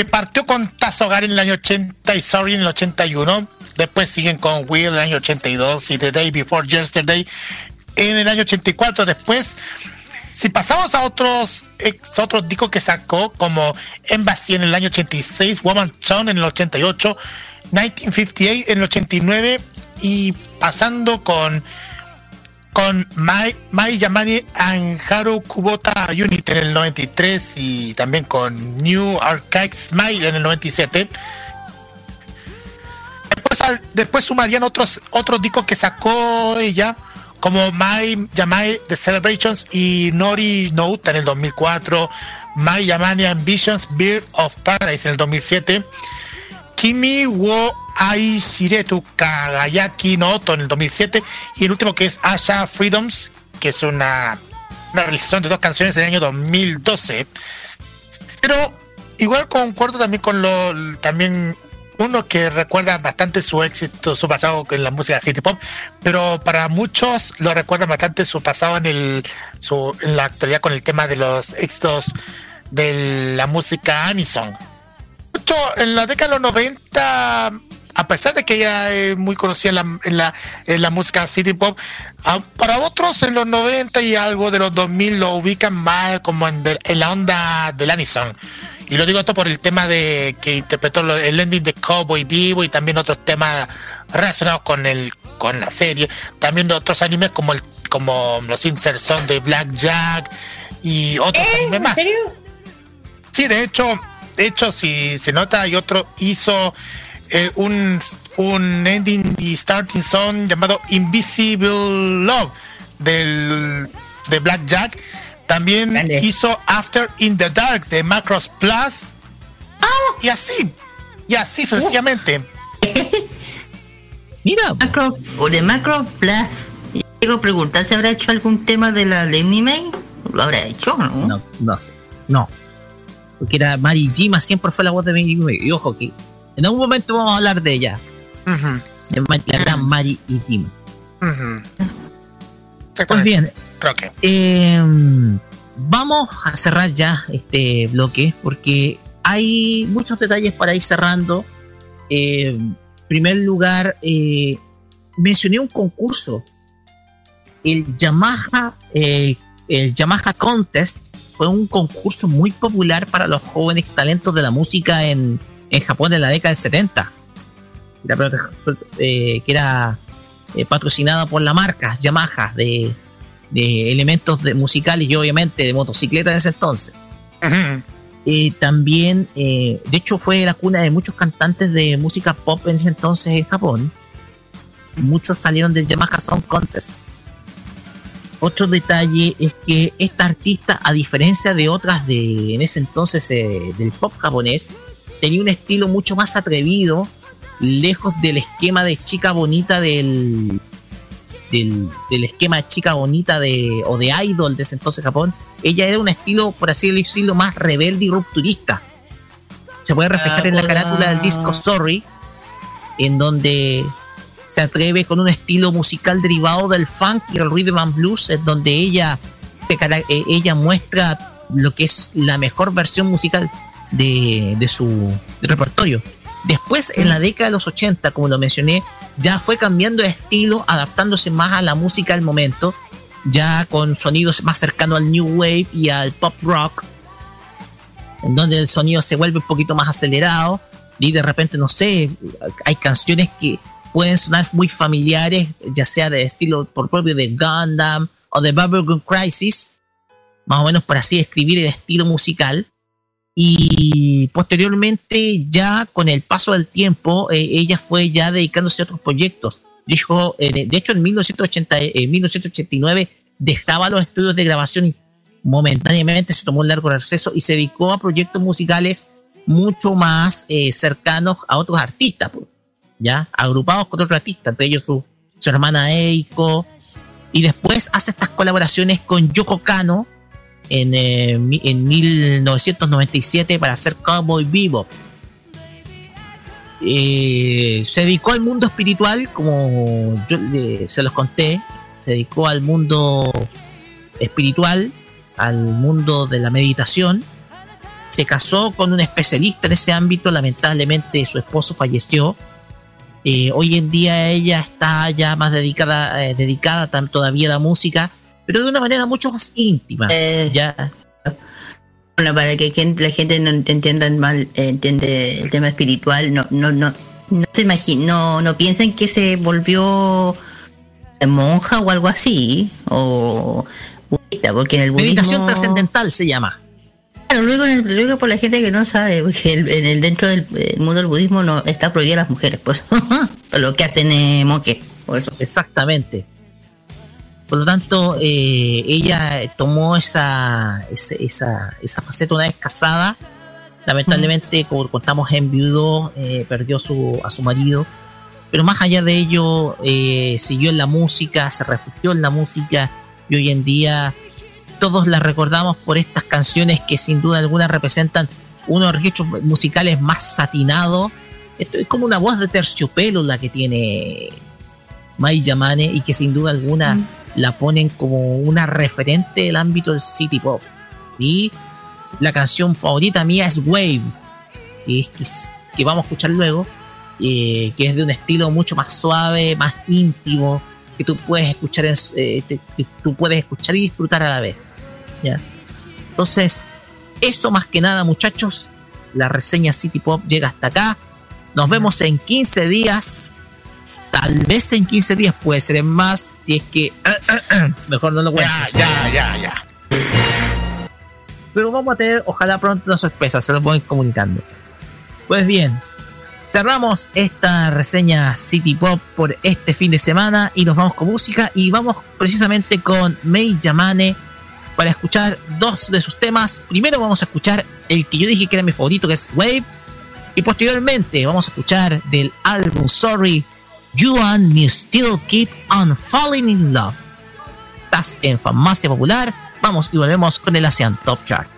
partió con Tazogar en el año 80 y Sorry en el 81, después siguen con Will en el año 82 y The Day Before Yesterday en el año 84. Después, si pasamos a otros ex- otros discos que sacó, como Embassy en el año 86, Woman Town en el 88, 1958 en el 89 y pasando con con Mai, Mai and Haru Kubota Unit en el 93 y también con New Archive Smile en el 97. Después, después sumarían otros otros discos que sacó ella, como Mai Yamane The Celebrations y Nori no Uta en el 2004, Mai Yamane Ambitions Beard of Paradise en el 2007. Kimi wo Ai Shiretu Kagayaki no Oto en el 2007 y el último que es Asha Freedoms, que es una, una realización de dos canciones en el año 2012. Pero igual concuerdo también con lo también uno que recuerda bastante su éxito, su pasado en la música city pop, pero para muchos lo recuerdan bastante su pasado en el su, en la actualidad con el tema de los éxitos de la música Anison en la década de los 90, a pesar de que ella es muy conocida en la, en la, en la música city pop, para otros en los 90 y algo de los 2000 lo ubican más como en, de- en la onda del Anison. Y lo digo esto por el tema de que interpretó el ending de Cowboy Vivo y también otros temas relacionados con el con la serie. También de otros animes como el como los insert son de Black Jack y otros animes más. Sí, de hecho, de hecho, si se nota, hay otro hizo eh, un, un ending y starting song llamado Invisible Love del de Black Jack. También hizo After in the Dark de Macross Plus. Y así, y así sucesivamente. Mira. Macro, o de Macro Plus. Yo Quiero preguntar si habrá hecho algún tema de la de anime. ¿Lo habrá hecho o no? No, no sé. No. Porque era Mari Jima, siempre fue la voz de Mary Jima. Y ojo que en algún momento vamos a hablar de ella, de la gran Mari Jima. ujú. Pues bien, eh, vamos a cerrar ya este bloque porque hay muchos detalles para ir cerrando. Eh, en primer lugar, eh, mencioné un concurso. El Yamaha, eh, el Yamaha Contest fue un concurso muy popular para los jóvenes talentos de la música en, en Japón en la década del 70. Era, eh, que era eh, patrocinado por la marca Yamaha de, de elementos de- musicales y obviamente de motocicleta en ese entonces. Eh, también, eh, de hecho, fue la cuna de muchos cantantes de música pop en ese entonces en Japón. Muchos salieron del Yamaha Song Contest. Otro detalle es que esta artista, a diferencia de otras de en ese entonces eh, del pop japonés, tenía un estilo mucho más atrevido, lejos del esquema de chica bonita del, del, del esquema de chica bonita de, o de idol de ese entonces Japón. Ella era un estilo, por así decirlo, más rebelde y rupturista. Se puede reflejar en la carátula del disco Sorry, en donde se atreve con un estilo musical derivado del funk y el rhythm and blues, en donde ella, eh, ella muestra lo que es la mejor versión musical de, de su repertorio. Después, en la década de los 80, como lo mencioné, ya fue cambiando de estilo, adaptándose más a la música del momento, ya con sonidos más cercanos al new wave y al pop rock, en donde el sonido se vuelve un poquito más acelerado y de repente, no sé, hay canciones que pueden sonar muy familiares, ya sea de estilo por propio de Gundam o de Bubblegum Crisis, más o menos por así describir el estilo musical. Y posteriormente, ya con el paso del tiempo, eh, ella fue ya dedicándose a otros proyectos. Dijo, eh, de hecho, en, 1980, en 1989 dejaba los estudios de grabación y momentáneamente se tomó un largo receso y se dedicó a proyectos musicales mucho más eh, cercanos a otros artistas, pues, ya agrupados con otros artistas, entre ellos su, hermana Eiko, y después hace estas colaboraciones con Yoko Kano en, eh, en 1997 para hacer Cowboy Bebop. Eh, se dedicó al mundo espiritual, como yo eh, se los conté, se dedicó al mundo espiritual, al mundo de la meditación. Se casó con un especialista en ese ámbito, lamentablemente su esposo falleció. Eh, hoy en día ella está ya más dedicada, eh, dedicada todavía a la música, pero de una manera mucho más íntima. ya Bueno, para que la gente no entienda mal, eh, entiende el tema espiritual, no, no, no, no se imagina, no, no piensen que se volvió monja o algo así, o budista, porque en el budismo... meditación trascendental se llama. Claro, luego, en el- luego por la gente que no sabe, porque el- en el dentro del el mundo del budismo no está prohibida las mujeres, por, por lo que hacen eh, monjes, por eso. Exactamente. Por lo tanto, eh, ella tomó esa, esa, esa, esa faceta una vez casada. Lamentablemente, como contamos en viudo, eh, perdió su, a su marido. Pero más allá de ello, eh, siguió en la música, se refugió en la música y hoy en día todos la recordamos por estas canciones que sin duda alguna representan uno de los registros musicales más satinados. Esto es como una voz de terciopelo la que tiene Mai Yamane y que sin duda alguna la ponen como una referente del ámbito del city pop. Y la canción favorita mía es Wave, que, es- que vamos a escuchar luego, eh, que es de un estilo mucho más suave, más íntimo, que tú puedes escuchar, en- eh, que tú puedes escuchar y disfrutar a la vez. ¿Ya? Entonces, eso más que nada, muchachos, la reseña City Pop llega hasta acá. Nos vemos en 15 días. Tal vez en 15 días, puede ser en más. Si es que. mejor no lo cuento. Ya, ya, ya. Pero vamos a tener, ojalá pronto, una sorpresa. Se lo voy comunicando. Pues bien, cerramos esta reseña City Pop por este fin de semana y nos vamos con música y vamos precisamente con Mei Yamane para escuchar dos de sus temas. Primero vamos a escuchar el que yo dije que era mi favorito, que es Wave. Y posteriormente vamos a escuchar del álbum Sorry, You and Me Still Keep on Falling in Love. Estás en Farmacia Popular. Vamos y volvemos con el Asian Top Chart.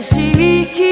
しい気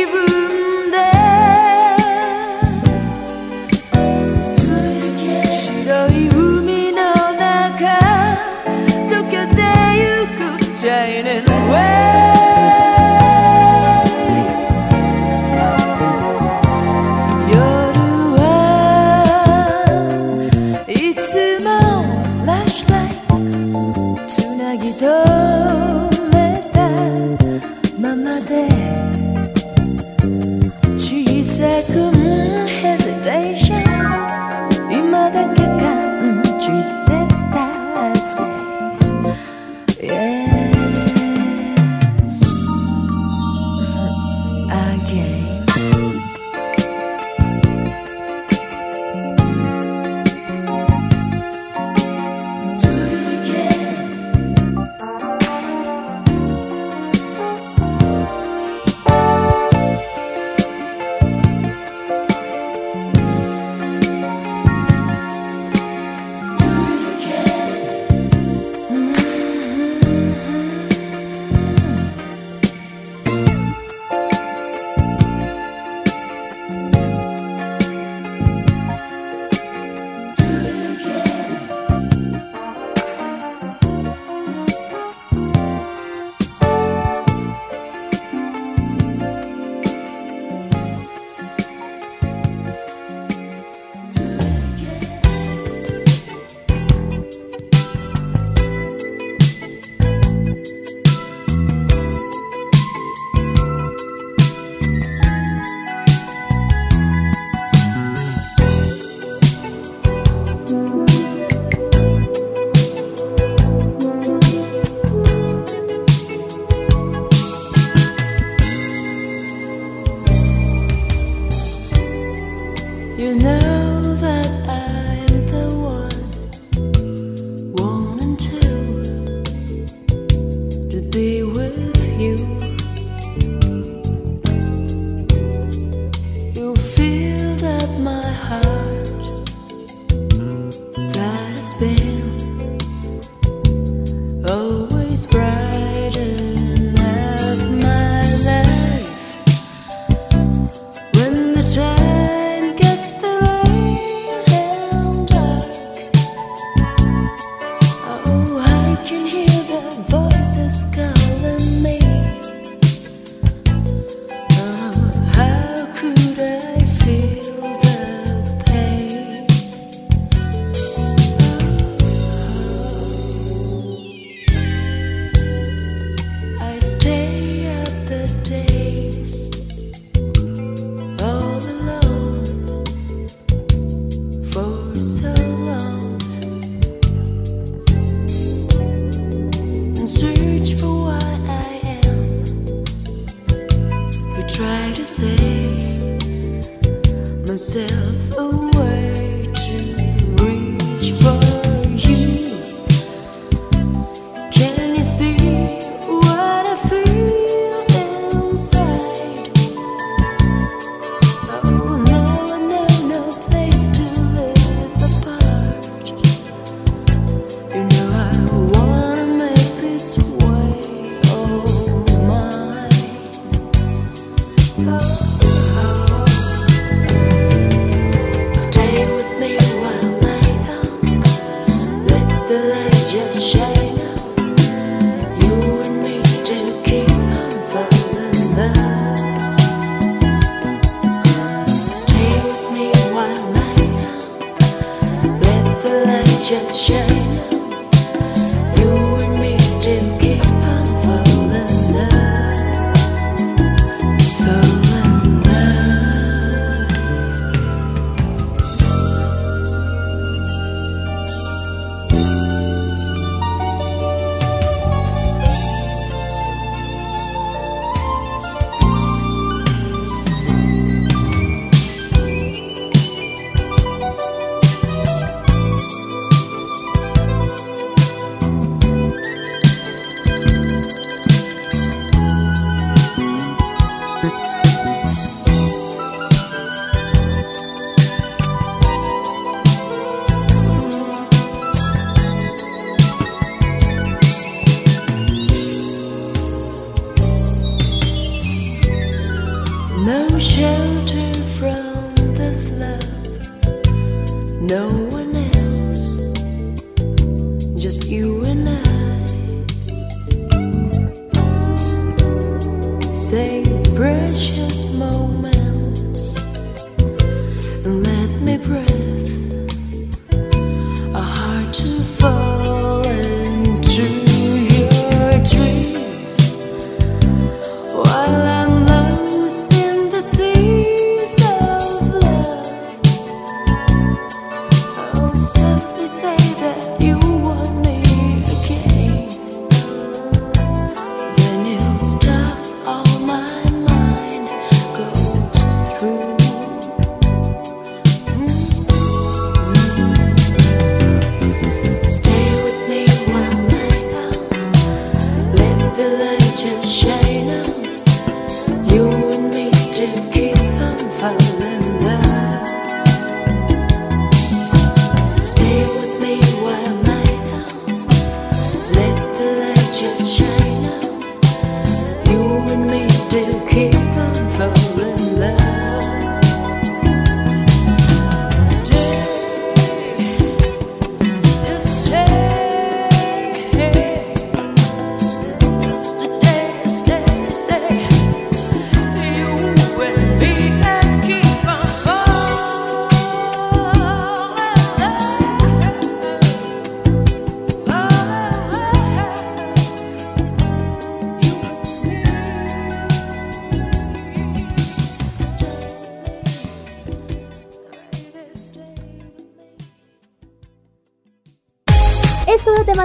谁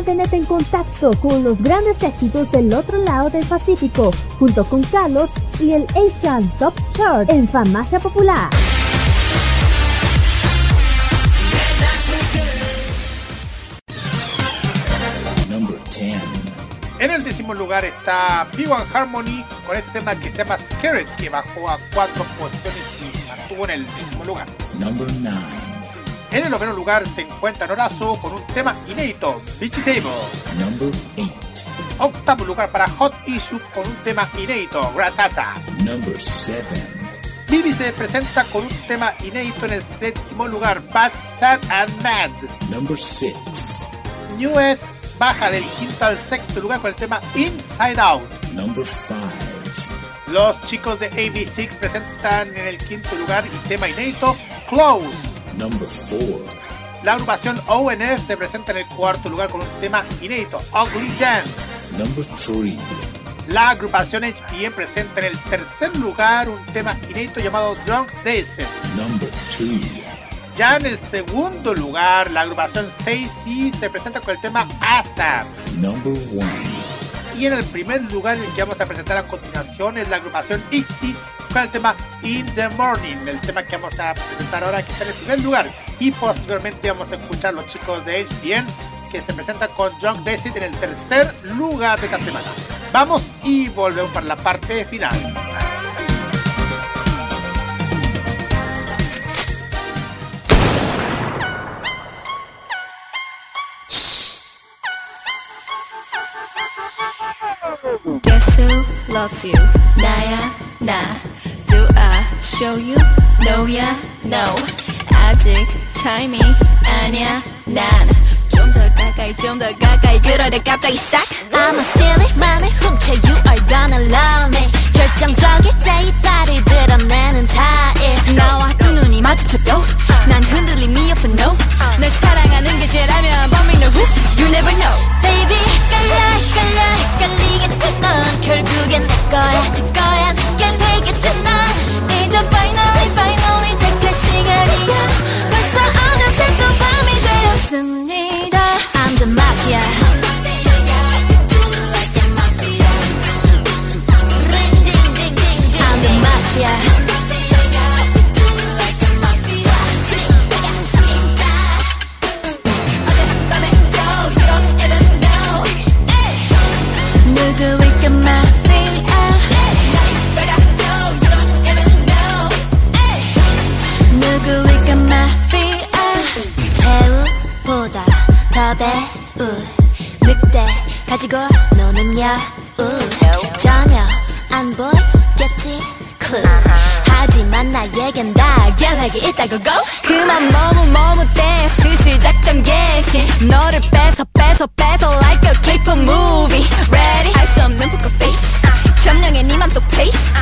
mantenerte en contacto con los grandes éxitos del otro lado del Pacífico, junto con Carlos y el Asian Top Chart en Farmacia Popular. Number 10. En el décimo lugar está P1 Harmony con este tema que se llama Scared, que bajó a cuatro posiciones y mantuvo en el décimo lugar. Number 9. En el noveno lugar se encuentra Norazo con un tema inédito, Beachy Table. Number 8. Octavo lugar para Hot Issue con un tema inédito, Ratata. Number 7. Bibi se presenta con un tema inédito en el séptimo lugar, Bad, Sad and Mad. Number 6. Newest baja del quinto al sexto lugar con el tema Inside Out. Number 5. Los chicos de AB6 presentan en el quinto lugar y tema inédito, Close. Number 4. La agrupación ONF se presenta en el cuarto lugar con un tema inédito, Ugly Dance. Number 3. La agrupación HPN presenta en el tercer lugar un tema inédito llamado Drunk Desert. Number 2. Ya en el segundo lugar, la agrupación Stacy se presenta con el tema ASAP. Number 1. Y en el primer lugar, el que vamos a presentar a continuación, es la agrupación IXI el tema In the Morning, el tema que vamos a presentar ahora que está en el primer lugar. Y posteriormente vamos a escuchar a los chicos de HBN que se presentan con John Bassett en el tercer lugar de cada semana. Vamos y volvemos para la parte final. Guess who loves you? Naya, nah. show you? No야 no 아직 타임이 아니야 난좀 더 가까이 좀 더 가까이 그러다 갑자기 싹 I'ma steal it 맘을 훔쳐 You are gonna love me 결정적일 때 이빨을 드러내는 타입 나와 두 눈이 마주쳐도 난 흔들림이 없어 no 널 사랑하는 게 죄라면 But me know who You never know Baby 깔라 깔라 깔리겠지 넌 결국엔 내 거야 내 거야 내게 되겠지 넌 이제 finally finally 택할 시간이야 벌써 어느새 또 밤이 되었습니다 I'm the mafia 가지고 노느냐 우. 전혀 안 보이겠지. 하지만 나에겐 다 계획이 있다고 go. 그만 너무 머뭇대 슬슬 작전 개시. 너를 뺏어 뺏어 뺏어 like a clip of movie. Ready? 할수 없는 poker face. 점령해 네 맘속 place.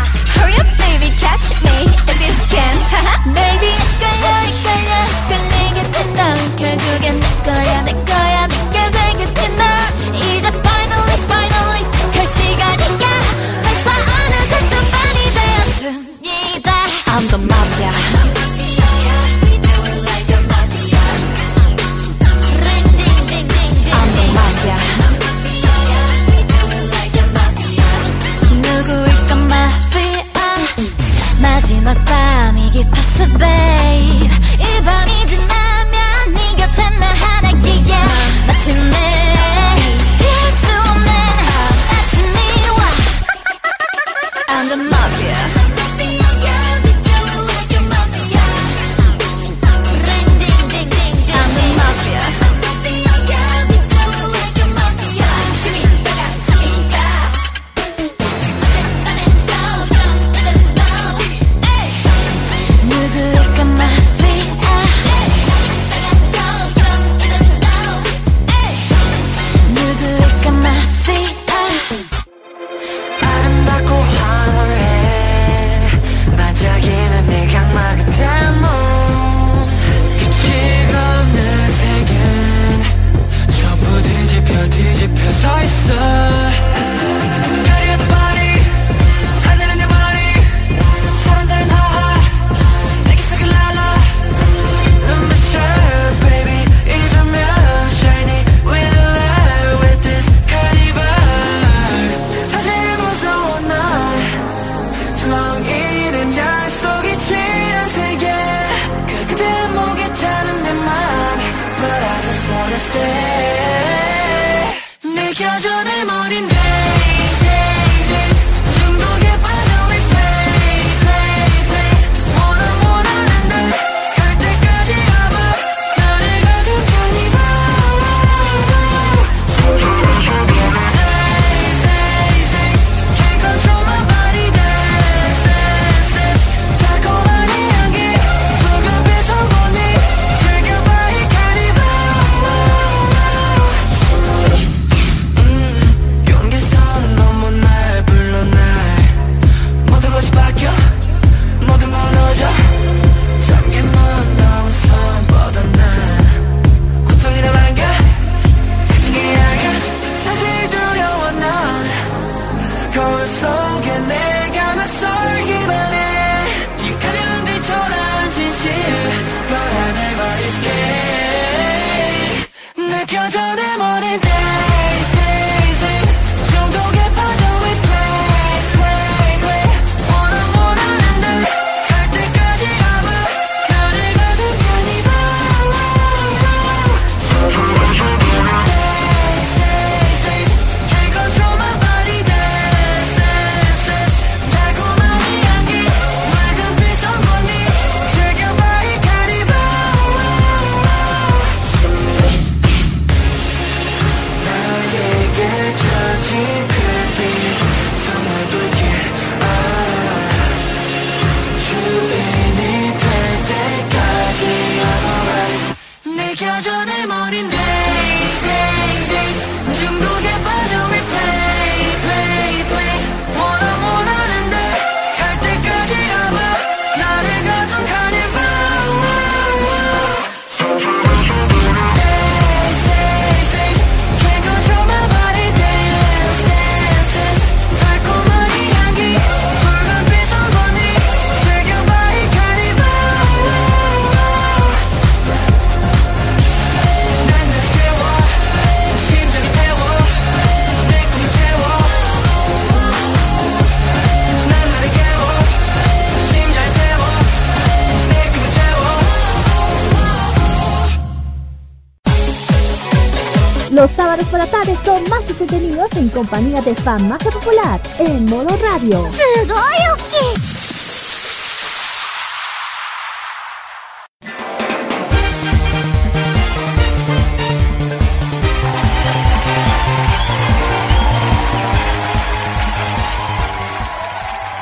de Farmacia Popular en modo radio.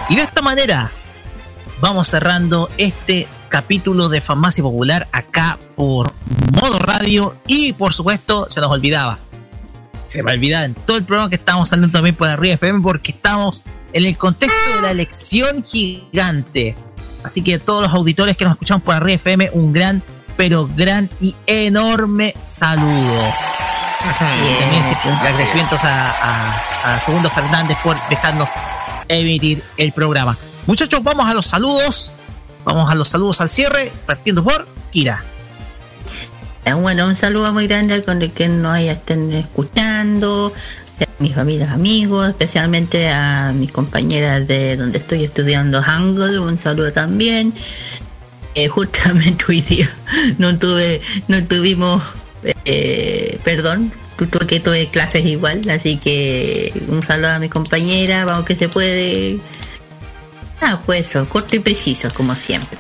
Y de esta manera vamos cerrando este capítulo de Farmacia Popular acá por modo radio y por supuesto se nos olvidaba se me olvidaba en todo el programa que estamos saliendo también por arriba FM porque estamos en el contexto de la elección gigante. Así que todos los auditores que nos escuchamos por arriba FM, un gran, pero gran y enorme saludo. Y también agradecimientos a, a, a Segundo Fernández por dejarnos emitir el programa. Muchachos, vamos a los saludos. Vamos a los saludos al cierre, partiendo por Kira. Bueno, un saludo muy grande con el que nos haya estén escuchando, a mis familias, amigos, especialmente a mis compañeras de donde estoy estudiando Hangul, un saludo también. Eh, justamente hoy día no tuve, no tuvimos, eh, perdón, tu- tuve que tuve clases igual, así que un saludo a mi compañera, vamos que se puede. Ah, pues eso, corto y preciso, como siempre.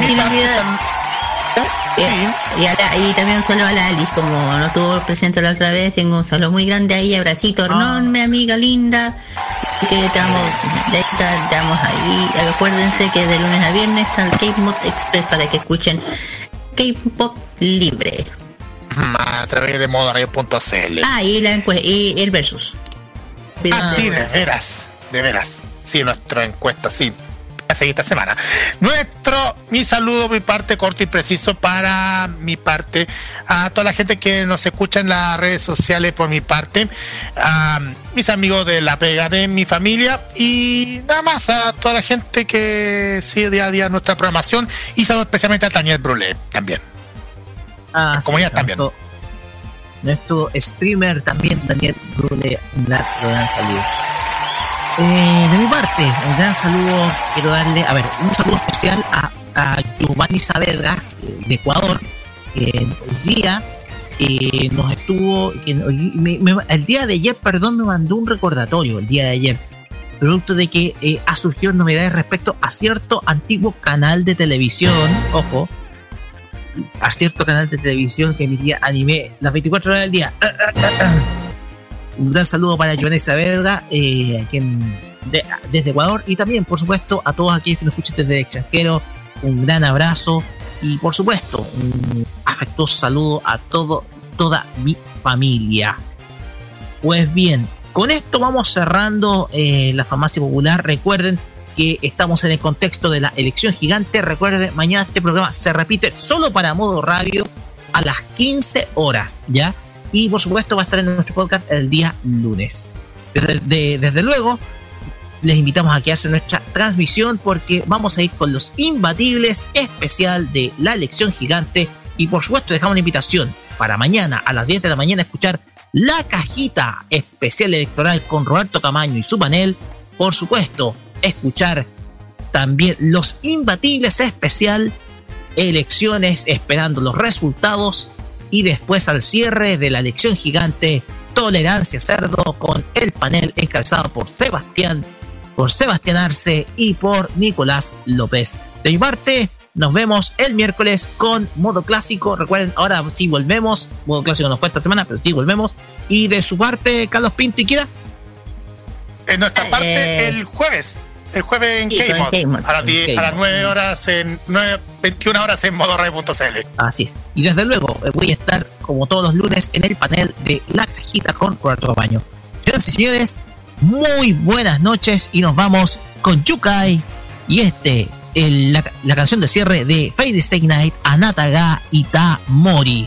Vida- y, y a la- y también un saludo a la Alice, como no estuvo presente la otra vez, tengo un saludo muy grande ahí, abracito enorme, amiga linda, que estamos, de está- estamos ahí, acuérdense que de lunes a viernes está el K-Mod Express para que escuchen K-Pop libre. A través de modoradio.cl. Ah, y, la y el versus. Ah, sí, de veras, de veras. Sí, nuestra encuesta, sí. Seguir esta semana. Nuestro, mi saludo, mi parte corto y preciso para mi parte, a toda la gente que nos escucha en las redes sociales por mi parte, a mis amigos de la pega de mi familia y nada más a toda la gente que sigue día a día nuestra programación y saludo especialmente a Daniel Brulé también. Ah, Como sí, ya también. Nuestro, streamer también, Daniel Brule, un gran, gran saludo. Eh, de mi parte, un gran saludo, quiero darle, a ver, un saludo especial a, a Giovanni Saavedra, de Ecuador, que el día eh, nos estuvo, que hoy- me- me- el día de ayer, perdón, me mandó un recordatorio, el día de ayer, producto de que eh, ha surgido novedades respecto a cierto antiguo canal de televisión, ojo, a cierto canal de televisión que emitía anime las 24 horas del día. Un gran saludo para Giovanni Saavedra, eh, quien de- desde Ecuador, y también, por supuesto, a todos aquellos que nos escuchan desde el extranjero. Un gran abrazo y, por supuesto, un afectuoso saludo a todo, toda mi familia. Pues bien, con esto vamos cerrando eh, la farmacia popular. Recuerden que estamos en el contexto de la elección gigante. Recuerden, mañana este programa se repite solo para modo radio a las 15 horas, ¿ya? Y por supuesto va a estar en nuestro podcast el día lunes. Desde, de- desde luego, les invitamos a que hacen nuestra transmisión porque vamos a ir con los imbatibles especial de la elección gigante. Y por supuesto, dejamos una invitación para mañana a las 10 de la mañana a escuchar la cajita especial electoral con Roberto Camaño y su panel. Por supuesto, escuchar también los imbatibles especial elecciones esperando los resultados y después al cierre de la elección gigante Tolerancia Cerdo con el panel encabezado por Sebastián, por Sebastián Arce y por Nicolás López. De mi parte, nos vemos el miércoles con modo clásico. Recuerden, ahora sí volvemos. Modo clásico no fue esta semana, pero sí volvemos. Y de su parte, Carlos Pinto y Kira. En nuestra parte, el jueves. El jueves en Sí, K-Mod. A las 10 a las K-Mod. 9 horas en 9, 21 horas en modoradio.cl. Así es. Y desde luego eh, voy a estar, como todos los lunes, en el panel de La Cajita con Roberto Baño. Señoras y señores, muy buenas noches y nos vamos con Yukai y este, el- la, la canción de cierre de Fade Stay Night, Anataga Ita Mori.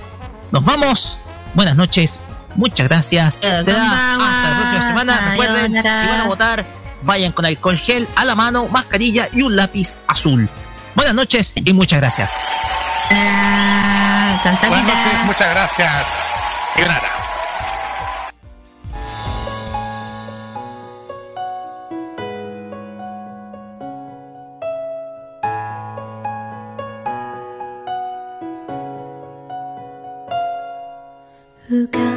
Nos vamos, buenas noches, muchas gracias. Será hasta la próxima semana. Recuerden, si van a votar, vayan con alcohol gel a la mano, mascarilla y un lápiz azul. Buenas noches y muchas gracias. Buenas noches, muchas gracias. Sayonara.「深い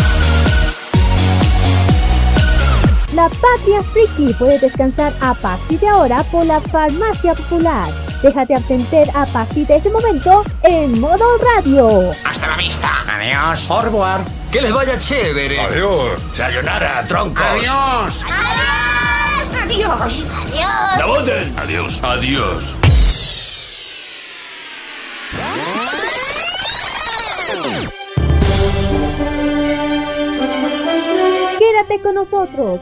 La Patria Friki puede descansar a partir de ahora por la Farmacia Popular. Déjate atender a partir de ese momento en modo radio. Hasta la vista. Adiós. Revoir. Que les vaya chévere. Adiós. Sayonara, troncos. Adiós. Adiós. Adiós. ¡La voten! Adiós. Adiós. Quédate con nosotros,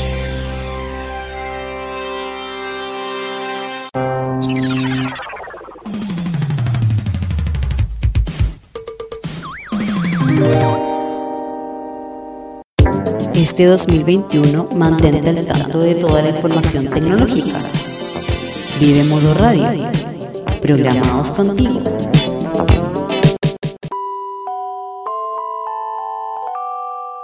Este 2021 mantente al tanto de toda la información tecnológica. Vive Modo Radio. Programados contigo.